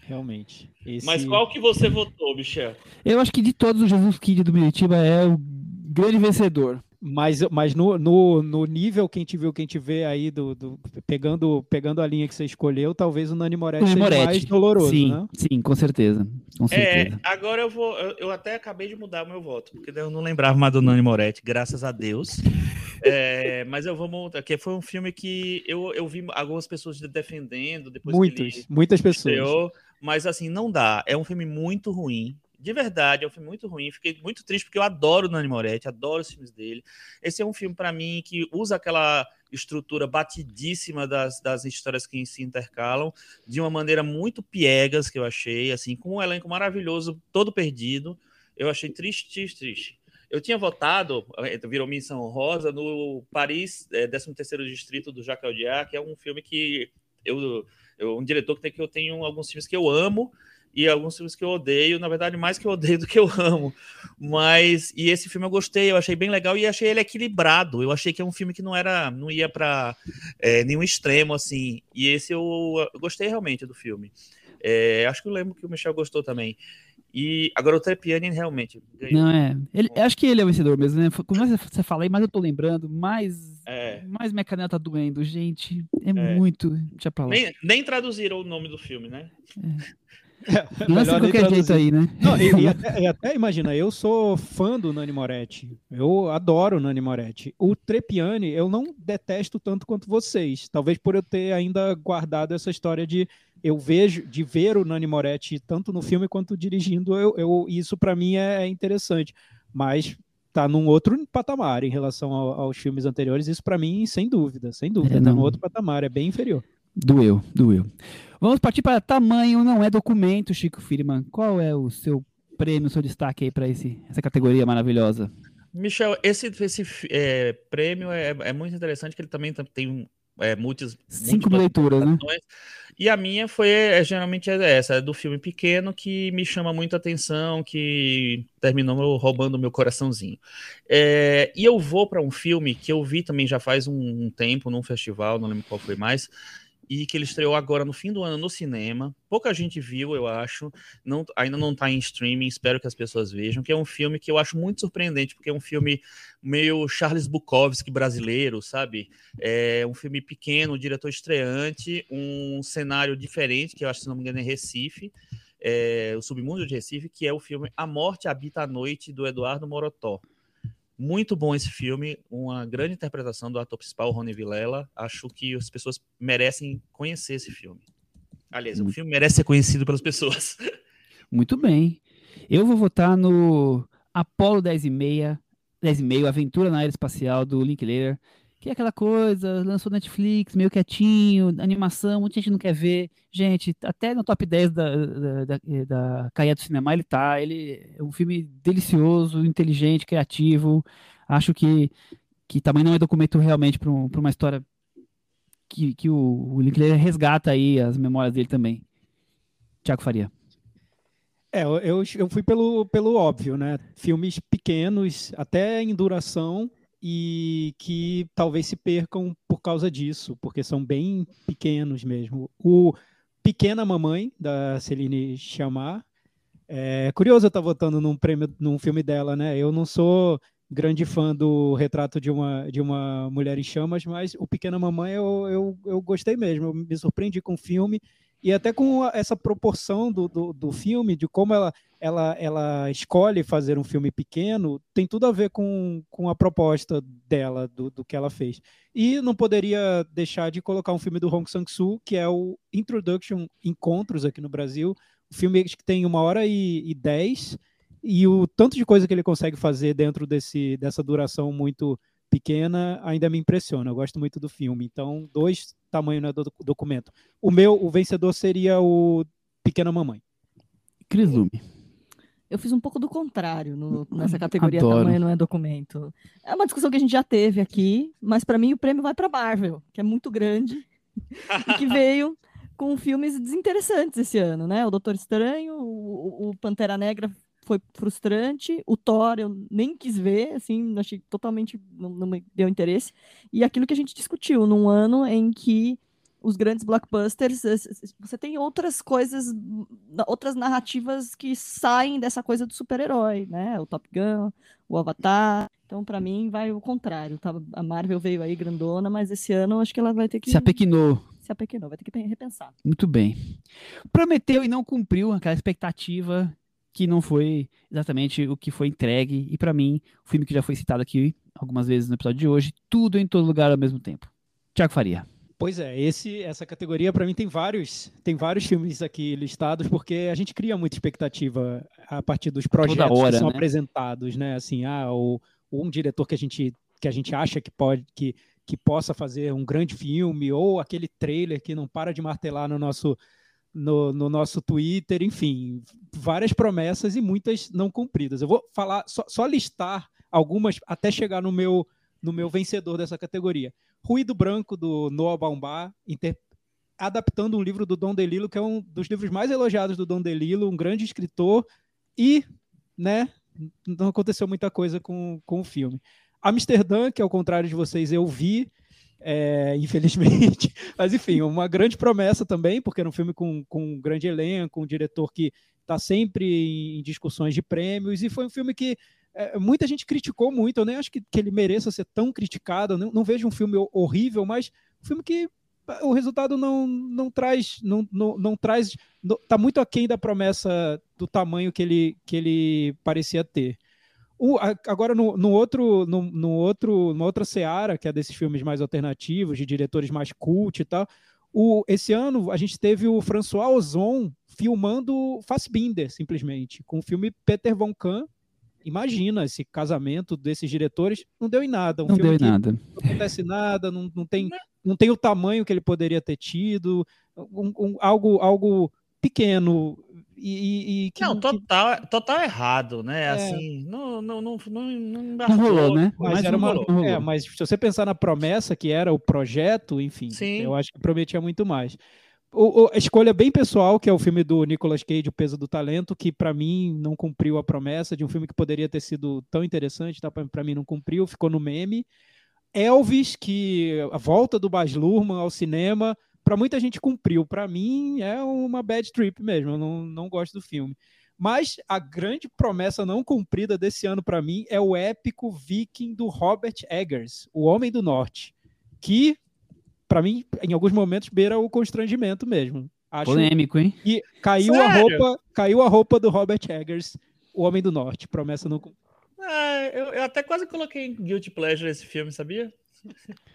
S5: Realmente.
S4: Esse... Mas qual que você votou, Michel?
S2: Eu acho que de todos os Jesus Kid do Miritiba é o grande vencedor.
S5: Mas, mas no, no, no, nível quem te viu, quem te vê aí, do, do, pegando, pegando a linha que você escolheu, talvez o Nani Moretti seja Moretti. mais doloroso,
S2: sim,
S5: né?
S2: Sim, com certeza. Com é, certeza.
S4: É, agora eu vou. Eu, eu, até acabei de mudar o meu voto, porque eu não lembrava mais do Nani Moretti, graças a Deus. é, mas eu vou montar, que foi um filme que eu, eu vi algumas pessoas defendendo depois
S5: Muitas, muitas pessoas.
S4: Estreou, mas assim, não dá. É um filme muito ruim. De verdade, é um filme muito ruim. Fiquei muito triste porque eu adoro Nani Moretti, adoro os filmes dele. Esse é um filme, para mim, que usa aquela estrutura batidíssima das, das histórias que se intercalam de uma maneira muito piegas, que eu achei, assim, com um elenco maravilhoso, todo perdido. Eu achei triste, triste, triste. Eu tinha votado, eh, virou menção rosa, no Paris, é, 13º Distrito do Jacques Audiard, que é um filme que eu eu, um diretor que, tem, que eu tenho alguns filmes que eu amo e alguns filmes que eu odeio, na verdade, mais que eu odeio do que eu amo. Mas e esse filme eu gostei, eu achei bem legal e achei ele equilibrado. Eu achei que é um filme que não era, não ia para é, nenhum extremo assim. E esse eu, eu gostei realmente do filme. É, acho que eu lembro que o Michel gostou também. E agora o Trepiani realmente
S2: ganhou. Não, é. Ele, acho que ele é o vencedor mesmo, né? Como você fala aí, mais eu tô lembrando, mais, é. mais minha canela tá doendo, gente. É, é. muito. Deixa pra lá.
S4: Nem, nem traduziram o nome do filme, né?
S2: É. É, Lança de qualquer jeito aí, né?
S5: Não, e, e, até, e, até, imagina, eu sou fã do Nani Moretti. Eu adoro o Nani Moretti. O Trepiani eu não detesto tanto quanto vocês. Talvez por eu ter ainda guardado essa história de eu vejo, de ver o Nani Moretti tanto no filme quanto dirigindo. Eu, eu isso para mim é, é interessante. Mas tá num outro patamar em relação ao, aos filmes anteriores. Isso para mim, sem dúvida, sem dúvida, é, tá num outro patamar. É bem inferior.
S2: Doeu, doeu. Vamos partir para tamanho, não é documento, Chico Firman. Qual é o seu prêmio, o seu destaque aí para essa categoria maravilhosa?
S4: Michel, esse, esse é, prêmio é, é, muito interessante, que ele também tem é, muitas.
S2: Cinco leituras, né?
S4: E a minha foi é, geralmente é essa, é do filme pequeno que me chama muito atenção, que terminou roubando o meu coraçãozinho. É, e eu vou para um filme que eu vi também já faz um, um tempo num festival, não lembro qual foi mais, e que ele estreou agora no fim do ano no cinema. Pouca gente viu, eu acho. Não, ainda não está em streaming, espero que as pessoas vejam. Que é um filme que eu acho muito surpreendente, porque é um filme meio Charles Bukowski brasileiro, sabe? É um filme pequeno, diretor estreante, um cenário diferente, que eu acho, se não me engano, é Recife. É, o Submundo de Recife, que é o filme A Morte Habita a Noite, do Eduardo Morotó. Muito bom esse filme, uma grande interpretação do ator principal, Rony Vilela. Acho que as pessoas merecem conhecer esse filme. Aliás, o filme merece ser conhecido pelas pessoas.
S2: Muito bem. Eu vou votar no Apollo 10 e meia, 10 e meio, Aventura na Área Espacial, do Linklater que é aquela coisa, lançou Netflix, meio quietinho, animação, muita gente não quer ver. Gente, até no top 10 da, da, da, da Caia do Cinema ele tá. Ele é um filme delicioso, inteligente, criativo. Acho que, que também não é documento realmente para um, uma história que, que o, o resgata aí as memórias dele também. Tiago Faria.
S5: É, eu, eu fui pelo, pelo óbvio, né? Filmes pequenos, até em duração, e que talvez se percam por causa disso, porque são bem pequenos mesmo. O Pequena Mamãe, da Celine Chamar, é curioso eu estar votando num prêmio, num filme dela, né? Eu não sou grande fã do retrato de uma, de uma mulher em chamas, mas o Pequena Mamãe eu, eu, eu gostei mesmo, eu me surpreendi com o filme e até com essa proporção do, do, do, filme, de como ela, ela, ela escolhe fazer um filme pequeno, tem tudo a ver com, com a proposta dela, do, do que ela fez. E não poderia deixar de colocar um filme do Hong Sang-soo, que é o Introduction Encontros aqui no Brasil, um filme que tem uma hora e, e dez, e o tanto de coisa que ele consegue fazer dentro desse, dessa duração muito pequena ainda me impressiona. Eu gosto muito do filme. Então, dois tamanhos no documento. O meu, o vencedor seria o Pequena Mamãe.
S2: Cris Lume.
S3: Eu fiz um pouco do contrário no, nessa categoria
S2: Adoro.
S3: tamanho não é documento. É uma discussão que a gente já teve aqui, mas para mim o prêmio vai para Marvel, que é muito grande e que veio com filmes desinteressantes esse ano, né? O Doutor Estranho, o, o Pantera Negra foi frustrante. O Thor eu nem quis ver, assim, achei totalmente não, não me deu interesse. E aquilo que a gente discutiu num ano em que os grandes blockbusters, você tem outras coisas, outras narrativas que saem dessa coisa do super-herói, né? O Top Gun, o Avatar. Então, para mim, vai o contrário. Tá? A Marvel veio aí grandona, mas esse ano acho que ela vai ter que.
S2: Se apequinou.
S3: Se apequinou, vai ter que repensar.
S2: Muito bem. Prometeu e não cumpriu aquela expectativa que não foi exatamente o que foi entregue. E para mim, o filme que já foi citado aqui algumas vezes no episódio de hoje, tudo em todo lugar ao mesmo tempo. Tiago Faria.
S5: Pois é, esse, essa categoria para mim tem vários, tem vários filmes aqui listados porque a gente cria muita expectativa a partir dos projetos hora, que são né? apresentados, né? Assim, ah, ou, ou, um diretor que a gente que a gente acha que pode que, que possa fazer um grande filme ou aquele trailer que não para de martelar no nosso no, no, nosso Twitter, enfim, várias promessas e muitas não cumpridas. Eu vou falar, só, só, listar algumas até chegar no meu, no meu vencedor dessa categoria. Ruído Branco, do Noah Baumbach, inter... adaptando um livro do Dom DeLillo, que é um dos livros mais elogiados do Dom DeLillo, um grande escritor, e né, não aconteceu muita coisa com, com o filme. Amsterdã, que ao contrário de vocês, eu vi, é, infelizmente. Mas, enfim, uma grande promessa também, porque era um filme com, com um grande elenco, um diretor que está sempre em discussões de prêmios, e foi um filme que é, muita gente criticou muito. Eu nem acho que, que ele mereça ser tão criticado. não, não vejo um filme horrível, mas um filme que o resultado não, não traz não, não, não traz está muito aquém da promessa do tamanho que ele, que ele parecia ter o, agora, no, no outro, no, no, outro, numa outra seara, que é desses filmes mais alternativos, de diretores mais cult e tal, o, esse ano a gente teve o François Ozon filmando Fassbinder, simplesmente, com o filme Peter von Kahn. Imagina esse casamento desses diretores, não deu em nada. Um
S2: não deu em nada.
S5: Não acontece nada, não, não, tem, não tem o tamanho que ele poderia ter tido, um, um, algo, algo pequeno, e, e
S4: que, não, total, que... total errado, né? É. Assim, não, não, não, não,
S2: não, não rolou, né?
S5: Mas, mas era uma, é, mas se você pensar na promessa que era o projeto, enfim, Sim. eu acho que prometia muito mais. O, o, a escolha bem pessoal, que é o filme do Nicolas Cage, O Peso do Talento, que para mim não cumpriu a promessa de um filme que poderia ter sido tão interessante, tá? para mim não cumpriu, ficou no meme. Elvis, que a volta do Baz Luhrmann ao cinema, para muita gente cumpriu. Para mim é uma bad trip mesmo. Eu não, não gosto do filme. Mas a grande promessa não cumprida desse ano para mim é o épico Viking do Robert Eggers, O Homem do Norte, que para mim em alguns momentos beira o constrangimento mesmo.
S2: Acho Polêmico, hein?
S5: E caiu Sério? a roupa, caiu a roupa do Robert Eggers, O Homem do Norte, promessa não cumprida.
S4: Ah, eu, eu, até quase coloquei em Guilty Pleasure esse filme, sabia?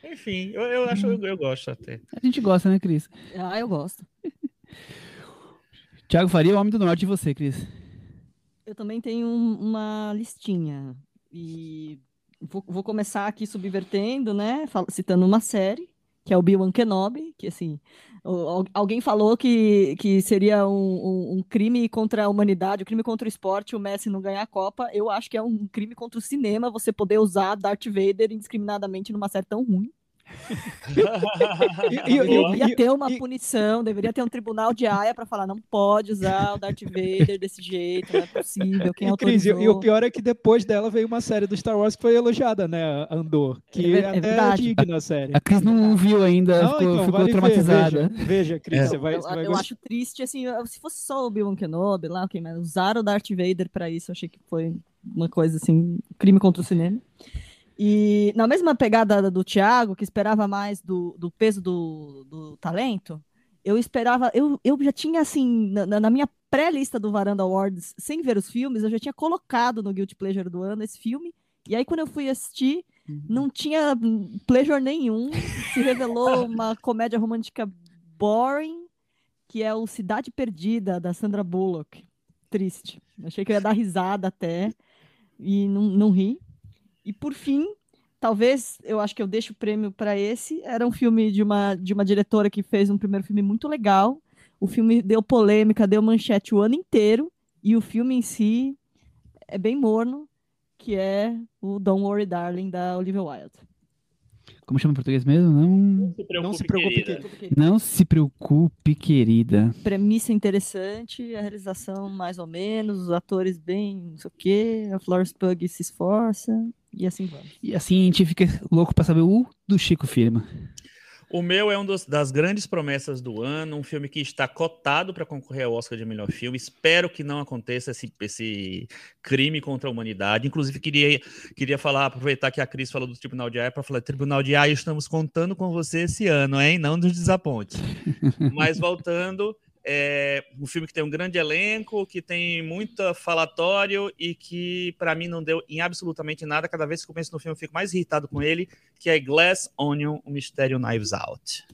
S4: Enfim, eu, eu acho eu, eu gosto até.
S2: A gente gosta, né, Cris?
S3: Ah, eu gosto.
S2: Tiago Faria, o Homem do Norte, e você, Cris?
S3: Eu também tenho uma listinha. E vou, vou começar aqui subvertendo, né? Citando uma série, que é o Bill Kenobi, que assim, alguém falou que, que seria um, um, um, crime contra a humanidade, um crime contra o esporte, o Messi não ganhar a Copa. Eu acho que é um crime contra o cinema você poder usar Darth Vader indiscriminadamente numa série tão ruim e, deveria ter uma punição, deveria ter um tribunal de aia para falar, não pode usar o Darth Vader desse jeito, não é possível, quem e, Cris,
S5: e o pior é que depois dela veio uma série do Star Wars que foi elogiada, né, Andor, que é, é, é digna a série.
S2: A Cris não viu ainda, não, ficou, então, ficou vale traumatizada.
S5: Ver, veja, veja, Cris, é. você vai,
S3: eu,
S5: você vai
S3: eu acho triste, assim, se fosse só o Bill Kenobi lá, okay, mas usar o Darth Vader para isso, eu achei que foi uma coisa, assim, crime contra o cinema. E na mesma pegada do Thiago, que esperava mais do, do peso do, do talento, eu esperava, eu, eu já tinha assim, na, na minha pré-lista do Varanda Awards, sem ver os filmes, eu já tinha colocado no Guilty Pleasure do ano esse filme, e aí quando eu fui assistir, uhum. não tinha pleasure nenhum, se revelou uma comédia romântica boring, que é o Cidade Perdida, da Sandra Bullock. Triste. Achei que eu ia dar risada até, e não, não ri. E por fim, talvez eu acho que eu deixo o prêmio para esse. Era um filme de uma, de uma diretora que fez um primeiro filme muito legal. O filme deu polêmica, deu manchete o ano inteiro. E o filme em si é bem morno, que é o Don't Worry Darling, da Olivia Wilde.
S2: Como chama em português mesmo? Não,
S4: não se preocupe, não se
S2: preocupe querida. Não se preocupe, querida.
S3: Premissa interessante, a realização mais ou menos, os atores bem, não sei o quê, a Florence Pug se esforça. E assim vamos.
S2: E assim a gente fica louco para saber o do Chico Firma.
S4: O meu é uma das grandes promessas do ano, um filme que está cotado para concorrer ao Oscar de melhor filme. Espero que não aconteça esse, esse crime contra a humanidade. Inclusive, queria, queria falar, aproveitar que a Cris falou do Tribunal de Haia, para falar: Tribunal de Haia, estamos contando com você esse ano, hein? Não nos desaponte. Mas voltando, é um filme que tem um grande elenco, que tem muito falatório e que, para mim, não deu em absolutamente nada. Cada vez que eu penso no filme, eu fico mais irritado com ele, que é Glass Onion, o Mistério Knives Out.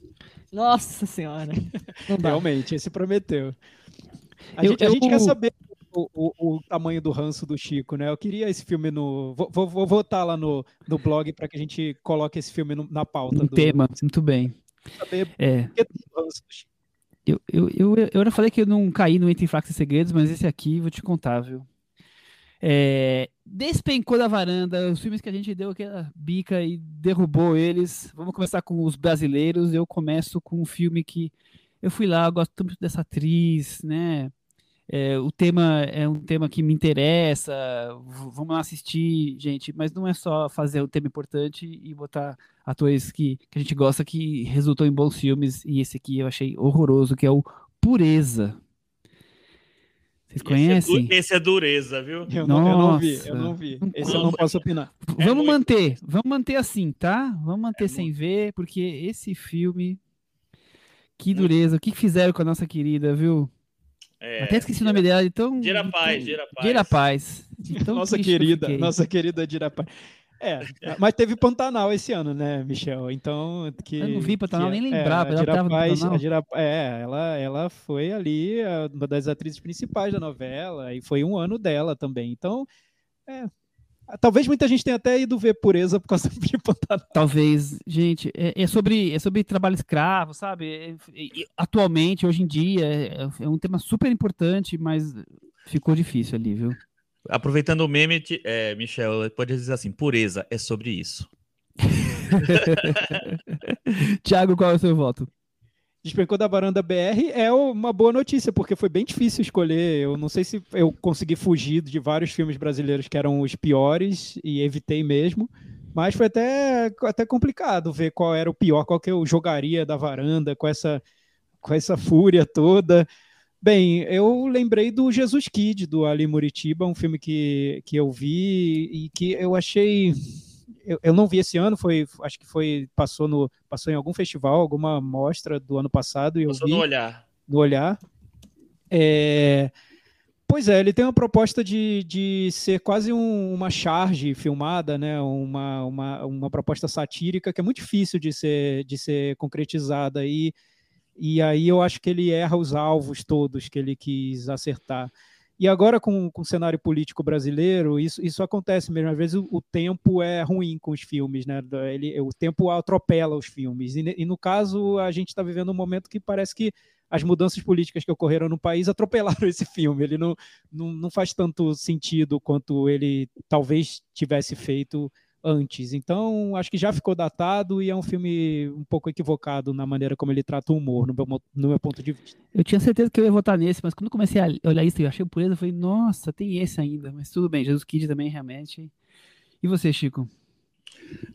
S3: Nossa Senhora!
S5: Realmente, esse prometeu. A, eu, gente, a gente quer saber o, o, o, tamanho do ranço do Chico, né? Eu queria esse filme no. Vou, vou, vou votar lá no, no blog para que a gente coloque esse filme no, na pauta.
S2: Um do... tema, muito bem. Saber é. é do ranço do Chico. Eu, eu, eu, eu já falei que eu não caí no Entre Factos e Segredos, mas esse aqui vou te contar, viu? É, despencou da varanda, os filmes que a gente deu aquela bica e derrubou eles. Vamos começar com os brasileiros. Eu começo com um filme que eu fui lá, eu gosto muito dessa atriz, né? É, o tema é um tema que me interessa, vamos lá assistir, gente, mas não é só fazer o tema importante e botar atores que, que a gente gosta que resultou em bons filmes, e esse aqui eu achei horroroso, que é o Pureza. Vocês conhecem?
S4: Esse é, esse é dureza, viu?
S5: Eu não, eu não vi, eu não vi. Esse eu não posso opinar.
S2: É vamos muito... manter, vamos manter assim, tá? Vamos manter é sem muito... ver, porque esse filme, que dureza, o que fizeram com a nossa querida, viu? É, Até esqueci gira, o nome dela, então.
S4: Dira Paz, Dira Paz.
S2: Dira Paz.
S5: Então, nossa querida, nossa querida Dira Paz. É, mas teve Pantanal esse ano, né, Michel? Então, que
S2: eu não vi Pantanal,
S5: que,
S2: nem lembrava.
S5: É, a Dira Paz, a é, ela, ela foi ali uma das atrizes principais da novela e foi um ano dela também. Então, é, Talvez muita gente tenha até ido ver pureza por causa de Pantanal.
S2: Talvez, gente, é, é sobre, é sobre trabalho escravo, sabe? É, é, atualmente, hoje em dia, é, é, um tema super importante, mas ficou difícil ali, viu?
S4: Aproveitando o meme, é, Michel, pode dizer assim: pureza é sobre isso.
S2: Tiago, qual é o seu voto?
S5: Despencou da Baranda BR é uma boa notícia, porque foi bem difícil escolher. Eu não sei se eu consegui fugir de vários filmes brasileiros que eram os piores e evitei mesmo. Mas foi até, até complicado ver qual era o pior, qual que eu jogaria da varanda com essa, com essa fúria toda. Bem, eu lembrei do Jesus Kid, do Ali Muritiba, um filme que, que eu vi e que eu achei. Eu, eu não vi esse ano, foi, acho que foi passou, no, passou em algum festival, alguma mostra do ano passado. E eu
S4: Passou
S5: vi
S4: no olhar.
S5: no olhar. É, Pois é, ele tem uma proposta de, de ser quase um- uma charge filmada, né? uma, uma, uma proposta satírica que é muito difícil de ser, de ser concretizada. E, e aí eu acho que ele erra os alvos todos que ele quis acertar. E agora, com, com o cenário político brasileiro, isso, isso acontece mesmo. Às vezes o, o tempo é ruim com os filmes, né? Ele, o tempo atropela os filmes. E, e no caso, a gente está vivendo um momento que parece que as mudanças políticas que ocorreram no país atropelaram esse filme. Ele não, não, não faz tanto sentido quanto ele talvez tivesse feito antes. Então, acho que já ficou datado e é um filme um pouco equivocado na maneira como ele trata o humor, no meu, no meu ponto de vista.
S2: Eu tinha certeza que eu ia votar nesse, mas quando comecei a olhar isso eu achei pureza, eu falei, nossa, tem esse ainda. Mas tudo bem, Jesus Kid também, realmente. E você, Chico?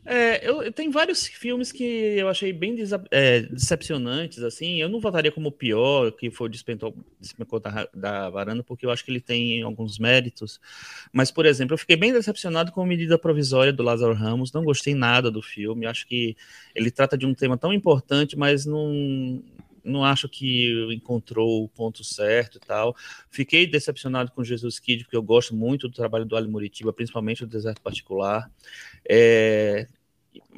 S4: É, eu, tem vários filmes que eu achei bem é, decepcionantes, assim. Eu não votaria como o pior, que foi Despencou, Despencou da, da Varanda, porque eu acho que ele tem alguns méritos. Mas, por exemplo, eu fiquei bem decepcionado com a medida provisória do Lázaro Ramos. Não gostei nada do filme. Acho que ele trata de um tema tão importante, mas não, não acho que encontrou o ponto certo e tal. Fiquei decepcionado com Jesus Kid, porque eu gosto muito do trabalho do Ali Muritiba, principalmente do Deserto Particular. É,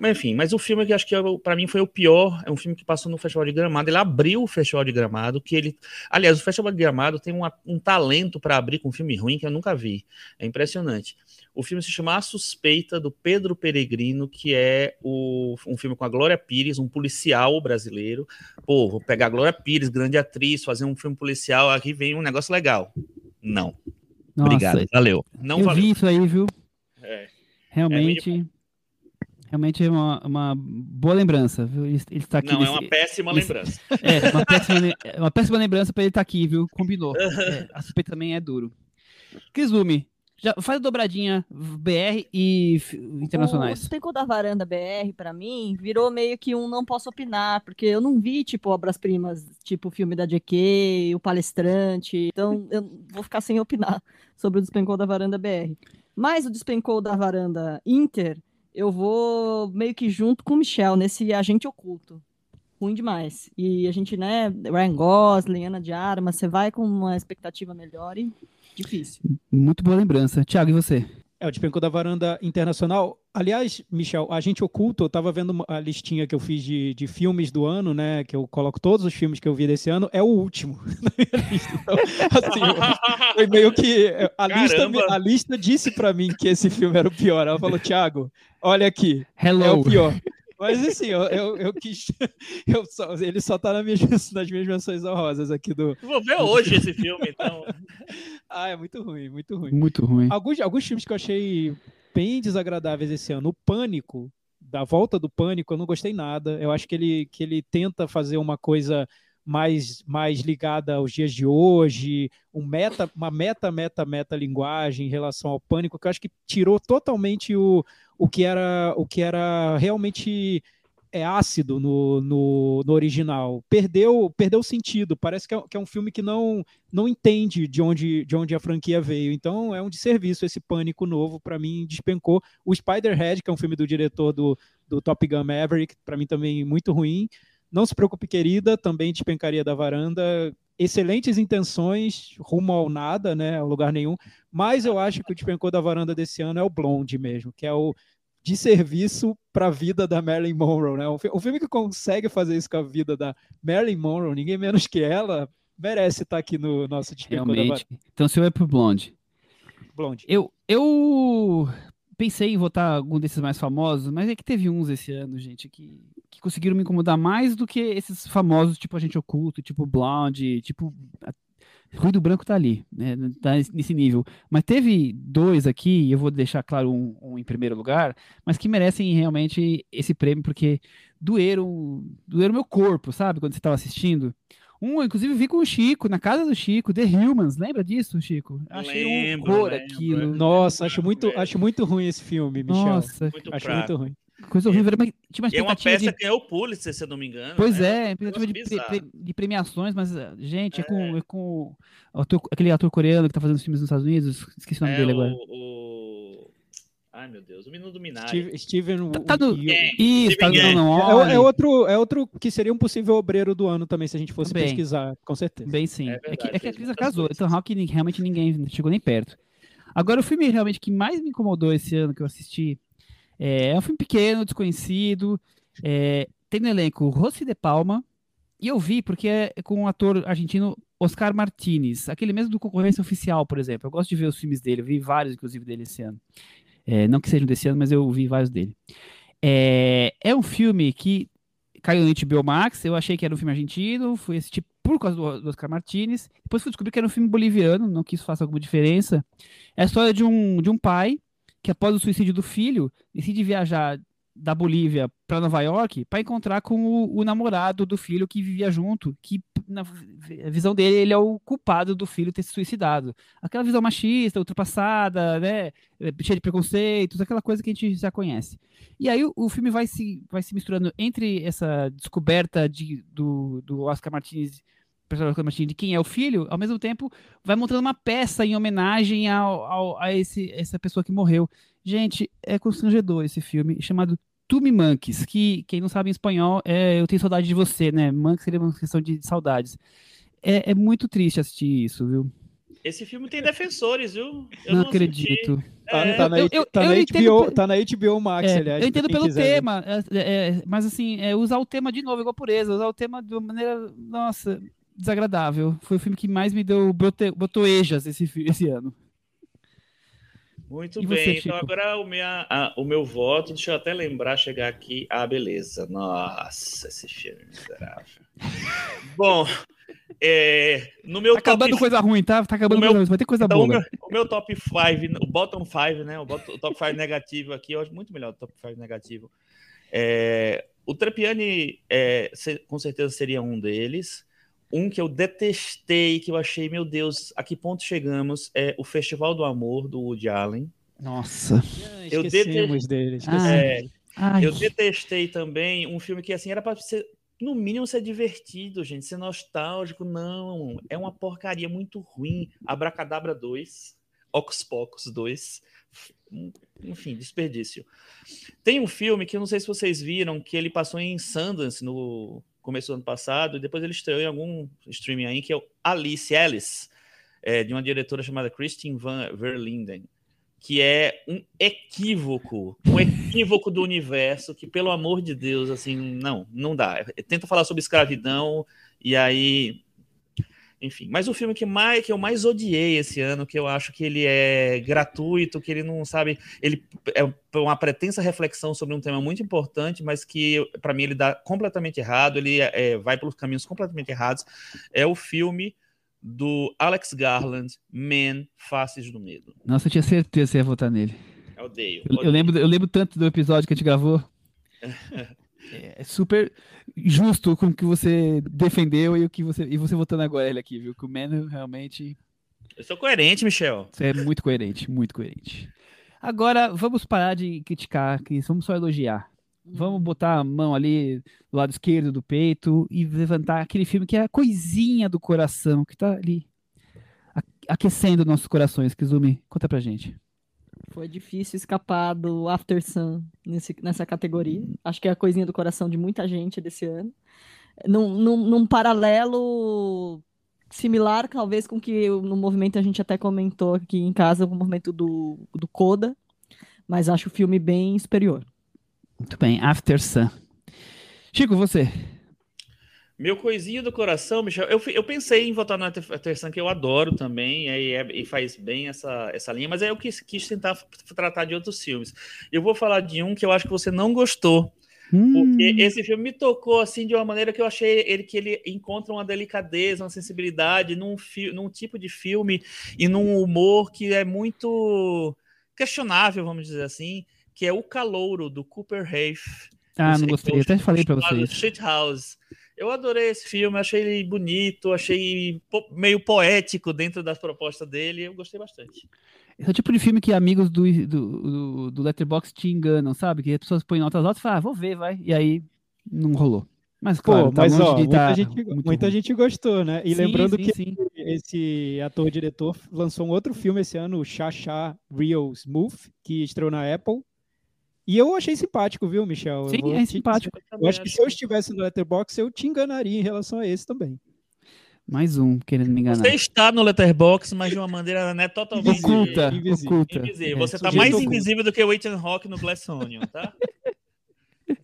S4: Enfim, mas o filme que acho que para mim foi o pior, é um filme que passou no Festival de Gramado. Ele abriu o Festival de Gramado, que ele, aliás, o Festival de Gramado tem uma- um talento para abrir com um filme ruim que eu nunca vi. É impressionante. O filme se chama A Suspeita do Pedro Peregrino, que é o- um filme com a Glória Pires, um policial brasileiro. Pô, vou pegar a Glória Pires, grande atriz, fazer um filme policial, aqui vem um negócio legal. Não.
S2: Nossa,
S4: Obrigado. Valeu. Não
S2: eu
S4: valeu.
S2: vi isso aí, viu?
S4: É.
S2: Realmente. Realmente é uma, uma boa lembrança, viu? Ele, ele está aqui
S4: Não, é
S2: nesse-
S4: uma péssima
S2: nesse-
S4: lembrança.
S2: É, uma péssima, le- é uma péssima lembrança pra ele estar aqui, viu? Combinou. É, a suspeita também é duro. Lume, já faz a dobradinha BR e f-
S3: O
S2: internacionais.
S3: Despencou da Varanda BR, pra mim, virou meio que um não posso opinar, porque eu não vi, tipo, obras-primas, tipo o filme da JK, o Palestrante, então eu vou ficar sem opinar sobre o Despencou da Varanda BR. Mas o Despencou da Varanda Inter, eu vou meio que junto com o Michel, nesse Agente Oculto. Ruim demais. E a gente, né, Ryan Gosling, Ana de Armas, você vai com uma expectativa melhor e difícil.
S2: Muito boa lembrança. Tiago, e você?
S5: É, o Despencou da Varanda Internacional. Aliás, Michel, a gente oculto, eu estava vendo a listinha que eu fiz de, de filmes do ano, né? Que eu coloco todos os filmes que eu vi desse ano, é o último na minha lista. Então, assim, foi meio que. A lista, a lista disse para mim que esse filme era o pior. Ela falou, Thiago, olha aqui, é
S2: Hello.
S5: o pior. Mas assim, eu, eu, eu quis. Eu só, ele só tá nas minhas, nas minhas menções honrosas aqui do.
S4: Vou ver hoje esse filme, então.
S5: Ah, é muito ruim, muito ruim.
S2: Muito ruim.
S5: Alguns, alguns filmes que eu achei bem desagradáveis esse ano. O Pânico, da volta do Pânico, eu não gostei nada. Eu acho que ele, que ele tenta fazer uma coisa mais, mais ligada aos dias de hoje, um meta, uma meta, meta, meta linguagem em relação ao Pânico, que eu acho que tirou totalmente o, o, que, era, o que era realmente é ácido no, no, no original. Perdeu perdeu sentido. Parece que é, que é um filme que não não entende de onde, de onde a franquia veio. Então é um desserviço esse pânico novo. Para mim, despencou. O Spider-Head, que é um filme do diretor do, do Top Gun Maverick, para mim também muito ruim. Não se preocupe, querida, também despencaria da varanda. Excelentes intenções, rumo ao nada, né? Ao lugar nenhum. Mas eu acho que o despencou da varanda desse ano é o Blonde mesmo, que é o de serviço para a vida da Marilyn Monroe, né? O fi- o filme que consegue fazer isso com a vida da Marilyn Monroe, ninguém menos que ela, merece estar aqui no nosso
S2: Realmente. Então, o seu é pro Blonde.
S5: Blonde.
S2: Eu, eu pensei em votar algum desses mais famosos, mas é que teve uns esse ano, gente, que, que conseguiram me incomodar mais do que esses famosos, tipo Agente Oculto, tipo Blonde, tipo. Ruído Branco tá ali, né? Tá nesse nível. Mas teve dois aqui, e eu vou deixar claro um, um em primeiro lugar, mas que merecem realmente esse prêmio, porque doeram, doeram meu corpo, sabe? Quando você estava assistindo. Um, inclusive, vi com o Chico, na casa do Chico, The Humans. Lembra disso, Chico? Achei
S4: Lembro,
S2: um horror
S4: lembro.
S2: aquilo.
S5: Nossa, acho muito, acho muito ruim esse filme, Michel.
S2: Nossa,
S4: Muito
S5: acho
S4: fraco.
S5: muito ruim.
S2: Coisa horrível. Uma- tinha uma
S4: é uma peça
S2: de
S4: que ganhou o Pulitzer, se eu não me engano.
S2: Pois
S4: né?
S2: é, expectativa de, pre- de premiações, mas, ah, gente, é, com, é com o ator- aquele ator coreano que tá fazendo filmes nos Estados Unidos, esqueci o nome
S4: É
S2: dele
S4: o,
S2: agora.
S4: o- Ai, meu Deus, o menino do Minari.
S5: Steve- Steven
S2: Tá, tá no...
S4: É,
S2: Isso, tá no não,
S5: É, é outro, é outro que seria um possível obreiro do ano também, se a gente fosse
S2: Também.
S5: pesquisar, com certeza.
S2: Bem sim.
S4: É
S2: É, que,
S4: verdade,
S2: é que a
S4: fez
S2: Cris
S4: muitas
S2: casou, então Hawk realmente ninguém chegou nem perto. Agora, o filme realmente que mais me incomodou esse ano que eu assisti é, é um filme pequeno, desconhecido, é, tem no elenco Rossi de Palma, e eu vi porque é com o ator argentino Oscar Martinez, aquele mesmo do Concorrência Oficial, por exemplo. Eu gosto de ver os filmes dele, eu vi vários, inclusive, dele esse ano. É, não que sejam desse ano, mas eu vi vários dele. É, é um filme que caiu no HBO Max, eu achei que era um filme argentino, fui assistir por causa do, do Oscar Martinez, depois fui descobrir que era um filme boliviano, não que isso faça alguma diferença. É a história de um, de um pai que, após o suicídio do filho, decide viajar da Bolívia para Nova York para encontrar com o, o namorado do filho que vivia junto, que na vi- visão dele ele é o culpado do filho ter se suicidado. Aquela visão machista, ultrapassada, né, eh, cheia de preconceitos, aquela coisa que a gente já conhece. E aí o, o filme vai se, vai se misturando entre essa descoberta de, do, do Oscar Martinez, personagem Martinez, de quem é o filho, ao mesmo tempo vai montando uma peça em homenagem ao, ao- a esse, essa pessoa que morreu. Gente, é constrangedor esse filme, chamado Tu Me Manques, que quem não sabe em espanhol é Eu Tenho Saudade de Você, né? Manques seria uma questão de saudades. É, é muito triste assistir isso, viu?
S4: Esse filme tem defensores, viu? Eu
S2: não,
S4: assisti.
S2: acredito.
S5: Tá,
S4: É,
S5: tá na,
S2: eu- eu-
S5: tá
S2: eu
S5: na HBO,
S2: pe-
S5: tá na HBO Max,
S2: É,
S5: aliás.
S2: eu entendo pelo
S5: quiser
S2: tema, é, é, mas assim, é, usar o tema de novo, igual pureza, usar o tema de uma maneira, nossa, desagradável. Foi o filme que mais me deu brote, brotoejas esse, esse ano.
S4: Muito
S2: E
S4: bem,
S2: você,
S4: então agora o, minha, a- o meu voto, deixa eu até lembrar, chegar aqui. Ah, beleza. Nossa, esse filme miserável. Bom, é, no meu
S2: Tá acabando
S4: top
S2: coisa ruim, tá? Tá acabando
S4: meu-
S2: coisa ruim, vai ter coisa
S4: Então, o
S2: boa.
S4: meu, o meu top 5, o bottom 5, né? O, bot- o top 5 negativo aqui, eu acho muito melhor o top 5 negativo. É, o Trepiani, é, com certeza, seria um deles. Um que eu detestei, que eu achei, meu Deus, a que ponto chegamos, é o Festival do Amor, do Woody Allen.
S2: Nossa.
S5: Ah,
S4: Eu
S5: Esquecemos dele. Esquecemos.
S4: É, eu detestei também um filme que, assim, era para ser, no mínimo, ser divertido, gente, ser nostálgico. Não, é uma porcaria muito ruim. Abracadabra 2, Ocus Pocus 2. Enfim, desperdício. Tem um filme que eu não sei se vocês viram, que ele passou em Sundance no começo do ano passado, e depois ele estreou em algum streaming aí, que é o Alice Alice, é, de uma diretora chamada Christine Van Verlinden que é um equívoco, um equívoco do universo que, pelo amor de Deus, assim, não, não dá. Tenta falar sobre escravidão e aí, enfim. Mas o filme que mais que eu mais odiei esse ano, que eu acho que ele é gratuito, que ele não sabe, ele é uma pretensa reflexão sobre um tema muito importante, mas que para mim ele dá completamente errado, ele é, vai pelos caminhos completamente errados. É o filme do Alex Garland, Man, Faces do Medo.
S2: Nossa, eu tinha certeza que você ia votar nele.
S4: Eu odeio.
S2: Eu, eu lembro, eu lembro tanto do episódio que a gente gravou. É super justo com o que você defendeu e o que você e você votando agora ele aqui, viu? Que o Mano realmente
S4: Eu sou coerente, Michel.
S2: você é muito coerente, muito coerente. Agora vamos parar de criticar, Cris, vamos só elogiar. Vamos botar a mão ali do lado esquerdo do peito e levantar aquele filme que é a coisinha do coração, que tá ali aquecendo nossos corações. Kizumi, conta pra gente.
S3: Foi difícil escapar do After Sun nesse, nessa categoria. Acho que é a coisinha do coração de muita gente desse ano. Num, num, num paralelo similar, talvez, com que no movimento a gente até comentou aqui em casa, o movimento do, do Coda, mas acho o filme bem superior.
S2: Muito bem, After Sun. Chico, você.
S4: Meu coisinho do coração, Michel. Eu, eu pensei em votar na Terção, que eu adoro também, e, é- e faz bem essa, essa linha, mas aí eu quis, quis tentar tratar de outros filmes. Eu vou falar de um que eu acho que você não gostou, porque
S2: Hum,
S4: esse filme me tocou assim de uma maneira que eu achei ele que ele encontra uma delicadeza, uma sensibilidade num, fi, num tipo de filme e num humor que é muito questionável, vamos dizer assim, que é o Calouro do Cooper Rafe.
S2: ah, não gostei. Até falei pra
S4: chamado
S2: vocês.
S4: Shit House. Eu adorei esse filme, achei ele bonito, achei po- meio poético dentro das propostas dele, eu gostei bastante.
S2: Esse é o tipo de filme que amigos do, do, do, do Letterboxd te enganam, sabe? Que as pessoas põem notas altas e falam, ah, vou ver, vai. E aí não rolou. Mas
S5: Pô,
S2: claro, tá
S5: mas
S2: longe
S5: ó,
S2: de
S5: muita,
S2: tá
S5: gente,
S2: muito
S5: muita gente gostou, né? E
S2: Sim,
S5: lembrando
S2: sim,
S5: que
S2: sim.
S5: esse ator-diretor lançou um outro filme esse ano, o Chacha Real Smooth, que estreou na Apple. E eu achei simpático, viu, Michel? Eu
S2: Sim, é
S5: te-
S2: simpático.
S5: Eu acho que se eu estivesse no Letterboxd, eu te enganaria em relação a esse também.
S2: Mais um querendo me enganar.
S4: Você está no Letterboxd, mas de uma maneira né, totalmente
S2: Oculta,
S5: Invisível.
S2: oculta.
S4: invisível.
S2: É,
S4: Você está mais
S2: oculto.
S4: invisível do que o Ethan Rock no Glass Onion, tá?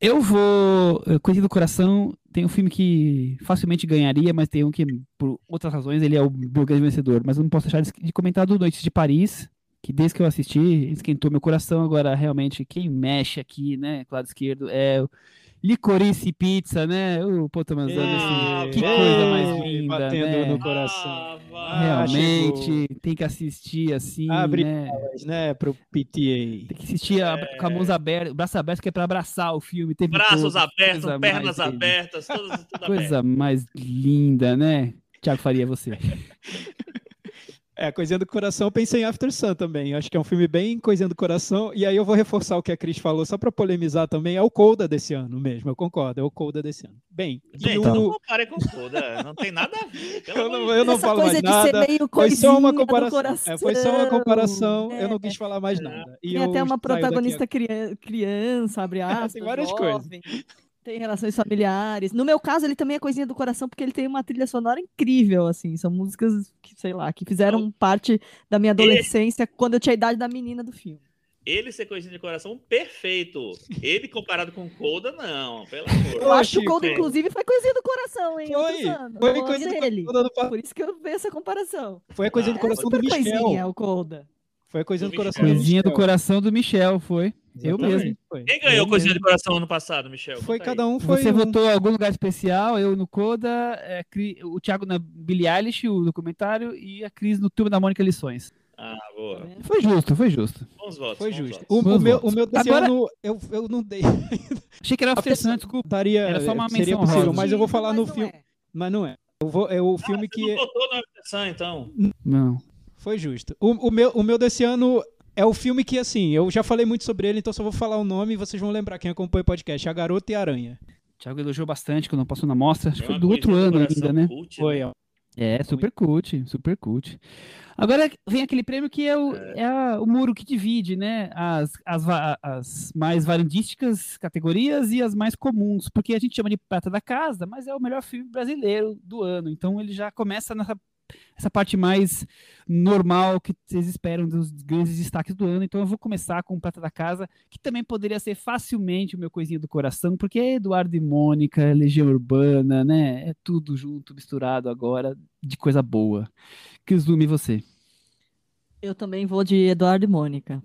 S2: Eu vou. eh, Coisa do Coração tem um filme que facilmente ganharia, mas tem um que, por outras razões, ele é o meu grande vencedor. Mas eu não posso deixar de de comentar do Noites de Paris, que desde que eu assisti, esquentou meu coração. Agora, realmente, quem mexe aqui, né, lado esquerdo, é o Licorice Pizza, né? O Poto Manzano,
S4: Ah,
S2: assim, que
S4: vai.
S2: coisa mais linda,
S5: Batendo
S2: né?
S5: no coração.
S4: Ah, vai.
S2: Realmente, tem que assistir assim,
S5: Abre
S2: né?
S5: Mas, né, pro PTA.
S2: Tem que assistir a- com a mãos abertas, braço aberto, que é pra abraçar o filme. tempo
S4: Braços
S2: todo,
S4: abertos, pernas
S2: mais-
S4: abertas, tudo, tudo aberto.
S2: Coisa mais linda, né? Tiago Faria, você.
S5: É, Coisinha do Coração, eu pensei em After Sun também. Acho que é um filme bem Coisinha do Coração. E aí eu vou reforçar o que a Cris falou, só pra polemizar também. É o Coda desse ano mesmo, eu concordo. É o Coda desse ano. Bem, e
S4: Gente,
S5: o-
S4: não compare com toda, não tem nada a ver.
S5: eu não, eu não
S3: Essa
S5: falo mais nada. Foi só uma comparação. É, foi só uma comparação. Eu não
S3: É.
S5: quis falar mais nada. E
S3: Tem até uma
S5: daqui
S3: protagonista crian- criança, abre aspas,
S5: Tem várias
S3: jovem, Tem relações familiares. No meu caso, ele também é coisinha do coração, porque ele tem uma trilha sonora incrível, assim. São músicas que, sei lá, que fizeram parte da minha adolescência quando eu tinha a idade da menina do filme.
S4: Ele ser coisinha de coração perfeito. Ele comparado com Coda, não, pelo amor.
S3: Eu acho que o. Cold, inclusive, foi coisinha do coração, hein?
S5: Foi, foi do
S3: dele.
S5: do
S3: Por isso que eu vejo essa comparação.
S5: Foi a coisinha do
S4: Ah,
S5: coração do
S3: Super
S5: Michel.
S3: coisinha, o Colda.
S5: Foi a coisinha
S4: Do
S5: do coração do
S2: Coisinha do
S5: Michel.
S2: coração do Michel, foi. Eu
S5: Exatamente,
S2: mesmo.
S5: foi.
S4: Quem ganhou
S2: Eu
S4: coisinha
S2: mesmo.
S4: de coração ano passado, Michel?
S5: Foi
S4: Conta aí.
S5: cada um foi
S2: Você
S5: um.
S2: votou em algum lugar especial, eu no Coda, é, o Thiago na Billie Eilish, o documentário, e a Cris no Turma da Mônica Lições.
S4: Ah, boa.
S2: Foi justo, foi justo.
S4: Bons votos.
S5: Foi
S4: bons
S5: justo.
S4: votos.
S5: O, o meu, o meu desse
S2: Agora-
S5: ano eu, eu não dei.
S2: Achei que era After Sun, desculpa.
S5: Daria,
S2: Era só uma
S5: seria
S2: menção
S5: possível, mas eu vou falar no filme.
S3: é.
S5: Mas não é. Eu vou, é o filme
S4: Você
S5: que
S4: não votou na After então.
S2: Não.
S5: Foi justo. O, o meu, o meu desse ano é o filme que, assim, eu já falei muito sobre ele, então só vou falar o nome e vocês vão lembrar quem acompanha o podcast. A Garota e a Aranha.
S2: O Thiago elogiou bastante quando passou na mostra. Acho que
S4: É
S2: foi do outro ano ainda, né?
S4: cult,
S5: Foi, ó.
S2: É, super cult, super cult. Agora vem aquele prêmio que é o, é a- o muro que divide, né? As, as, as mais varandísticas categorias e as mais comuns, porque a gente chama de prata da casa, mas é o melhor filme brasileiro do ano. Então ele já começa nessa essa parte mais normal que vocês esperam dos grandes destaques do ano. Então eu vou começar com Prata da Casa, que também poderia ser facilmente o meu coisinho do coração, porque é Eduardo e Mônica, Legião Urbana, né? É tudo junto, misturado agora, de coisa boa. Kizumi, você.
S3: Eu também vou de Eduardo e Mônica.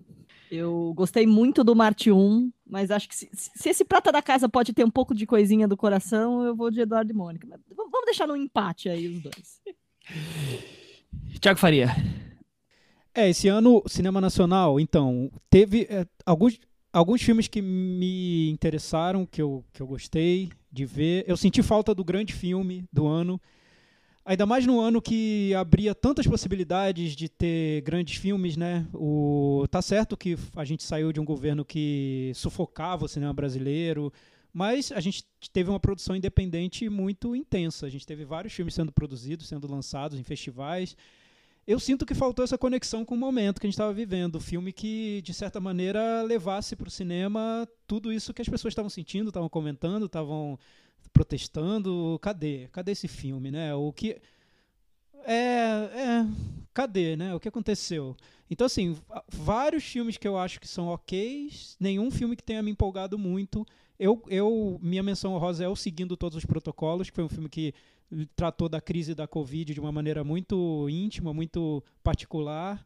S3: Eu gostei muito do Marte 1, mas acho que se, se esse Prata da Casa pode ter um pouco de coisinha do coração, eu vou de Eduardo e Mônica. Mas vamos deixar no empate aí os dois.
S2: Tiago Faria.
S5: É, esse ano, cinema nacional, então, teve é, alguns, alguns filmes que me interessaram, que eu, que eu gostei de ver. Eu senti falta do grande filme do ano. Ainda mais no ano que abria tantas possibilidades de ter grandes filmes, né? O, tá certo que a gente saiu de um governo que sufocava o cinema brasileiro, mas a gente teve uma produção independente muito intensa. A gente teve vários filmes sendo produzidos, sendo lançados em festivais eu sinto que faltou essa conexão com o momento que a gente estava vivendo. Filme que, de certa maneira, levasse para o cinema tudo isso que as pessoas estavam sentindo, estavam comentando, estavam protestando. Cadê? Cadê esse filme, né? O que. É, é. Cadê, né? O que aconteceu? Então, assim, vários filmes que eu acho que são ok, nenhum filme que tenha me empolgado muito. Eu, eu, minha menção honrosa é o Seguindo Todos os Protocolos, que foi um filme que tratou da crise da Covid de uma maneira muito íntima, muito particular.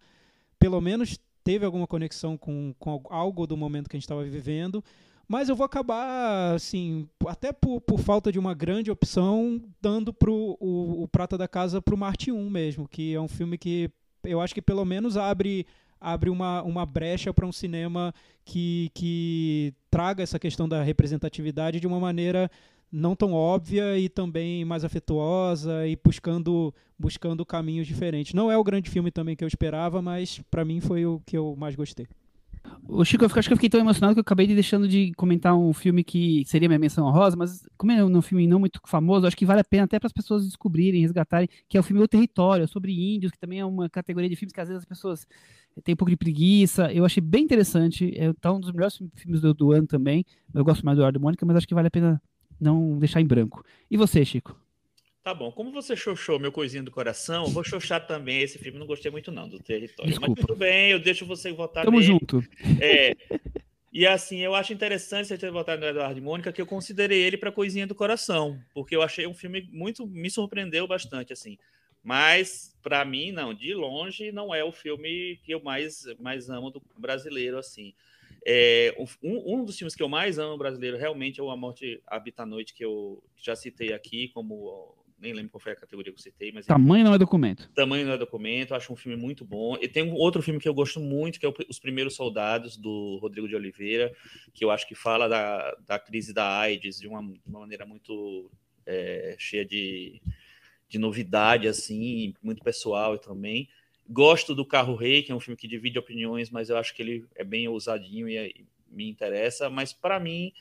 S5: Pelo menos teve alguma conexão com, com algo do momento que a gente estava vivendo. Mas eu vou acabar, assim, até por, por falta de uma grande opção, dando pro, o, o Prata da Casa pro Marte 1 mesmo, que é um filme que eu acho que pelo menos abre, abre uma, uma brecha para um cinema que, que traga essa questão da representatividade de uma maneira não tão óbvia e também mais afetuosa e buscando buscando caminhos diferentes. Não é o grande filme também que eu esperava, mas para mim foi o que eu mais gostei.
S2: O Chico, eu acho que eu fiquei tão emocionado que eu acabei de deixando de comentar um filme que seria minha menção honrosa, mas como é um filme não muito famoso, acho que vale a pena até para as pessoas descobrirem, resgatarem, que é o filme O Território, sobre índios, que também é uma categoria de filmes que às vezes as pessoas têm um pouco de preguiça. Eu achei bem interessante, é tá um dos melhores filmes do, do ano também. Eu gosto mais do Eduardo Mônica, mas acho que vale a pena não deixar em branco. E você, Chico?
S4: Tá bom, como você xoxou meu coisinho do coração, vou xoxar também esse filme. Não gostei muito, não, do território.
S2: Desculpa.
S4: Mas tudo bem, eu deixo você votar
S2: Tamo
S4: nele.
S2: junto.
S4: É. E assim, eu acho interessante você ter votado no Eduardo e Mônica, que eu considerei ele para Coisinha do Coração, porque eu achei um filme muito. me surpreendeu bastante, assim. Mas, para mim, não, de longe, não é o filme que eu mais, mais amo do brasileiro, assim. É, um, um dos filmes que eu mais amo brasileiro realmente é o A Morte Habita a Noite, que eu já citei aqui como nem lembro qual foi a categoria que eu citei, mas
S2: Tamanho não é documento.
S4: Tamanho não é documento, acho um filme muito bom. E tem um outro filme que eu gosto muito, que é Os Primeiros Soldados, do Rodrigo de Oliveira, que eu acho que fala da, da crise da AIDS de uma, de uma maneira muito é, cheia de, de novidade, assim, muito pessoal também. Gosto do Carro Rei, que é um filme que divide opiniões, mas eu acho que ele é bem ousadinho e, e me interessa. Mas para mim,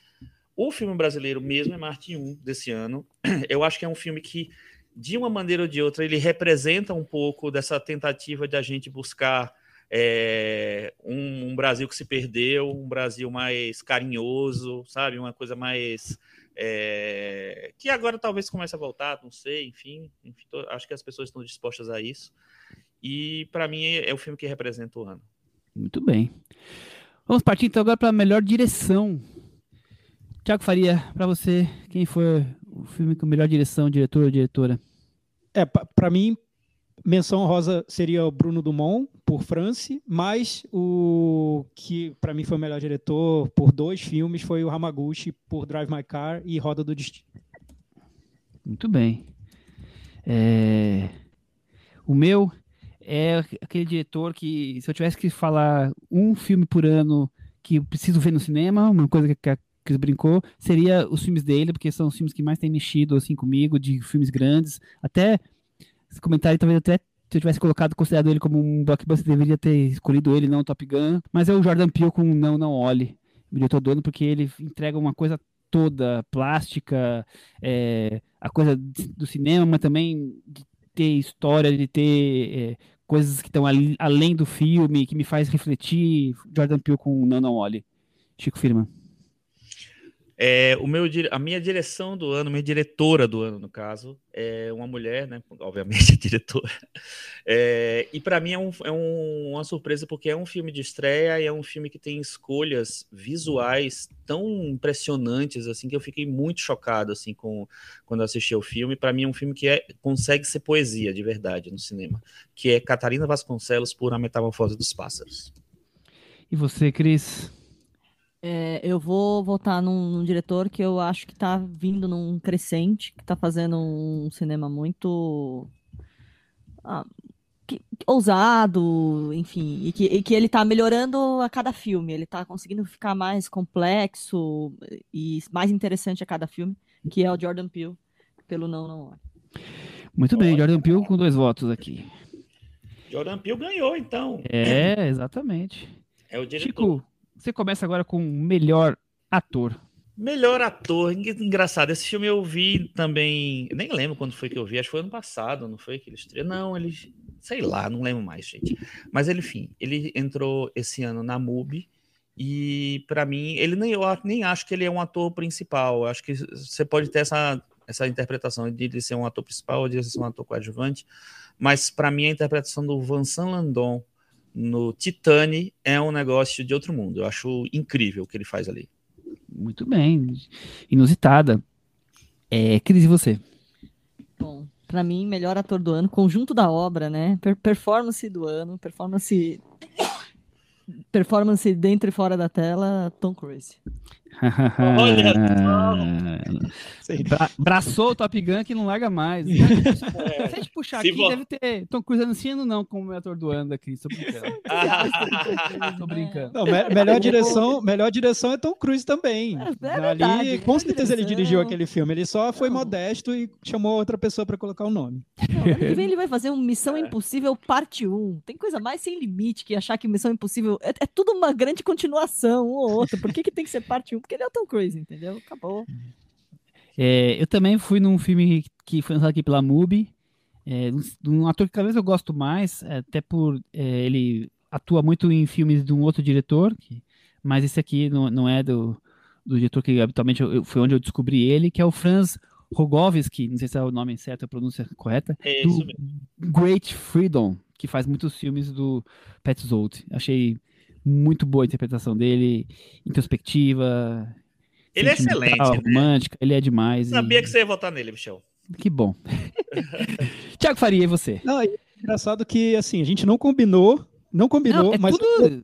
S4: o filme brasileiro mesmo é Marte 1 desse ano. Eu acho que é um filme que, de uma maneira ou de outra, ele representa um pouco dessa tentativa de a gente buscar é, um, um, Brasil que se perdeu, um Brasil mais carinhoso, sabe? Uma coisa mais. É, que agora talvez comece a voltar, não sei, enfim, enfim tô, acho que as pessoas estão dispostas a isso. E para mim é, o filme que representa o ano.
S2: Muito bem. Vamos partir então agora para a melhor direção Tiago Faria, para você, quem foi o filme com melhor direção, diretor ou diretora?
S5: É, para mim, menção rosa seria o Bruno Dumont, por France, mas o que para mim foi o melhor diretor por dois filmes foi o Hamaguchi, por Drive My Car e Roda do Destino.
S2: Muito bem. É... O meu é aquele diretor que, se eu tivesse que falar um filme por ano que preciso ver no cinema, uma coisa que Cris brincou, seria os filmes dele, porque são os filmes que mais têm mexido assim comigo, de filmes grandes. Até esse comentário talvez até se eu tivesse colocado, considerado ele como um blockbuster, deveria ter escolhido ele, não Top Gun. Mas é o Jordan Peele com Não, Não Olhe, o diretor do ano, porque ele entrega uma coisa toda, plástica, é, a coisa do cinema, mas também de ter história, de ter é, coisas que estão além do filme, que me faz refletir. Jordan Peele com Não, Não Olhe. Chico Firma.
S4: É, o meu, a minha direção do ano, minha diretora do ano, no caso, é uma mulher, né? Obviamente, a diretora. É, e para mim é, um, é um, uma surpresa porque é um filme de estreia e é um filme que tem escolhas visuais tão impressionantes assim que eu fiquei muito chocado assim com quando assisti ao filme. Para mim é um filme que é, consegue ser poesia de verdade no cinema, que é Catarina Vasconcelos por A Metamorfose dos Pássaros.
S2: E você, Cris?
S3: É, eu vou votar num, num, diretor que eu acho que está vindo num crescente, que está fazendo um cinema muito ah, que, ousado, enfim, e que, e que ele está melhorando a cada filme. Ele está conseguindo ficar mais complexo e mais interessante a cada filme, que é o Jordan Peele, pelo Não Não Olha.
S2: Muito bem, Jordan Peele com dois votos aqui.
S4: Jordan Peele ganhou, então.
S2: É, exatamente.
S4: É o diretor.
S2: Chico, você começa agora com melhor ator.
S4: Melhor ator, engraçado. Esse filme eu vi também. Nem lembro quando foi que eu vi, acho que foi ano passado, não foi que ele estreou? Não, ele. Sei lá, não lembro mais, gente. Mas enfim, ele entrou esse ano na MUBI. E para mim, ele nem eu nem acho que ele é um ator principal. Eu acho que você pode ter essa, essa interpretação de ele ser um ator principal ou de ser um ator coadjuvante. Mas para mim, a interpretação do Vincent Landon no Titane é um negócio de outro mundo. Eu acho incrível o que ele faz ali.
S2: Muito bem. Inusitada. É, Cris, e você?
S3: Bom, para mim, melhor ator do ano, conjunto da obra, né? Per performance do ano, performance performance dentro e fora da tela, Tom Cruise.
S4: Olha
S2: Bra braçou o Top Gun que não larga mais. Se a gente puxar
S4: Se
S2: aqui,
S4: vo-
S2: deve ter Tom Cruise anunciando não como ator do ano da Cris. Tô brincando. Tô brincando.
S5: Não, me- melhor direção, melhor direção é Tom Cruise também.
S3: É, é
S5: Ali, com certeza ele dirigiu aquele filme. Ele só foi
S3: Não.
S5: modesto e chamou outra pessoa para colocar o nome.
S3: Não, ano que vem ele vai fazer um Missão Impossível Parte 1. Tem coisa mais sem limite que achar que Missão Impossível é, é tudo uma grande continuação, um ou outro. Por que, que tem que ser parte 1? Porque ele é o Tom Cruise, entendeu? Acabou.
S2: É, eu também fui num filme que foi lançado aqui pela MUBI, é, de um- ator que cada vez eu gosto mais, é, até por é, ele atua muito em filmes de um outro diretor, que- mas esse aqui não, não é do, do diretor que habitualmente eu, eu- foi onde eu descobri ele, que é o Franz Rogowski, não sei se é o nome certo, a pronúncia correta,
S4: É
S2: do
S4: isso mesmo.
S2: Great Freedom, que faz muitos filmes do Petzold. Achei muito boa a interpretação dele, introspectiva,
S4: Ele é excelente, né?
S2: romântica, ele é demais.
S4: Sabia
S2: e-
S4: que você ia votar nele, Michel.
S2: que bom. Tiago Faria, e você?
S5: Não, é engraçado que assim, a gente não combinou, não combinou,
S2: Não, é
S5: mas
S2: tudo...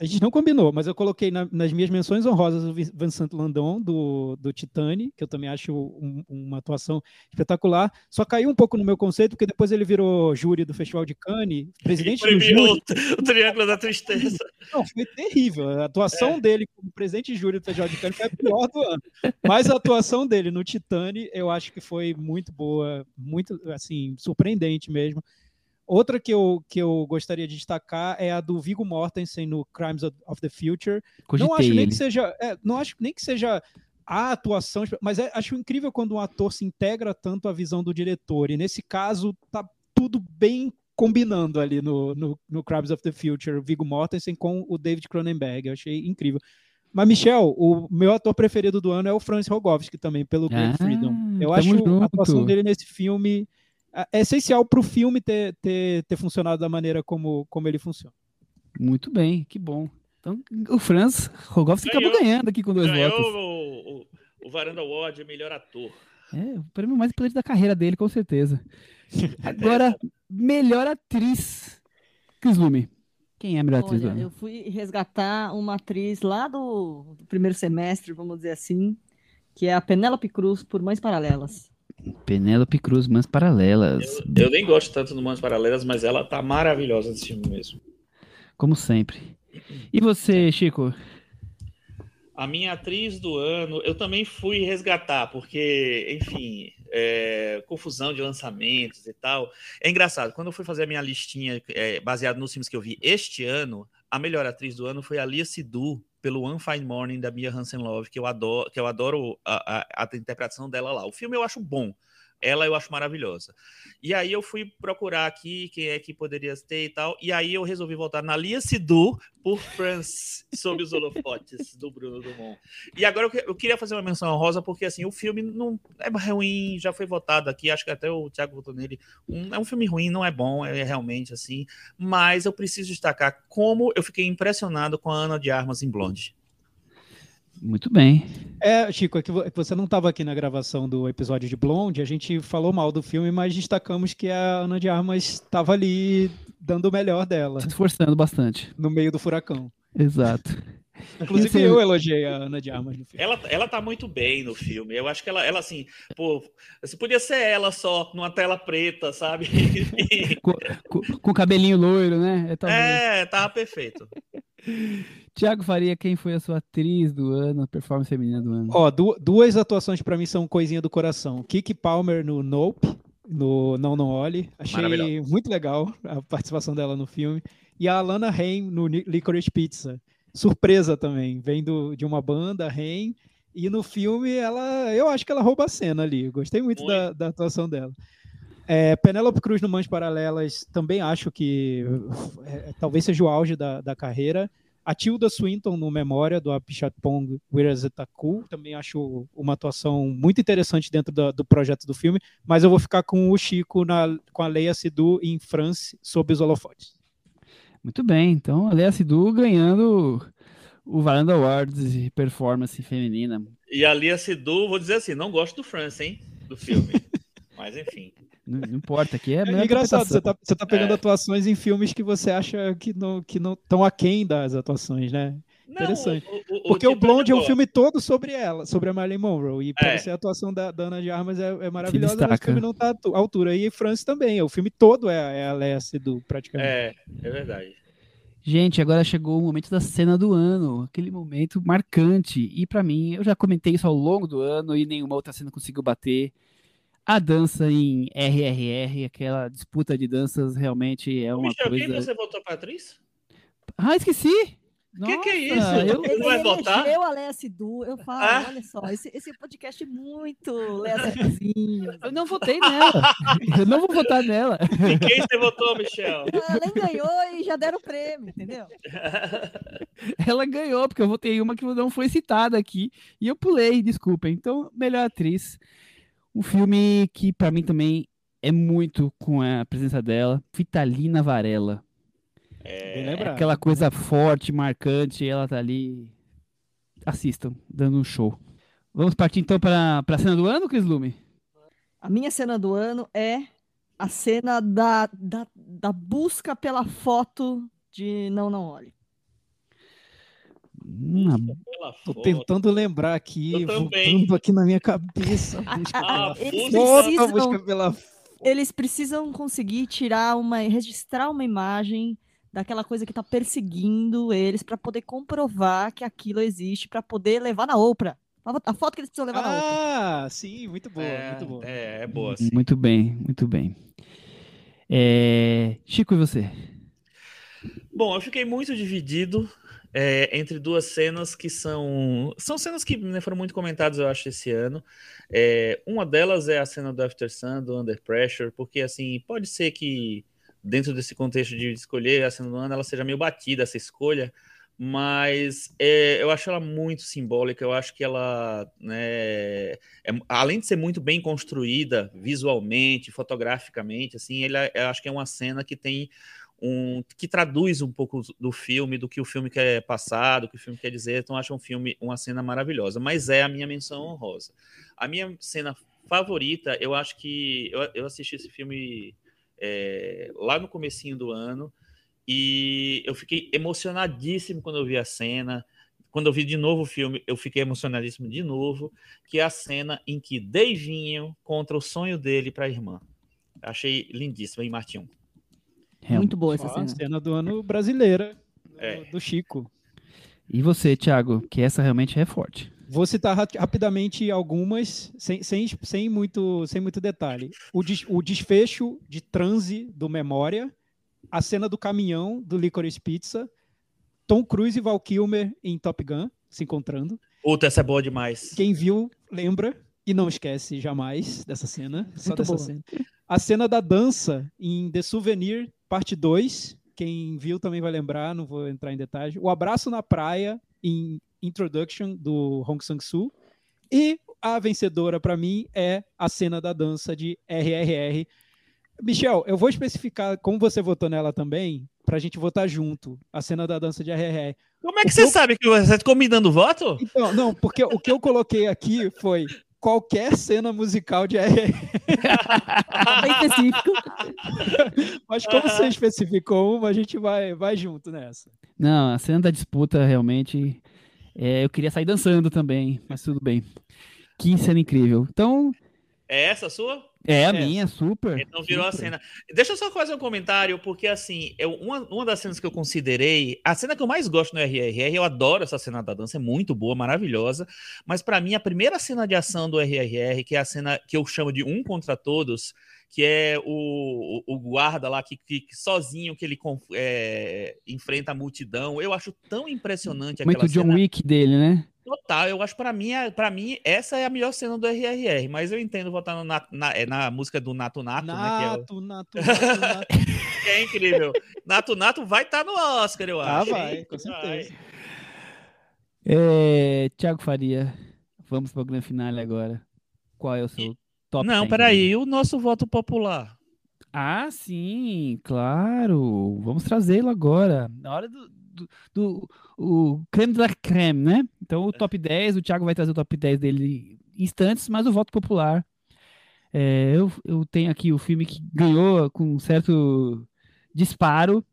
S5: a gente não combinou, mas eu coloquei na- nas minhas menções honrosas o Vin- Vincent Landon do, do Titane, que eu também acho um- uma atuação espetacular. Só caiu um pouco no meu conceito, porque depois ele virou júri do Festival de Cannes, presidente do júri.
S4: o, o Triângulo da Tristeza.
S5: Não, foi terrível. A atuação dele como presidente de júri do Festival de Cannes foi a pior do ano. Mas a atuação dele no Titane, eu acho que foi muito boa, muito, assim, surpreendente mesmo. Outra que eu, que eu gostaria de destacar é a do Viggo Mortensen no Crimes of of the Future.
S2: Cogitei
S5: não acho nem
S2: ele.
S5: que seja, é, não acho nem que seja a atuação, mas é- acho incrível quando um ator se integra tanto à visão do diretor. E nesse caso tá tudo bem combinando ali no, no, no Crimes of the Future, o Viggo Mortensen com o David Cronenberg. Eu achei incrível. Mas, Michel, o meu ator preferido do ano é o Franz Rogowski também, pelo Great
S2: Ah,
S5: Freedom. Eu acho
S2: junto.
S5: a atuação dele nesse filme é é essencial para o filme ter, ter, ter funcionado da maneira como, como ele funciona.
S2: Muito bem, que bom. Então, o Franz Rogowski acabou ganhando aqui com dois
S4: Ganhou
S2: votos.
S4: o, o, o Varanda Award melhor ator.
S2: É, o prêmio mais importante da carreira dele, com certeza. Agora, melhor atriz. Cris Lume. Quem é a melhor atriz
S3: Olha,
S2: ano?
S3: eu fui resgatar uma atriz lá do, do primeiro semestre, vamos dizer assim, que é a Penélope Cruz por Mães Paralelas.
S2: Penélope Cruz, Mães Paralelas.
S4: Eu, eu nem gosto tanto do Mãos Paralelas, mas ela tá maravilhosa nesse filme mesmo.
S2: Como sempre. E você, Chico?
S4: A minha atriz do ano, eu também fui resgatar, porque, enfim, é, confusão de lançamentos e tal. É engraçado, quando eu fui fazer a minha listinha é, baseada nos filmes que eu vi este ano, a melhor atriz do ano foi a Lia Sidhu, pelo One Fine Morning da Mia Hansen Love, que eu adoro, que eu adoro a, a, a interpretação dela lá. O filme eu acho bom, ela eu acho maravilhosa. E aí eu fui procurar aqui quem é que poderia ter e tal, e aí eu resolvi voltar na Lia Sidhu por France, sob os holofotes do Bruno Dumont. E agora eu, que- eu queria fazer uma menção honrosa, porque assim, o filme não é ruim, já foi votado aqui, acho que até o Thiago votou nele. Um- é um filme ruim, não é bom, é realmente assim, mas eu preciso destacar como eu fiquei impressionado com a Ana de Armas em Blonde.
S2: Muito bem.
S5: É, Chico, é que é você não estava aqui na gravação do episódio de Blonde, a gente falou mal do filme, mas destacamos que a Ana de Armas estava ali dando o melhor dela,
S2: Se esforçando bastante.
S5: no meio do furacão.
S2: Exato.
S5: Inclusive
S2: Isso-
S5: eu elogiei a Ana de Armas no filme.
S4: Ela, ela tá muito bem no filme. Eu acho que ela, ela assim, pô, se podia ser ela só, numa tela preta, sabe?
S2: Com, com cabelinho loiro, né? É, talvez.
S4: é, tava perfeito.
S2: Tiago Faria, quem foi a sua atriz do ano, a performance feminina do ano?
S5: Ó, du- duas atuações pra mim são coisinha do coração. Kiki Palmer no Nope, no Não Não Olhe. Achei muito legal a participação dela no filme. E a Alana Haim no Licorice Pizza. Surpresa também, vem do- de uma banda, Haim. E no filme, ela, eu acho que ela rouba a cena ali. Gostei muito da, da atuação dela. É, Penélope Cruz no Mães Paralelas, também acho que é, talvez seja o auge da, da carreira. A Tilda Swinton no Memória, do Apichatpong Wirazetaku, também acho uma atuação muito interessante dentro da- do projeto do filme, mas eu vou ficar com o Chico na- com a Leia Sidhu em France, sob os holofotes.
S2: Muito bem, então a Lea Sidhu ganhando o Varanda Awards de performance feminina.
S4: E a Lia Sidhu, vou dizer assim, não gosto do France, hein? Do filme. Mas enfim.
S2: Não, não importa, aqui é
S5: É engraçado, você tá, você tá pegando
S4: É.
S5: atuações em filmes que você acha que não que não estão aquém das atuações, né?
S4: Não,
S5: Interessante.
S4: o- o- o
S5: Porque o
S4: de
S5: Blonde é um filme todo sobre ela, sobre a Marilyn Monroe. E pra
S4: É.
S5: você a atuação da, da Ana de Armas é, é maravilhosa, mas o filme não tá à altura. E Francis também, o filme todo é, é a Léa Seydoux, praticamente.
S4: É, é verdade.
S2: Gente, agora chegou o momento da cena do ano, aquele momento marcante. E pra mim, eu já comentei isso ao longo do ano e nenhuma outra cena conseguiu bater. A dança em RRR, aquela disputa de danças realmente é uma
S4: Michel, quem
S2: coisa.
S4: você votou pra atriz?
S2: Ah, esqueci!
S4: Que que é isso?
S2: eu-
S4: Ele vai votar?
S3: Eu, a Léa Sidu, eu falo,
S4: Ah?
S3: olha só, esse, esse podcast é muito Léa Siduzinho.
S2: Eu não votei nela. Eu não vou votar nela.
S4: E quem você votou, Michel?
S3: Ela nem ganhou e já deram o prêmio, entendeu?
S2: Ela ganhou, porque eu votei uma que não foi citada aqui. E eu pulei, desculpa. Então, melhor atriz. Um filme que pra mim também é muito com a presença dela. Vitalina Varela. É
S5: lembrado.
S2: aquela coisa forte, marcante. Ela tá ali. Assistam, dando um show. Vamos partir então para a cena do ano, Cris Lume?
S3: A minha cena do ano é a cena da, da, da busca pela foto de Não Não Olhe.
S2: Hum,
S5: Tô tentando lembrar aqui, voltando aqui na minha cabeça. Busca
S4: Ah,
S5: pela
S3: Eles
S4: busca-
S5: foto,
S3: precisam-
S5: busca pela
S3: Eles precisam conseguir tirar uma, registrar uma imagem daquela coisa que tá perseguindo eles para poder comprovar que aquilo existe, para poder levar na Oprah. A foto que eles precisam levar na Oprah.
S5: Ah, sim, muito boa,
S4: é,
S5: muito boa.
S4: É, é boa, sim.
S2: Muito bem, muito bem. É, Chico, e você?
S4: Bom, eu fiquei muito dividido é, entre duas cenas que são. São cenas que né, foram muito comentadas, eu acho, esse ano. É, uma delas é a cena do After Sun, do Under Pressure, porque assim, pode ser que dentro desse contexto de escolher a cena do ano, ela seja meio batida, essa escolha, mas é, eu acho ela muito simbólica, eu acho que ela, né, é- além de ser muito bem construída visualmente, fotograficamente, assim, eu acho que é uma cena que tem um que traduz um pouco do filme, do que o filme quer passar, do que o filme quer dizer. Então, acho um filme, uma cena maravilhosa. Mas é a minha menção honrosa. A minha cena favorita, eu acho que eu, eu assisti esse filme é, lá no comecinho do ano e eu fiquei emocionadíssimo quando eu vi a cena. Quando eu vi de novo o filme, eu fiquei emocionadíssimo de novo, que é a cena em que Davinho contra o sonho dele para a irmã. Achei lindíssimo, hein, Martinho?
S3: Muito boa essa cena.
S5: cena do ano brasileira, do,
S4: É.
S5: do Chico.
S2: E você, Thiago? Que essa realmente é forte.
S5: Vou citar ra- rapidamente algumas, sem, sem, sem, muito, sem muito detalhe. O, des- o desfecho de transe do Memória, a cena do caminhão do Licorice Pizza, Tom Cruise e Val Kilmer em Top Gun se encontrando.
S4: Puta, essa é boa demais.
S5: Quem viu, lembra e não esquece jamais dessa cena. Só
S3: Muito
S5: dessa
S3: boa.
S5: cena. A cena da dança em The Souvenir, parte 2. Quem viu também vai lembrar, não vou entrar em detalhes. O abraço na praia em Introduction do Hong Sang-soo. E a vencedora para mim é a cena da dança de RRR. Michel, eu vou especificar como você votou nela também, pra gente votar junto. A cena da dança de RRR.
S4: Como é que
S5: O
S4: você
S5: eu-
S4: sabe que você ficou me dando voto?
S5: Então, não, porque o que eu coloquei aqui foi qualquer cena musical de RR.
S3: Bem específico.
S5: Mas como você especificou uma, a gente vai, vai junto nessa.
S2: Não, a cena da disputa realmente. É, eu queria sair dançando também, mas tudo bem. Que cena incrível. Então,
S4: É essa a sua?
S2: É a
S5: É.
S2: minha, super.
S4: Então virou a
S2: super.
S4: cena. Deixa eu só fazer um comentário, porque assim, eu, uma, uma das cenas que eu considerei, a cena que eu mais gosto no RRR, eu adoro essa cena da dança, é muito boa, maravilhosa, mas pra mim a primeira cena de ação do RRR, que é a cena que eu chamo de um contra todos, que é o, o, o guarda lá que, que- que sozinho que ele é, enfrenta a multidão, eu acho tão impressionante
S2: Muito
S4: aquela
S2: John
S4: cena.
S2: Wick dele, né?
S4: Total, eu acho pra mim, para mim essa é a melhor cena do RRR, mas eu entendo votar Nat- na, é, na música do Nato Nato, né, que é o-
S5: Nato, nato, nato, nato.
S4: é incrível. Nato Nato vai estar no Oscar, eu
S5: Ah,
S4: acho.
S5: vai,
S4: hein?
S5: com certeza.
S2: É, Thiago Faria, vamos para o grande finale agora. Qual é o seu top
S4: Não,
S2: 10
S4: peraí,
S2: aí?
S4: e o nosso voto popular?
S2: Ah, sim, claro. Vamos trazê-lo agora. Na hora do, do, do- o creme de la creme, né? Então, o top 10, o Thiago vai trazer o top 10 dele em instantes, mas o voto popular. é, eu, eu tenho aqui o filme que ganhou com um certo disparo.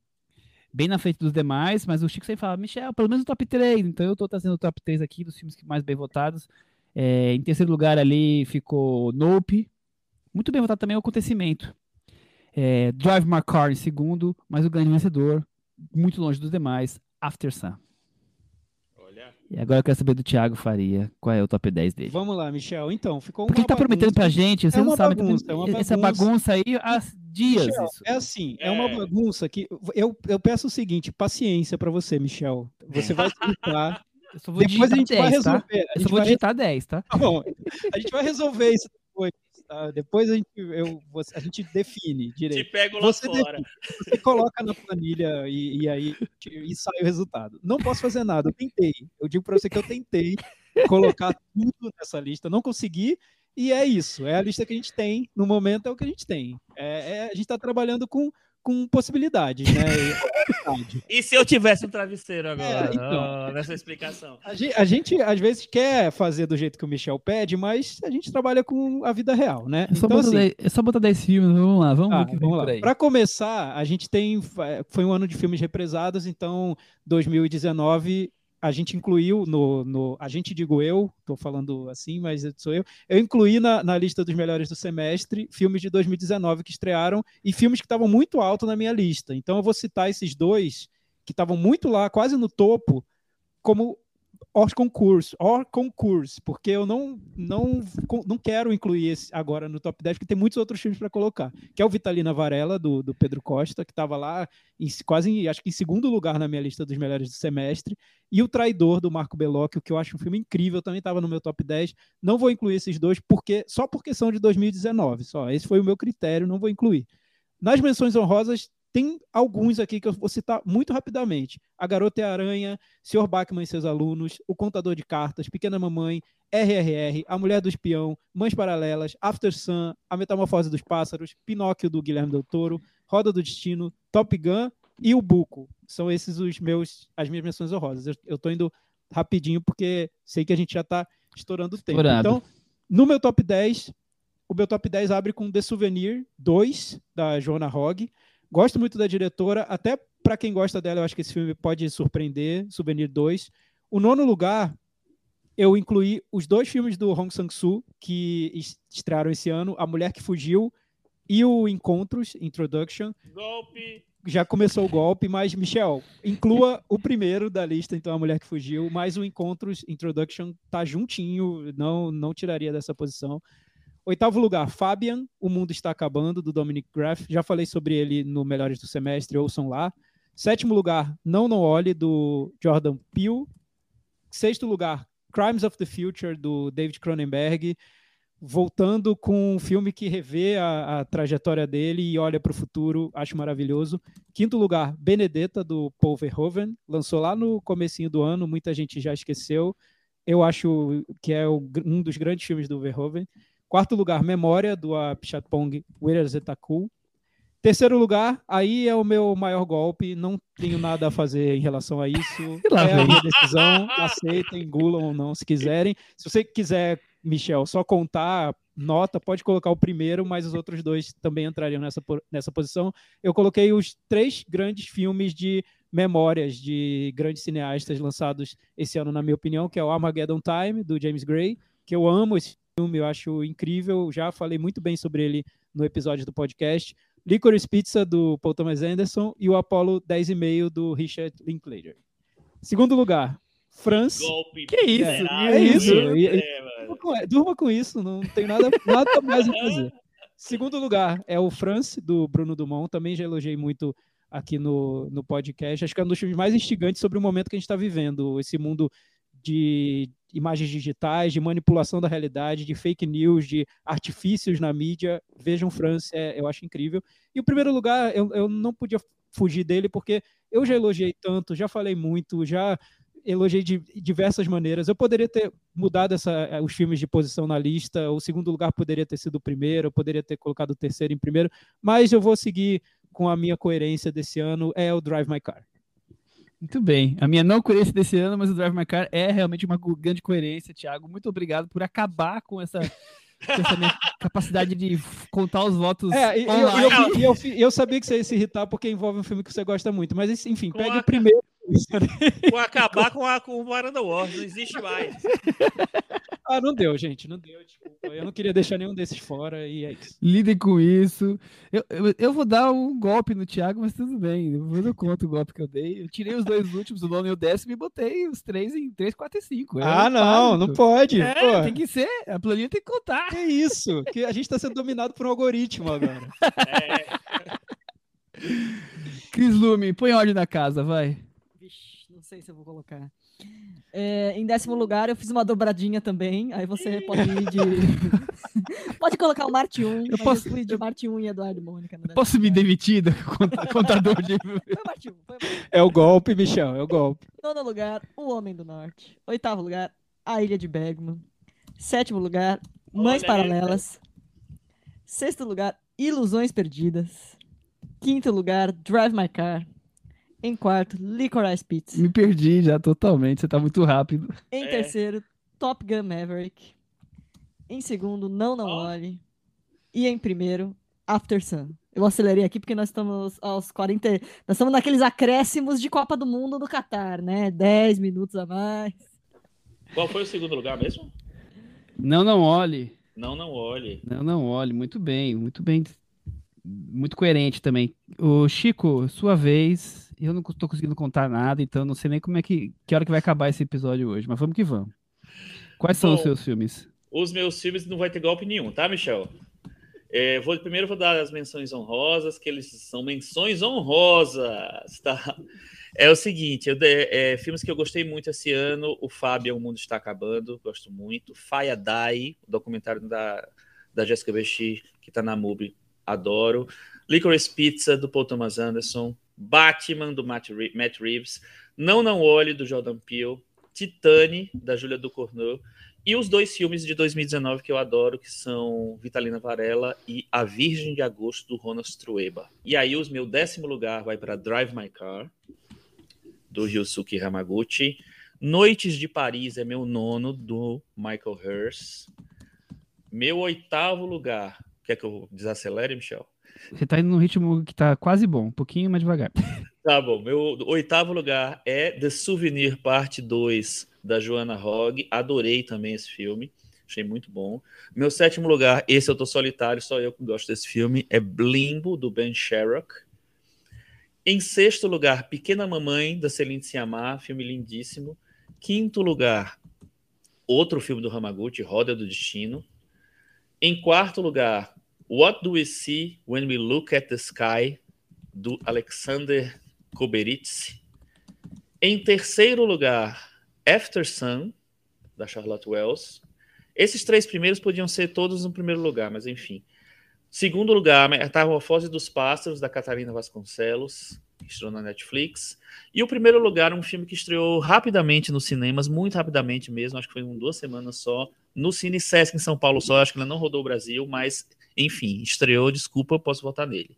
S2: bem na frente dos demais, mas o Chico sempre fala, Michel, pelo menos o top 3. Então eu tô trazendo o top 3 aqui dos filmes mais bem votados. É, em terceiro lugar ali ficou Nope. Muito bem votado também o acontecimento. É, Drive My Car em segundo, mas o grande vencedor, muito longe dos demais, After Sun.
S4: Olha.
S2: E agora eu quero saber do Thiago Faria, qual é o top 10 dele.
S5: Vamos lá, Michel. Então, ficou
S2: Porque
S5: uma
S2: ele tá prometendo pra
S5: bagunça.
S2: gente, você
S5: É
S2: não
S5: uma
S2: sabe, tá
S5: bagunça, é uma
S2: essa
S5: bagunça.
S2: bagunça aí há dias.
S5: Michel,
S2: isso.
S5: é assim, é. uma
S4: É.
S5: bagunça que eu, eu peço o seguinte, paciência pra você, Michel. Você vai explicar.
S2: Eu só vou
S5: depois a
S2: digitar
S5: gente vai
S2: 10, tá?
S5: resolver. A
S2: Eu só
S5: gente
S2: vou
S5: vai
S2: digitar 10, tá?
S5: Tá bom. A gente vai resolver isso. Tá? Depois a gente, eu, a gente define
S4: Te
S5: direito.
S4: pego lá
S5: Você
S4: fora.
S5: Você coloca na planilha e, e aí e sai o resultado. Não posso fazer nada, eu tentei. Eu digo pra você que eu tentei colocar tudo nessa lista, não consegui. E é isso, é a lista que a gente tem. No momento é o que a gente tem. É, é- a gente está trabalhando com, com possibilidades, né? E-
S4: se eu tivesse um travesseiro agora?
S5: É, então.
S4: Ah, nessa explicação.
S5: A gente, a gente, às vezes quer fazer do jeito que o Michel pede, mas a gente trabalha com a vida real, né?
S2: É só,
S5: Então,
S2: botar,
S5: assim,
S2: 10, é só botar 10 filmes, vamos lá, vamos ver o que vem
S5: vamos
S2: por
S5: lá.
S2: aí.
S5: Para começar, a gente tem. Foi um ano de filmes represados, então 2019 a gente incluiu no. no a gente digo eu, estou falando assim, mas sou eu. Eu incluí na, na lista dos melhores do semestre filmes de 2019 que estrearam e filmes que estavam muito alto na minha lista. Então eu vou citar esses dois que estavam muito lá, quase no topo, como hors concurso, hors concurso, porque eu não, não, não quero incluir esse agora no top 10, porque tem muitos outros filmes para colocar, que é o Vitalina Varela, do, do Pedro Costa, que estava lá em, quase, acho que em segundo lugar na minha lista dos melhores do semestre, e o Traidor, do Marco Bellocchio, que eu acho um filme incrível, também estava no meu top 10, não vou incluir esses dois, porque só porque são de 2019, só, esse foi o meu critério, não vou incluir. Nas menções honrosas, tem alguns aqui que eu vou citar muito rapidamente. A Garota e a Aranha, Sr. Bachmann e seus alunos, O Contador de Cartas, Pequena Mamãe, RRR, A Mulher do Espião, Mães Paralelas, After Sun, A Metamorfose dos Pássaros, Pinóquio do Guilherme Del Toro, Roda do Destino, Top Gun e O Buco. São esses os meus, as minhas menções honrosas. Eu, tô indo rapidinho porque sei que a gente já está estourando o tempo.
S2: Estourado.
S5: Então, no meu top 10, o meu top 10 abre com The Souvenir 2, da Joana Hogg. Gosto muito da diretora, até para quem gosta dela, eu acho que esse filme pode surpreender, Souvenir 2. O nono lugar, eu incluí os dois filmes do Hong Sang-soo, que es- estrearam esse ano, A Mulher que Fugiu e o Encontros, Introduction.
S4: Golpe.
S5: Já começou o golpe, mas, Michel, inclua o primeiro da lista, então, A Mulher que Fugiu, mas o Encontros, Introduction, tá juntinho, não, não tiraria dessa posição. Oitavo lugar, Fabian, O Mundo Está Acabando, do Dominic Graff. Já falei sobre ele no Melhores do Semestre, ouçam lá. Sétimo lugar, Não Não Olhe, do Jordan Peele. Sexto lugar, Crimes of the Future, do David Cronenberg. Voltando com um filme que revê a, a trajetória dele e olha para o futuro, acho maravilhoso. Quinto lugar, Benedetta, do Paul Verhoeven. Lançou lá no comecinho do ano, muita gente já esqueceu. Eu acho que é um dos grandes filmes do Verhoeven. Quarto lugar, Memória, do Apichatpong Weerasethakul. Terceiro lugar, aí é o meu maior golpe, não tenho nada a fazer em relação a isso. É a minha decisão, aceitem, engulam ou não, se quiserem. Se você quiser, Michel, só contar nota, pode colocar o primeiro, mas os outros dois também entrariam nessa, nessa posição. Eu coloquei os três grandes filmes de memórias de grandes cineastas lançados esse ano, na minha opinião, que é o Armageddon Time, do James Gray, que eu amo esse filme, eu acho incrível, já falei muito bem sobre ele no episódio do podcast. Licorice Pizza, do Paul Thomas Anderson, e o Apollo 10,5, do Richard Linklater. Segundo lugar, France.
S4: Golpe.
S2: Que isso?
S5: É isso.
S4: É, mano.
S5: Durma com, durma com isso, não tem nada, nada mais a fazer. Segundo lugar é o France, do Bruno Dumont. Também já elogiei muito aqui no, no podcast. Acho que é um dos filmes mais instigantes sobre o momento que a gente está vivendo. Esse mundo de imagens digitais, de manipulação da realidade, de fake news, de artifícios na mídia. Vejam France, é, eu acho incrível. E o primeiro lugar, eu, eu não podia fugir dele, porque eu já elogiei tanto, já falei muito, já elogiei de diversas maneiras. Eu poderia ter mudado essa, eh, os filmes de posição na lista, o segundo lugar poderia ter sido o primeiro, eu poderia ter colocado o terceiro em primeiro, mas eu vou seguir com a minha coerência desse ano, é o Drive My Car.
S2: Muito bem. A minha não coerência desse ano, mas o Drive My Car é realmente uma grande coerência, Thiago. Muito obrigado por acabar com essa com essa minha capacidade de contar os votos
S5: É, e, eu, eu, eu eu sabia que você ia se irritar porque envolve um filme que você gosta muito. Mas, enfim,
S4: Com
S5: pegue
S4: a-
S5: o primeiro.
S4: Vou acabar com, a, com o Varanda Wars, não existe mais.
S5: Ah, não deu, gente. Não deu, desculpa. Eu não queria deixar nenhum desses fora e é isso.
S2: Lidem com isso. Eu, eu, eu vou dar um golpe no Thiago, mas tudo bem. Depois eu conto o golpe que eu dei. Eu tirei os dois últimos, o nono e o décimo, e botei os três em 3, 4 e 5.
S5: Ah, não, não pode.
S2: É,
S5: pô.
S2: tem que ser. A planilha tem que contar.
S5: Que isso? Que a gente tá sendo dominado por um algoritmo agora.
S4: É,
S2: Cris Lume, põe ordem na casa, vai.
S3: Sei se eu vou colocar. É, em décimo lugar, eu fiz uma dobradinha também. Aí você pode ir de. pode colocar o Marte 1. Eu
S2: posso-
S3: fui de Marte 1 e Eduardo e Mônica.
S2: Posso me
S3: lugar.
S2: demitir do conta- contador de.
S3: Foi o Marte 1. Foi o Marte 1.
S5: É o golpe, Michel, é o golpe.
S3: Nono lugar, O Homem do Norte. Oitavo lugar, A Ilha de Bergman. Sétimo lugar, Mães
S4: Olha aí,
S3: Paralelas. Sexto lugar, Ilusões Perdidas. Quinto lugar, Drive My Car. Em quarto, Licorice Pizza.
S2: Me perdi já totalmente, você tá muito rápido.
S3: Em
S4: É.
S3: terceiro, Top Gun Maverick. Em segundo, Não Não
S4: Ó.
S3: Olhe. E em primeiro, After Sun. Eu acelerei aqui porque nós estamos aos 40. Nós estamos naqueles acréscimos de Copa do Mundo do Catar, né? 10 minutos a mais.
S4: Qual foi o segundo lugar mesmo?
S2: Não, não olhe.
S4: Não, não olhe.
S2: Não, não olhe. Muito bem, muito bem. Muito coerente também. O Chico, sua vez. Eu não tô conseguindo contar nada, então não sei nem como é que. Que hora que vai acabar esse episódio hoje, mas vamos que vamos. Quais são os seus filmes?
S4: Os meus filmes não vai ter golpe nenhum, tá, Michel? É, vou, primeiro vou dar as menções honrosas, que eles são menções honrosas, tá? É o seguinte, eu, é, filmes que eu gostei muito esse ano, o Fábio, O Mundo Está Acabando, gosto muito. Fire Die, o documentário da, da Jessica Bechet, que tá na MUBI, adoro. Licorice Pizza, do Paul Thomas Anderson. Batman, do Matt, Re- Matt Reeves. Não Não Olhe, do Jordan Peele. Titane, da Julia Ducournau. E os dois filmes de 2019 que eu adoro, que são Vitalina Varela e A Virgem de Agosto, do Ronas Trueba. E aí, o meu décimo lugar vai para Drive My Car, do Ryusuke Hamaguchi. Noites de Paris é meu nono, do Michael Hurst. Meu oitavo lugar. Quer que eu desacelere, Michel?
S2: Você tá indo num ritmo que tá quase bom, um pouquinho mais devagar.
S4: Tá bom, meu oitavo lugar é The Souvenir Parte 2, da Joana Hogg. Adorei também esse filme, achei muito bom. Meu sétimo lugar, esse eu tô solitário, só eu que gosto desse filme, é Limbo, do Ben Sherrock. Em sexto lugar, Pequena Mamãe, da Celine Sciamma, filme lindíssimo. Quinto lugar, outro filme do Hamaguchi, Roda do Destino. Em quarto lugar, What Do We See When We Look at the Sky, do Alexander Koberitz. Em terceiro lugar, After Sun, da Charlotte Wells. Esses três primeiros podiam ser todos no primeiro lugar, mas enfim. Segundo lugar, Metamorfose dos Pássaros, da Catarina Vasconcelos, que estreou na Netflix. E o primeiro lugar, um filme que estreou rapidamente nos cinemas, muito rapidamente mesmo, acho que foi em duas semanas só, no Cine Sesc em São Paulo só, acho que ele não rodou o Brasil, mas enfim, estreou, desculpa, posso votar nele.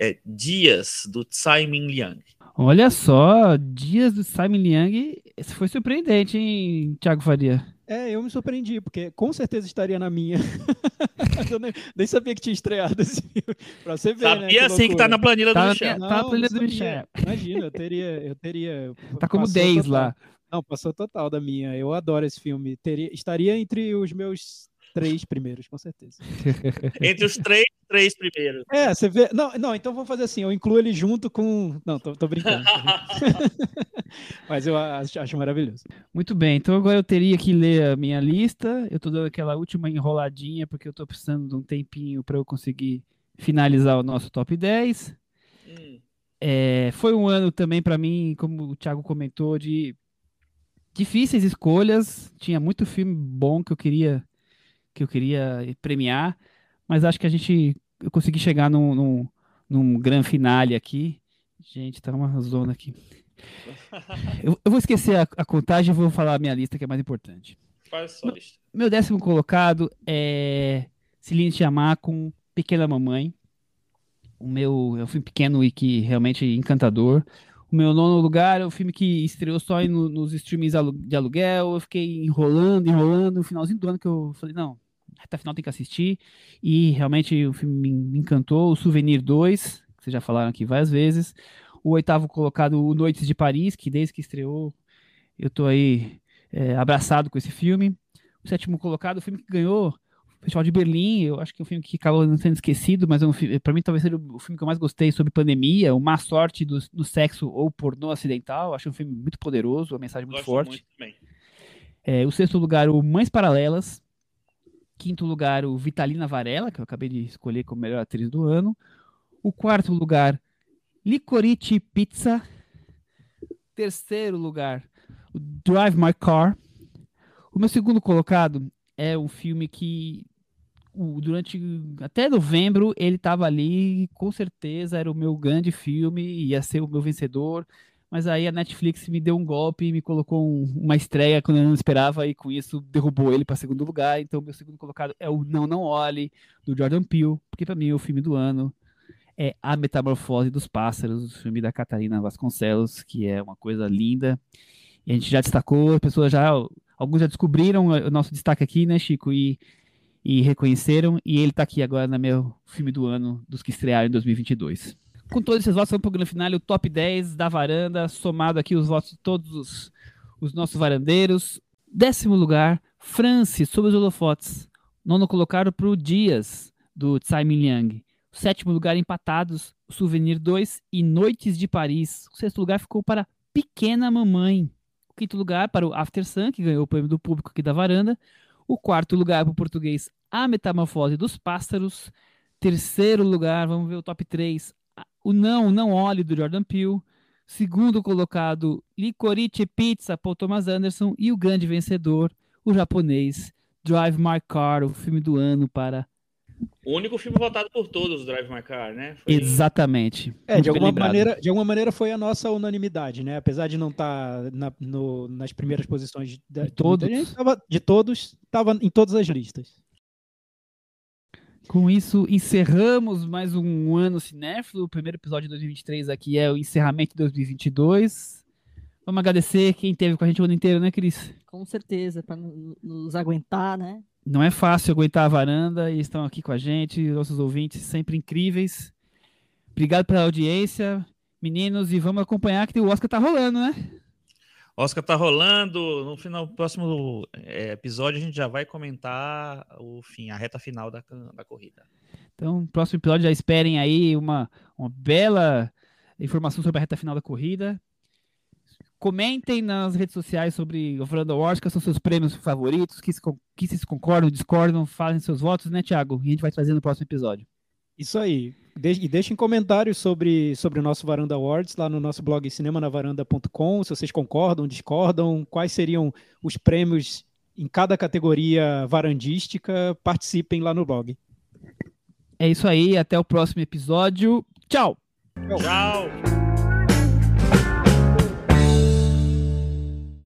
S4: É Dias, do Tsai Liang.
S2: Olha só, Dias do Simon Liang. Esse foi surpreendente, hein, Thiago Faria?
S5: É, eu me surpreendi, porque com certeza estaria na minha. eu nem, nem sabia que tinha estreado esse filme. Pra você ver, né?
S4: Sabia assim que tá na planilha
S2: Tá
S4: do Michel.
S2: tá na planilha do
S5: sabia.
S2: Michel.
S5: Imagina, eu teria, eu teria.
S2: Tá como
S5: passou
S2: 10
S5: total.
S2: lá.
S5: Não, passou total da minha. Eu adoro esse filme. Teria, estaria entre os meus três primeiros, com certeza.
S4: Entre os três, três primeiros.
S5: É, você vê. Não, não, então vamos fazer assim. Eu incluo ele junto com. Não, tô, tô brincando. Mas eu acho, acho maravilhoso.
S2: Muito bem, então agora eu teria que ler a minha lista. Eu tô dando aquela última enroladinha, porque eu tô precisando de um tempinho para eu conseguir finalizar o nosso top 10.
S4: Hum,
S2: É, foi um ano também para mim, como o Thiago comentou, de difíceis escolhas. Tinha muito filme bom que eu queria que eu queria premiar, mas acho que a gente eu consegui chegar num, num, num grande finale aqui. Gente, tá uma zona aqui. Eu, eu vou esquecer a, a contagem e vou falar a minha lista que é mais importante.
S4: faz só a lista.
S2: Meu décimo colocado é Celine Sciamma com Pequena Mamãe. O meu é um filme pequeno e que realmente é encantador. O meu nono lugar é um filme que estreou só no- nos streamings de aluguel. Eu fiquei enrolando, enrolando. No finalzinho do ano que eu falei, não, Até final tem que assistir. E realmente o filme me encantou. O Souvenir 2, que vocês já falaram aqui várias vezes. O oitavo colocado, O Noites de Paris, que desde que estreou eu tô aí é, abraçado com esse filme. O sétimo colocado, o filme que ganhou Festival de Berlim, eu acho que é um filme que acabou não sendo esquecido, mas é um, para mim talvez seja o filme que eu mais gostei sobre pandemia, o Má Sorte do, do Sexo ou Pornô Acidental. Acho um filme muito poderoso, uma mensagem muito Gosto forte. Muito é, o sexto lugar, o Mães Paralelas. Quinto lugar, o Vitalina Varela, que eu acabei de escolher como melhor atriz do ano. O quarto lugar, Licorice Pizza. Terceiro lugar, o Drive My Car. O meu segundo colocado é um filme que durante até novembro ele estava ali, com certeza era o meu grande filme, ia ser o meu vencedor. Mas aí a Netflix me deu um golpe me colocou um, uma estreia quando eu não esperava, e com isso derrubou ele para segundo lugar. Então, meu segundo colocado é o Não Não Olhe, do Jordan Peele, porque para mim é o filme do ano é A Metamorfose dos Pássaros, o filme da Catarina Vasconcelos, que é uma coisa linda. E a gente já destacou, as pessoas já, alguns já descobriram o nosso destaque aqui, né, Chico? E, e reconheceram, e ele está aqui agora no meu filme do ano, dos que estrearam em 2022. Com todos esses votos, vamos para o grande final, o top 10 da varanda, somado aqui os votos de todos os, os nossos varandeiros. Décimo lugar, France, sobre os holofotes. Nono colocado para o Dias, do Tsai Ming Sétimo lugar, empatados, Souvenir 2 e Noites de Paris. O sexto lugar ficou para Pequena Mamãe, quinto lugar para o After Sun, que ganhou o prêmio do público aqui da varanda. O quarto lugar para o português A Metamorfose dos Pássaros. Terceiro lugar, vamos ver o top 3. O Não, Não Olhe, do Jordan Peele. Segundo colocado, Licorice Pizza, Paul Thomas Anderson. E o grande vencedor, o japonês Drive My Car, o filme do ano para
S4: o único filme votado por todos, Drive My Car, né? Foi...
S2: Exatamente.
S5: É, de alguma, maneira, de alguma maneira foi a nossa unanimidade, né? Apesar de não estar tá na, no, nas primeiras posições de, de todos, gente, tava, de todos, estava em todas as listas.
S2: Com isso, encerramos mais um ano cinéfilo. O primeiro episódio de 2023 aqui é o encerramento de 2022. Vamos agradecer quem teve com a gente o ano inteiro, né, Cris?
S3: Com certeza, para nos aguentar, né?
S2: Não é fácil aguentar a varanda e estão aqui com a gente, nossos ouvintes sempre incríveis. Obrigado pela audiência, meninos, e vamos acompanhar que o Oscar tá rolando, né?
S4: Oscar tá rolando. No final do próximo é, episódio a gente já vai comentar o fim, a reta final da, da corrida.
S2: Então, próximo episódio já esperem aí uma, uma bela informação sobre a reta final da corrida. Comentem nas redes sociais sobre o Fernando Awards, quais são seus prêmios favoritos, que, que vocês concordam, discordam, fazem seus votos, né, Thiago? E a gente vai trazer no próximo episódio.
S5: Isso aí. De e deixem comentários sobre, sobre o nosso Varanda Awards lá no nosso blog cinemanavaranda.com, se vocês concordam, discordam, quais seriam os prêmios em cada categoria varandística, participem lá no blog.
S2: É isso aí, até o próximo episódio. Tchau!
S4: Tchau!